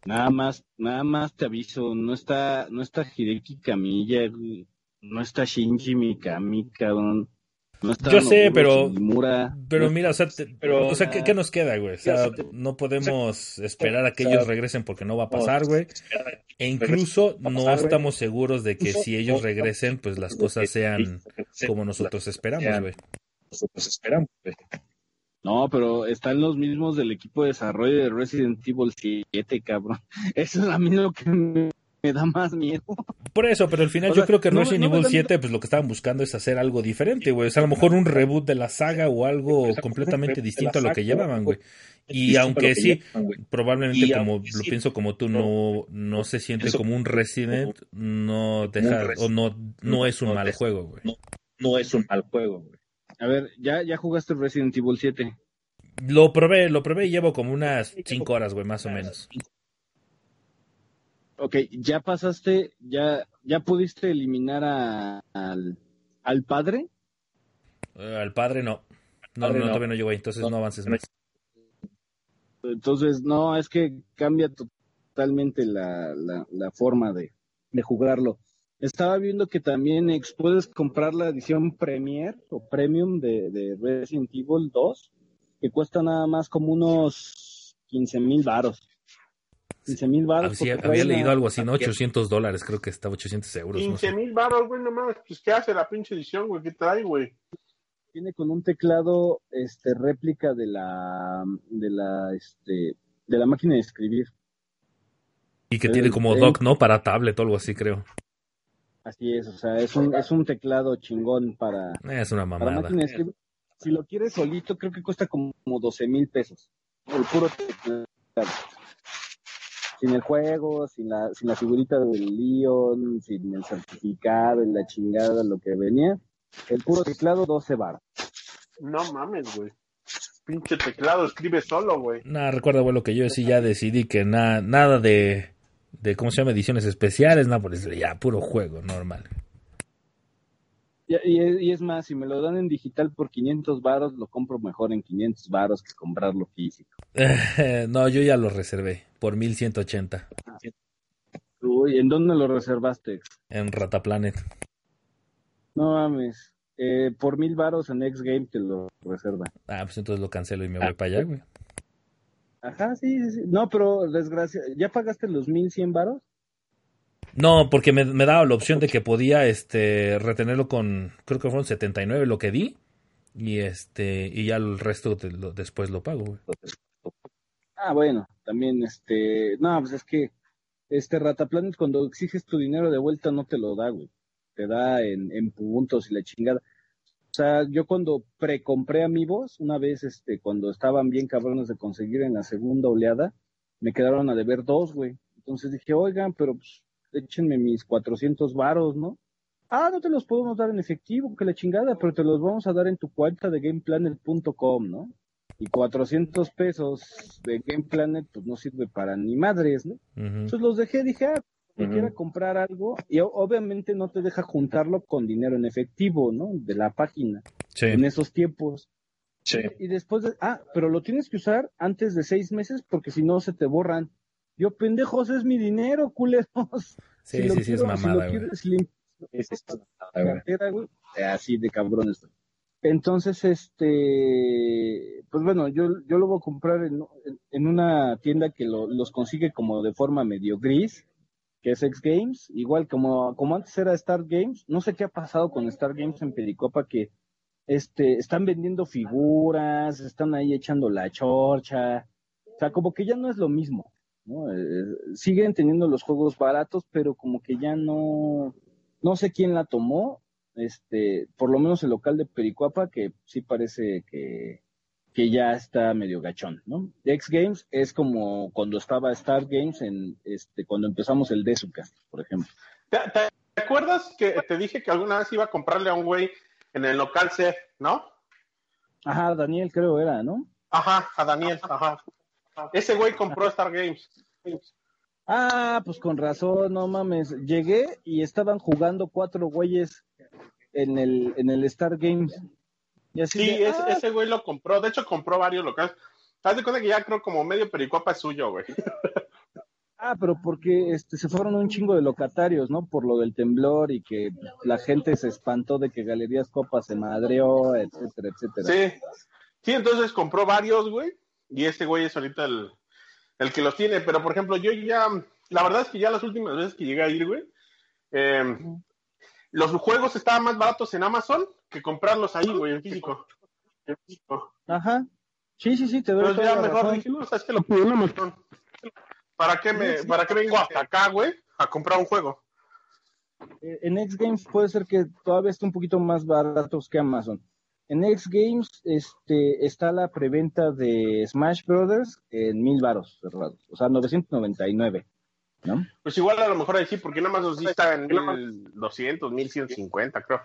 [SPEAKER 2] Nada más, nada más te aviso, no está, no está Hideki Kamiya, güey. no está Shinji Mikami, cabrón. No está
[SPEAKER 4] Yo sé, pero-
[SPEAKER 2] Shimura.
[SPEAKER 4] Pero
[SPEAKER 2] No-
[SPEAKER 4] mira, o sea, te- o sea ¿qué, qué nos queda, güey? O sea, no podemos esperar a que ellos regresen porque no va a pasar, güey. E incluso no estamos seguros de que si ellos regresen, pues las cosas sean como nosotros esperamos, güey.
[SPEAKER 2] No, pero están los mismos del equipo de desarrollo de Resident Evil 7, cabrón. Eso es a mí lo que me, me da más miedo.
[SPEAKER 4] Por eso, pero al final
[SPEAKER 2] O
[SPEAKER 4] yo
[SPEAKER 2] sea,
[SPEAKER 4] creo que
[SPEAKER 2] no-
[SPEAKER 4] Resident
[SPEAKER 2] no
[SPEAKER 4] Evil
[SPEAKER 2] da
[SPEAKER 4] 7, pues lo que estaban buscando es hacer algo diferente, güey. O sea, a lo mejor un reboot de la saga o algo completamente distinto a lo que llevaban, güey. Y aunque sí, probablemente como lo pienso como tú, no, no se siente como un Resident, no deja, o no, no es un mal juego, güey.
[SPEAKER 6] no es un mal juego, güey.
[SPEAKER 2] A ver, ya, ya jugaste Resident Evil 7.
[SPEAKER 4] Lo probé, lo probé y llevo como unas 5 horas, güey, más o menos.
[SPEAKER 2] Ok, ya pasaste, ya, ya pudiste eliminar a- al, al padre.
[SPEAKER 4] Eh, al padre no. No,
[SPEAKER 6] Padre
[SPEAKER 4] no,
[SPEAKER 6] no.
[SPEAKER 4] todavía no llegó ahí, entonces no avances más.
[SPEAKER 2] Entonces, no, es que cambia totalmente la, la, la forma de, de jugarlo. Estaba viendo que también ex, puedes comprar la edición Premier o Premium de, de Resident Evil 2, que cuesta nada más como unos 15 mil varos. 15 mil varos.
[SPEAKER 4] Había,
[SPEAKER 2] porque
[SPEAKER 4] había leído
[SPEAKER 2] una-
[SPEAKER 4] algo así, ¿no? 800 dólares, creo que estaba 800 euros. no
[SPEAKER 3] 15
[SPEAKER 4] sé.
[SPEAKER 3] mil baros, güey, nomás. Pues, ¿qué hace la pinche edición, güey? ¿Qué trae, güey?
[SPEAKER 2] Viene con un teclado este réplica de la de la este de la máquina de escribir.
[SPEAKER 4] Y que
[SPEAKER 2] el-
[SPEAKER 4] tiene como
[SPEAKER 2] el-
[SPEAKER 4] dock, ¿no? Para tablet o algo así, creo.
[SPEAKER 2] Así es, o sea, es un es un teclado chingón para
[SPEAKER 4] Es una
[SPEAKER 2] para
[SPEAKER 4] mamada.
[SPEAKER 2] máquina de escribir. Si lo quieres solito, creo que cuesta como 12 mil pesos. El puro teclado. Sin el juego, sin la, sin la figurita del Leon, sin el certificado, la chingada, lo que venía. El puro teclado, 12 bar.
[SPEAKER 3] No mames, güey. Pinche teclado, escribe solo, güey.
[SPEAKER 4] Nada, recuerda, abuelo, que yo sí ya decidí que na- nada de, de, ¿cómo se llama? Ediciones especiales, nada por eso, ya, puro juego, normal.
[SPEAKER 2] Y, y- y es más, si me lo dan en digital por 500 varos, lo compro mejor en 500 varos que comprarlo físico.
[SPEAKER 4] no, yo ya lo reservé por 1180
[SPEAKER 2] Uy, ¿en dónde lo reservaste?
[SPEAKER 4] en Rataplanet.
[SPEAKER 2] No mames. Eh, por mil varos en X Game te lo reserva.
[SPEAKER 4] Ah, pues entonces lo cancelo y me voy para allá, güey.
[SPEAKER 2] Ajá, sí, sí, sí. No, pero desgracia, ¿ya pagaste los 1100 varos?
[SPEAKER 4] No, porque me, me daba la opción de que podía este retenerlo con, creo que fueron 79 lo que di. Y este, y ya el resto te lo- después lo pago, güey.
[SPEAKER 2] Ah, bueno, también este, no, pues es que este Rataplanet cuando exiges tu dinero de vuelta no te lo da, güey. Te da en, en puntos y la chingada. O sea, yo cuando precompré amigos, una vez este, cuando estaban bien cabrones de conseguir en la segunda oleada, me quedaron a deber dos, güey. Entonces dije, oigan, pero pues échenme mis 400 varos, ¿no? Ah, no te los podemos dar en efectivo, que la chingada, pero te los vamos a dar en tu cuenta de gameplanet.com, ¿no? Y 400 pesos de Game Planet, pues no sirve para ni madres, ¿no? Entonces los dejé, dije, ah, que quiera comprar algo, y obviamente no te deja juntarlo con dinero en efectivo, ¿no? De la página,
[SPEAKER 4] Sí.
[SPEAKER 2] en esos tiempos.
[SPEAKER 6] Sí.
[SPEAKER 2] Y después, de, ah, pero lo tienes que usar antes de seis meses porque si no se te borran. Yo, pendejos, es mi dinero, culeros.
[SPEAKER 4] Sí, sí, sí, es
[SPEAKER 2] quiero-
[SPEAKER 4] mamada, güey.
[SPEAKER 2] si
[SPEAKER 6] Esa es la güey.
[SPEAKER 2] cartera, güey, así de cabrón estoy. Entonces, este, pues bueno, yo, yo lo voy a comprar en, en- en una tienda que lo- los consigue como de forma medio gris, que es X Games, igual como, como antes era Star Games, no sé qué ha pasado con Star Games en Pericopa que este, están vendiendo figuras, están ahí echando la chorcha, o sea, como que ya no es lo mismo, ¿no? Eh, siguen teniendo los juegos baratos, pero como que ya no, no sé quién la tomó, este, por lo menos el local de Pericuapa, que sí parece que, que ya está medio gachón, ¿no? X Games es como cuando estaba Star Games en, este, cuando empezamos el Desucast, por ejemplo.
[SPEAKER 3] ¿Te, te acuerdas que te dije que alguna vez iba a comprarle a un güey en el local C, ¿no?
[SPEAKER 2] Ajá, Daniel creo era, ¿no?
[SPEAKER 3] Ajá, a Daniel, ajá. Ese güey compró Star Games.
[SPEAKER 2] Ah, pues con razón, no mames. Llegué y estaban jugando cuatro güeyes en el, en el Star Games. Y así
[SPEAKER 3] Sí,
[SPEAKER 2] de, ah,
[SPEAKER 3] ese güey lo compró. De hecho, compró varios locales. Haz de cuenta que ya creo como medio pericuapa es suyo, güey.
[SPEAKER 2] ah, pero porque este, se fueron un chingo de locatarios, ¿no? Por lo del temblor y que la gente se espantó de que Galerías Copa se madreó, etcétera, etcétera.
[SPEAKER 3] Sí. Sí, entonces compró varios, güey. Y este güey es ahorita el, el que los tiene. Pero, por ejemplo, yo ya... La verdad es que ya las últimas veces que llegué a ir, güey, eh, los juegos estaban más baratos en Amazon que comprarlos ahí, güey, en físico. En físico.
[SPEAKER 2] Ajá. Sí, sí, sí, te doy toda
[SPEAKER 3] ya
[SPEAKER 2] la
[SPEAKER 3] mejor
[SPEAKER 2] razón.
[SPEAKER 3] dije, no, sabes que lo pido en Amazon. ¿Para qué, me, ¿Para qué vengo hasta acá, güey? A comprar un juego.
[SPEAKER 2] Eh, En X Games puede ser que todavía esté un poquito más baratos que Amazon. En X Games este, está la preventa de Smash Brothers en mil varos cerrados, o sea, 999, ¿no?
[SPEAKER 3] Pues igual a lo mejor ahí sí, porque nada más sí está en 1200, 1150, creo.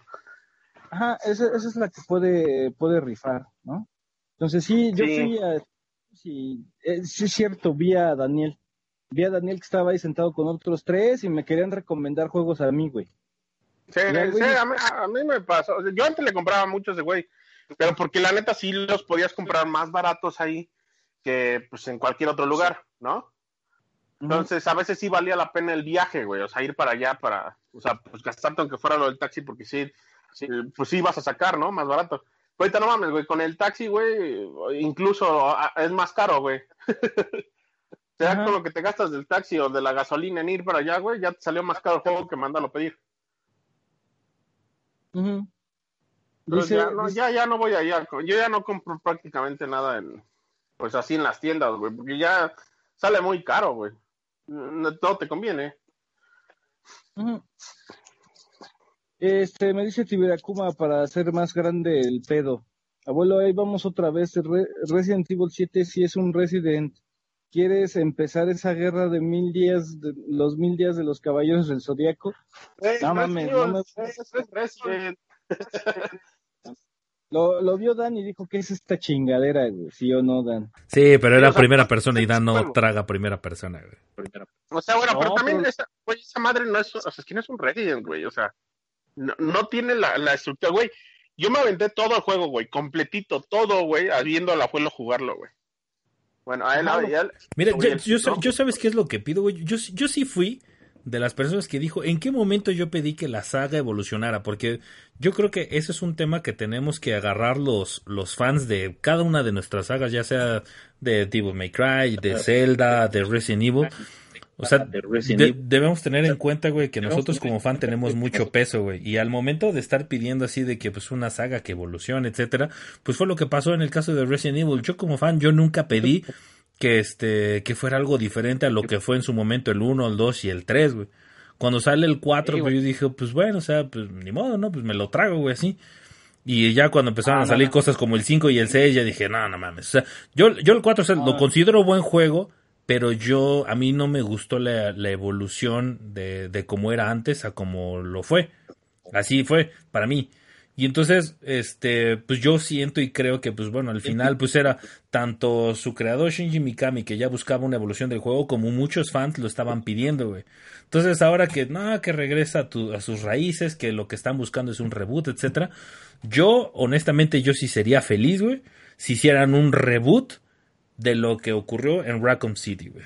[SPEAKER 2] Ajá, esa, esa es la que puede, puede rifar, ¿no? Entonces sí, yo
[SPEAKER 3] Sí.
[SPEAKER 2] fui a... Sí, eh, sí es cierto, vi a Daniel. Vi a Daniel que estaba ahí sentado con otros tres y me querían recomendar juegos a mí, güey.
[SPEAKER 3] Sí,
[SPEAKER 2] Ya, güey.
[SPEAKER 3] sí, a, mí, a mí me pasó. O sea, Yo antes le compraba muchos de güey, pero porque la neta sí los podías comprar más baratos ahí que pues en cualquier otro lugar, ¿no? Entonces, a veces sí valía la pena el viaje, güey, o sea, ir para allá para, o sea, pues gastarte aunque fuera lo del taxi, porque sí, pues sí vas a sacar, ¿no? Más barato. Ahorita no mames, güey, con el taxi, güey, incluso ah, es más caro, güey. Sea
[SPEAKER 2] Ajá.
[SPEAKER 3] con lo que te gastas del taxi o de la gasolina en ir para allá, güey, ya te salió más caro el juego que mandarlo a pedir.
[SPEAKER 2] Dice-
[SPEAKER 3] ya, no,
[SPEAKER 2] dice-
[SPEAKER 3] ya, ya no voy allá. Yo ya no compro prácticamente nada en, pues así en las tiendas, güey, porque ya sale muy caro, güey. No todo te conviene.
[SPEAKER 2] Ujú. Este, me dice Tiberacuma para hacer más grande el pedo. Abuelo, ahí vamos otra vez. Re- Resident Evil 7 sí es un Resident. ¿Quieres empezar esa guerra de mil días, de los mil días de los caballeros del Zodíaco? No mames, no me-
[SPEAKER 3] Resident.
[SPEAKER 2] Lo, lo vio Dan y dijo que es esta chingadera, güey. ¿Sí o no, Dan?
[SPEAKER 4] Sí, pero era
[SPEAKER 3] o sea,
[SPEAKER 4] primera persona y Dan no traga primera persona, güey.
[SPEAKER 3] O sea, bueno, pero también
[SPEAKER 2] pero-
[SPEAKER 3] esa, güey, esa madre no es, o sea, es que no es un Resident, güey, o sea, no, no tiene la, la estructura, güey. Yo me aventé todo el juego, güey, completito, todo, güey, viendo al abuelo jugarlo, güey. Bueno, a él,
[SPEAKER 2] Ajá,
[SPEAKER 3] a él-
[SPEAKER 4] Mira, yo,
[SPEAKER 3] bien,
[SPEAKER 4] yo, sa-
[SPEAKER 3] ¿no?
[SPEAKER 4] yo sabes qué es lo que pido, güey. Yo, yo sí fui de las personas que dijo, ¿en qué momento yo pedí que la saga evolucionara? Porque yo creo que ese es un tema que tenemos que agarrar los, los fans de cada una de nuestras sagas, ya sea de Devil May Cry, de Zelda, de Resident Evil. O sea,
[SPEAKER 6] de
[SPEAKER 4] debemos tener en cuenta, güey, que nosotros como fan tenemos mucho peso, güey. Y al momento de estar pidiendo así de que pues una saga que evolucione, etcétera, pues fue lo que pasó en el caso de Resident Evil. Yo como fan, yo nunca pedí que este que fuera algo diferente a lo que fue en su momento el 1, el 2 y el 3, güey. Cuando sale el 4,
[SPEAKER 2] Sí,
[SPEAKER 4] pues yo dije, pues bueno, o sea, pues ni modo, ¿no? Pues me lo trago, güey, así. Y ya cuando empezaron
[SPEAKER 2] Ah,
[SPEAKER 4] a salir
[SPEAKER 2] no.
[SPEAKER 4] cosas como el 5 y el 6, ya dije, no, no mames. O sea, yo, yo el 4 o sea, lo
[SPEAKER 2] Ah.
[SPEAKER 4] considero buen juego, pero yo, a mí no me gustó la, la evolución de, de cómo era antes a como lo fue. Así fue, para mí. Y entonces, este, pues yo siento y creo que, pues bueno, al final, pues era tanto su creador Shinji Mikami, que ya buscaba una evolución del juego, como muchos fans lo estaban pidiendo, güey. Entonces, ahora que, no, que regresa a, tu- a sus raíces, que lo que están buscando es un reboot, etcétera. Yo, honestamente, yo sí sería feliz, güey, si hicieran un reboot de lo que ocurrió en Raccoon City, güey.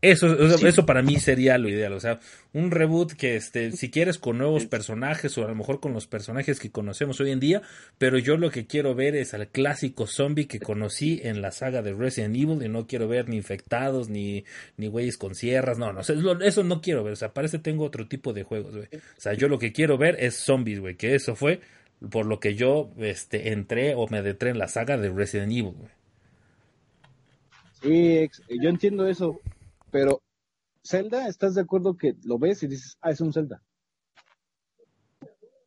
[SPEAKER 4] Eso, eso,
[SPEAKER 6] Sí.
[SPEAKER 4] eso para mí sería lo ideal, o sea, un reboot que este, si quieres con nuevos personajes o a lo mejor con los personajes que conocemos hoy en día, pero yo lo que quiero ver es al clásico zombie que conocí en la saga de Resident Evil y no quiero ver ni infectados ni ni güeyes con sierras, no, no, eso, no quiero ver, o sea, parece tengo otro tipo de juegos, güey. O sea, yo lo que quiero ver es zombies, güey, que eso fue por lo que yo este entré o me adentré en la saga de Resident Evil, güey.
[SPEAKER 2] Sí, ex- yo entiendo eso, pero Zelda, ¿estás de acuerdo que lo ves y dices, ah, es un Zelda?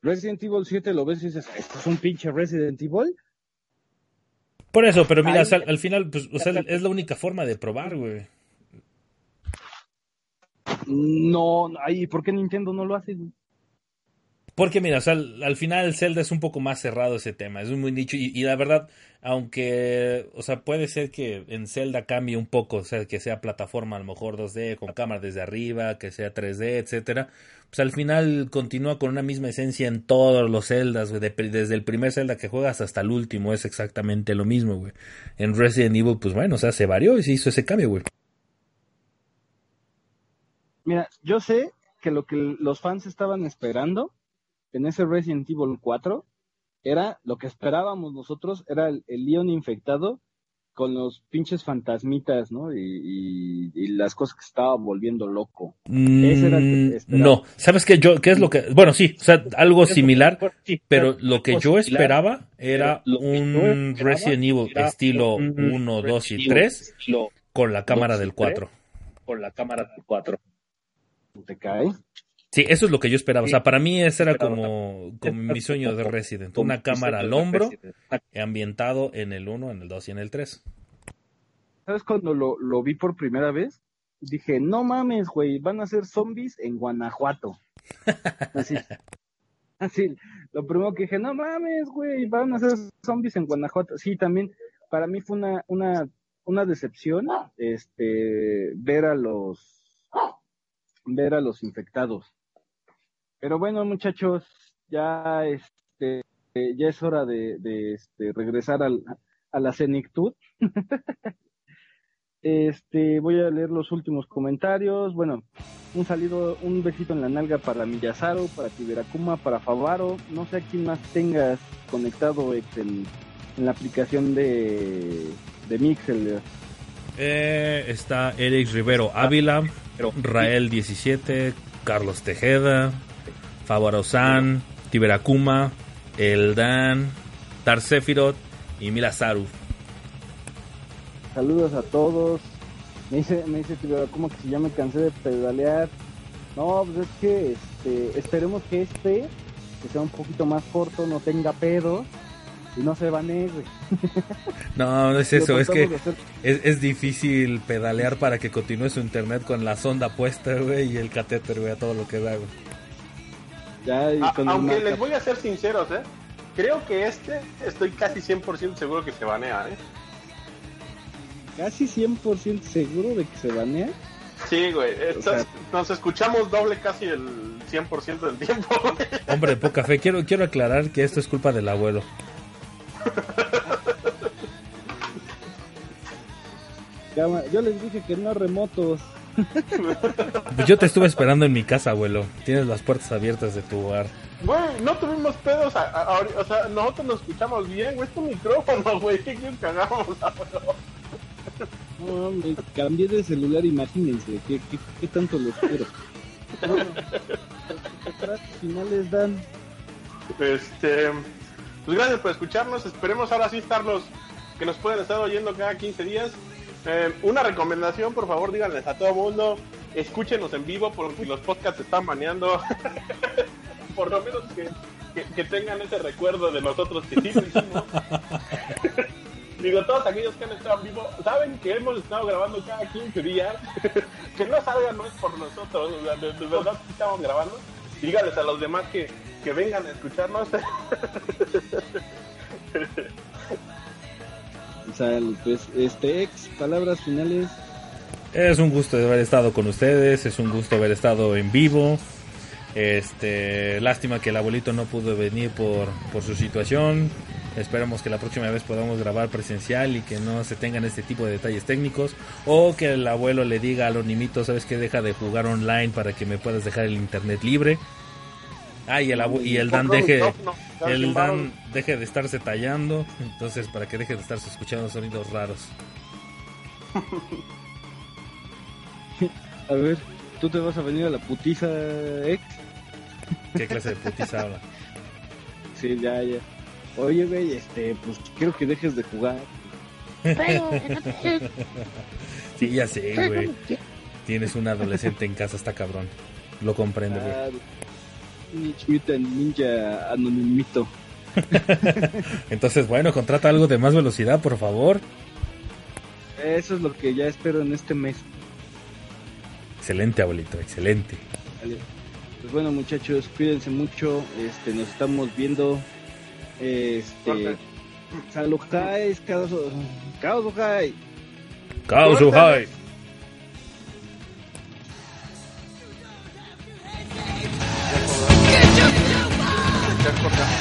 [SPEAKER 2] Resident Evil 7 lo ves y dices, esto es un pinche Resident Evil.
[SPEAKER 4] Por eso, pero mira,
[SPEAKER 2] Ay,
[SPEAKER 4] o sea, al final, pues, o sea, es la única forma de probar, güey.
[SPEAKER 2] No, ay, ¿por qué Nintendo no lo hace? güey?
[SPEAKER 4] Porque mira, o sea, al, al final Zelda es un poco más cerrado ese tema, es muy nicho y, la verdad, aunque, o sea, puede ser que en Zelda cambie un poco, o sea, que sea plataforma a lo mejor 2D con cámara desde arriba, que sea 3D, etcétera, pues al final continúa con una misma esencia en todos los Zeldas, güey, de- desde el primer Zelda que juegas hasta el último es exactamente lo mismo, güey. En Resident Evil, pues bueno, o sea, se varió y se hizo ese cambio, güey.
[SPEAKER 2] Mira, yo sé que lo que los fans estaban esperando en ese Resident Evil 4 era lo que esperábamos nosotros, era el, el Leon infectado con los pinches fantasmitas, ¿no? Y, y- y las cosas que estaba volviendo loco. Ese era el que
[SPEAKER 4] Mm, no, ¿sabes qué? Yo, ¿qué es lo que? Bueno, sí, o sea, algo similar, pero lo que yo esperaba era un Resident Evil estilo
[SPEAKER 6] un
[SPEAKER 4] 1, 2 y
[SPEAKER 6] Resident
[SPEAKER 4] 3
[SPEAKER 6] Evil estilo
[SPEAKER 4] con la cámara del 4.
[SPEAKER 6] con la cámara del 4.
[SPEAKER 2] ¿Te cae?
[SPEAKER 4] Sí, eso es lo que yo esperaba. O sea, para mí ese era como, como mi sueño de Resident. Una cámara al hombro, ambientado en el 1, en el 2 y en el 3.
[SPEAKER 2] ¿Sabes cuando lo, lo vi por primera vez? Dije, no mames, güey, van a ser zombies en Guanajuato. Así. Así, lo primero que dije, no mames, güey, van a ser zombies en Guanajuato. Sí, también, para mí fue una, una, una decepción, este, ver a los, ver a los infectados. Pero bueno, muchachos, ya, este, ya es hora de, de este, regresar al, a la senectud. Este, voy a leer los últimos comentarios. Bueno, un saludo, un besito en la nalga para Miyazaru, para Tiberakuma, para Favaro. No sé a quién más tengas conectado en, en la aplicación de, de Mixel.
[SPEAKER 4] Eh, está Eric Rivero Ávila, Rael 17, Carlos Tejeda, Favaro San, Tiberakuma, Eldan, Tarsefirot y Milazaru.
[SPEAKER 2] Saludos a todos. Me dice, me dice Tiberakuma que si ya me cansé de pedalear. No, pues es que este, esperemos que este, que sea un poquito más corto, no tenga pedos y no se banee, güey.
[SPEAKER 4] No, no es eso, es que
[SPEAKER 2] hacer-
[SPEAKER 4] es difícil pedalear para que continúe su internet con la sonda puesta, güey, y el catéter, güey, a todo lo que da, güey.
[SPEAKER 2] Ya, y
[SPEAKER 3] A-
[SPEAKER 2] con el
[SPEAKER 3] aunque les voy a ser sinceros, ¿eh? Creo que este estoy casi 100% seguro que se banea, ¿eh?
[SPEAKER 2] casi 100% seguro de que se banea.
[SPEAKER 3] Sí, güey. estás-
[SPEAKER 2] O sea-
[SPEAKER 3] nos escuchamos doble casi el 100% del tiempo, güey.
[SPEAKER 4] Hombre, de poca fe, quiero, quiero aclarar que esto es culpa del abuelo.
[SPEAKER 2] Yo les dije que no remotos.
[SPEAKER 4] Pues yo te estuve esperando en mi casa, abuelo. Tienes las puertas abiertas de tu hogar.
[SPEAKER 3] Güey, no tuvimos pedos. a- a- ahori- o sea, nosotros nos escuchamos bien, güey. Es tu micrófono, güey. ¿Qué quieres que hagamos, abuelo?
[SPEAKER 2] No, me cambié de celular, imagínense. ¿Qué, qué, qué tanto les quiero? ¿Qué finales dan?
[SPEAKER 3] Este, pues gracias por escucharnos. Esperemos ahora sí estarlos, que nos pueden estar oyendo cada 15 días. Eh, una recomendación, por favor, díganles a todo mundo, escúchenos en vivo porque los podcasts se están baneando. por lo menos que, que, que tengan ese recuerdo de nosotros que sí lo hicimos. Digo, todos aquellos que han estado en vivo saben que hemos estado grabando cada 15 días. que no salgan no es por nosotros, o sea, de, de verdad que estamos grabando. Díganles a los demás que, que vengan a escucharnos.
[SPEAKER 2] Sea, pues, este ex, palabras finales.
[SPEAKER 4] Es un gusto haber estado con ustedes, es un gusto haber estado en vivo. Este, lástima que el abuelito no pudo venir por, por su situación. Esperamos que la próxima vez podamos grabar presencial y que no se tengan este tipo de detalles técnicos. O que el abuelo le diga a los nimitos, sabes que deja de jugar online para que me puedas dejar el internet libre. Ah, y el, abu- y el Dan deje, el Dan deje de estarse tallando. Entonces, para que deje de estarse escuchando sonidos raros.
[SPEAKER 2] A ver, ¿tú te vas a venir a la putiza ex?
[SPEAKER 4] ¿Qué clase de putiza habla?
[SPEAKER 2] Sí, ya, ya. Oye, güey, este, pues quiero que dejes de jugar.
[SPEAKER 7] Pero,
[SPEAKER 4] Sí, ya sé, güey. Tienes un adolescente en casa, está cabrón. Lo comprendo, güey.
[SPEAKER 2] Teenage Mutant Ninja Anonimito.
[SPEAKER 4] Entonces, bueno, contrata algo de más velocidad, por favor.
[SPEAKER 2] Eso es lo que ya espero en este mes.
[SPEAKER 4] Excelente, abuelito, excelente.
[SPEAKER 2] Vale. Pues bueno, muchachos, cuídense mucho. Este, nos estamos viendo. Este,
[SPEAKER 3] Corte.
[SPEAKER 2] Salujáis, Caos
[SPEAKER 4] escuchar cortando.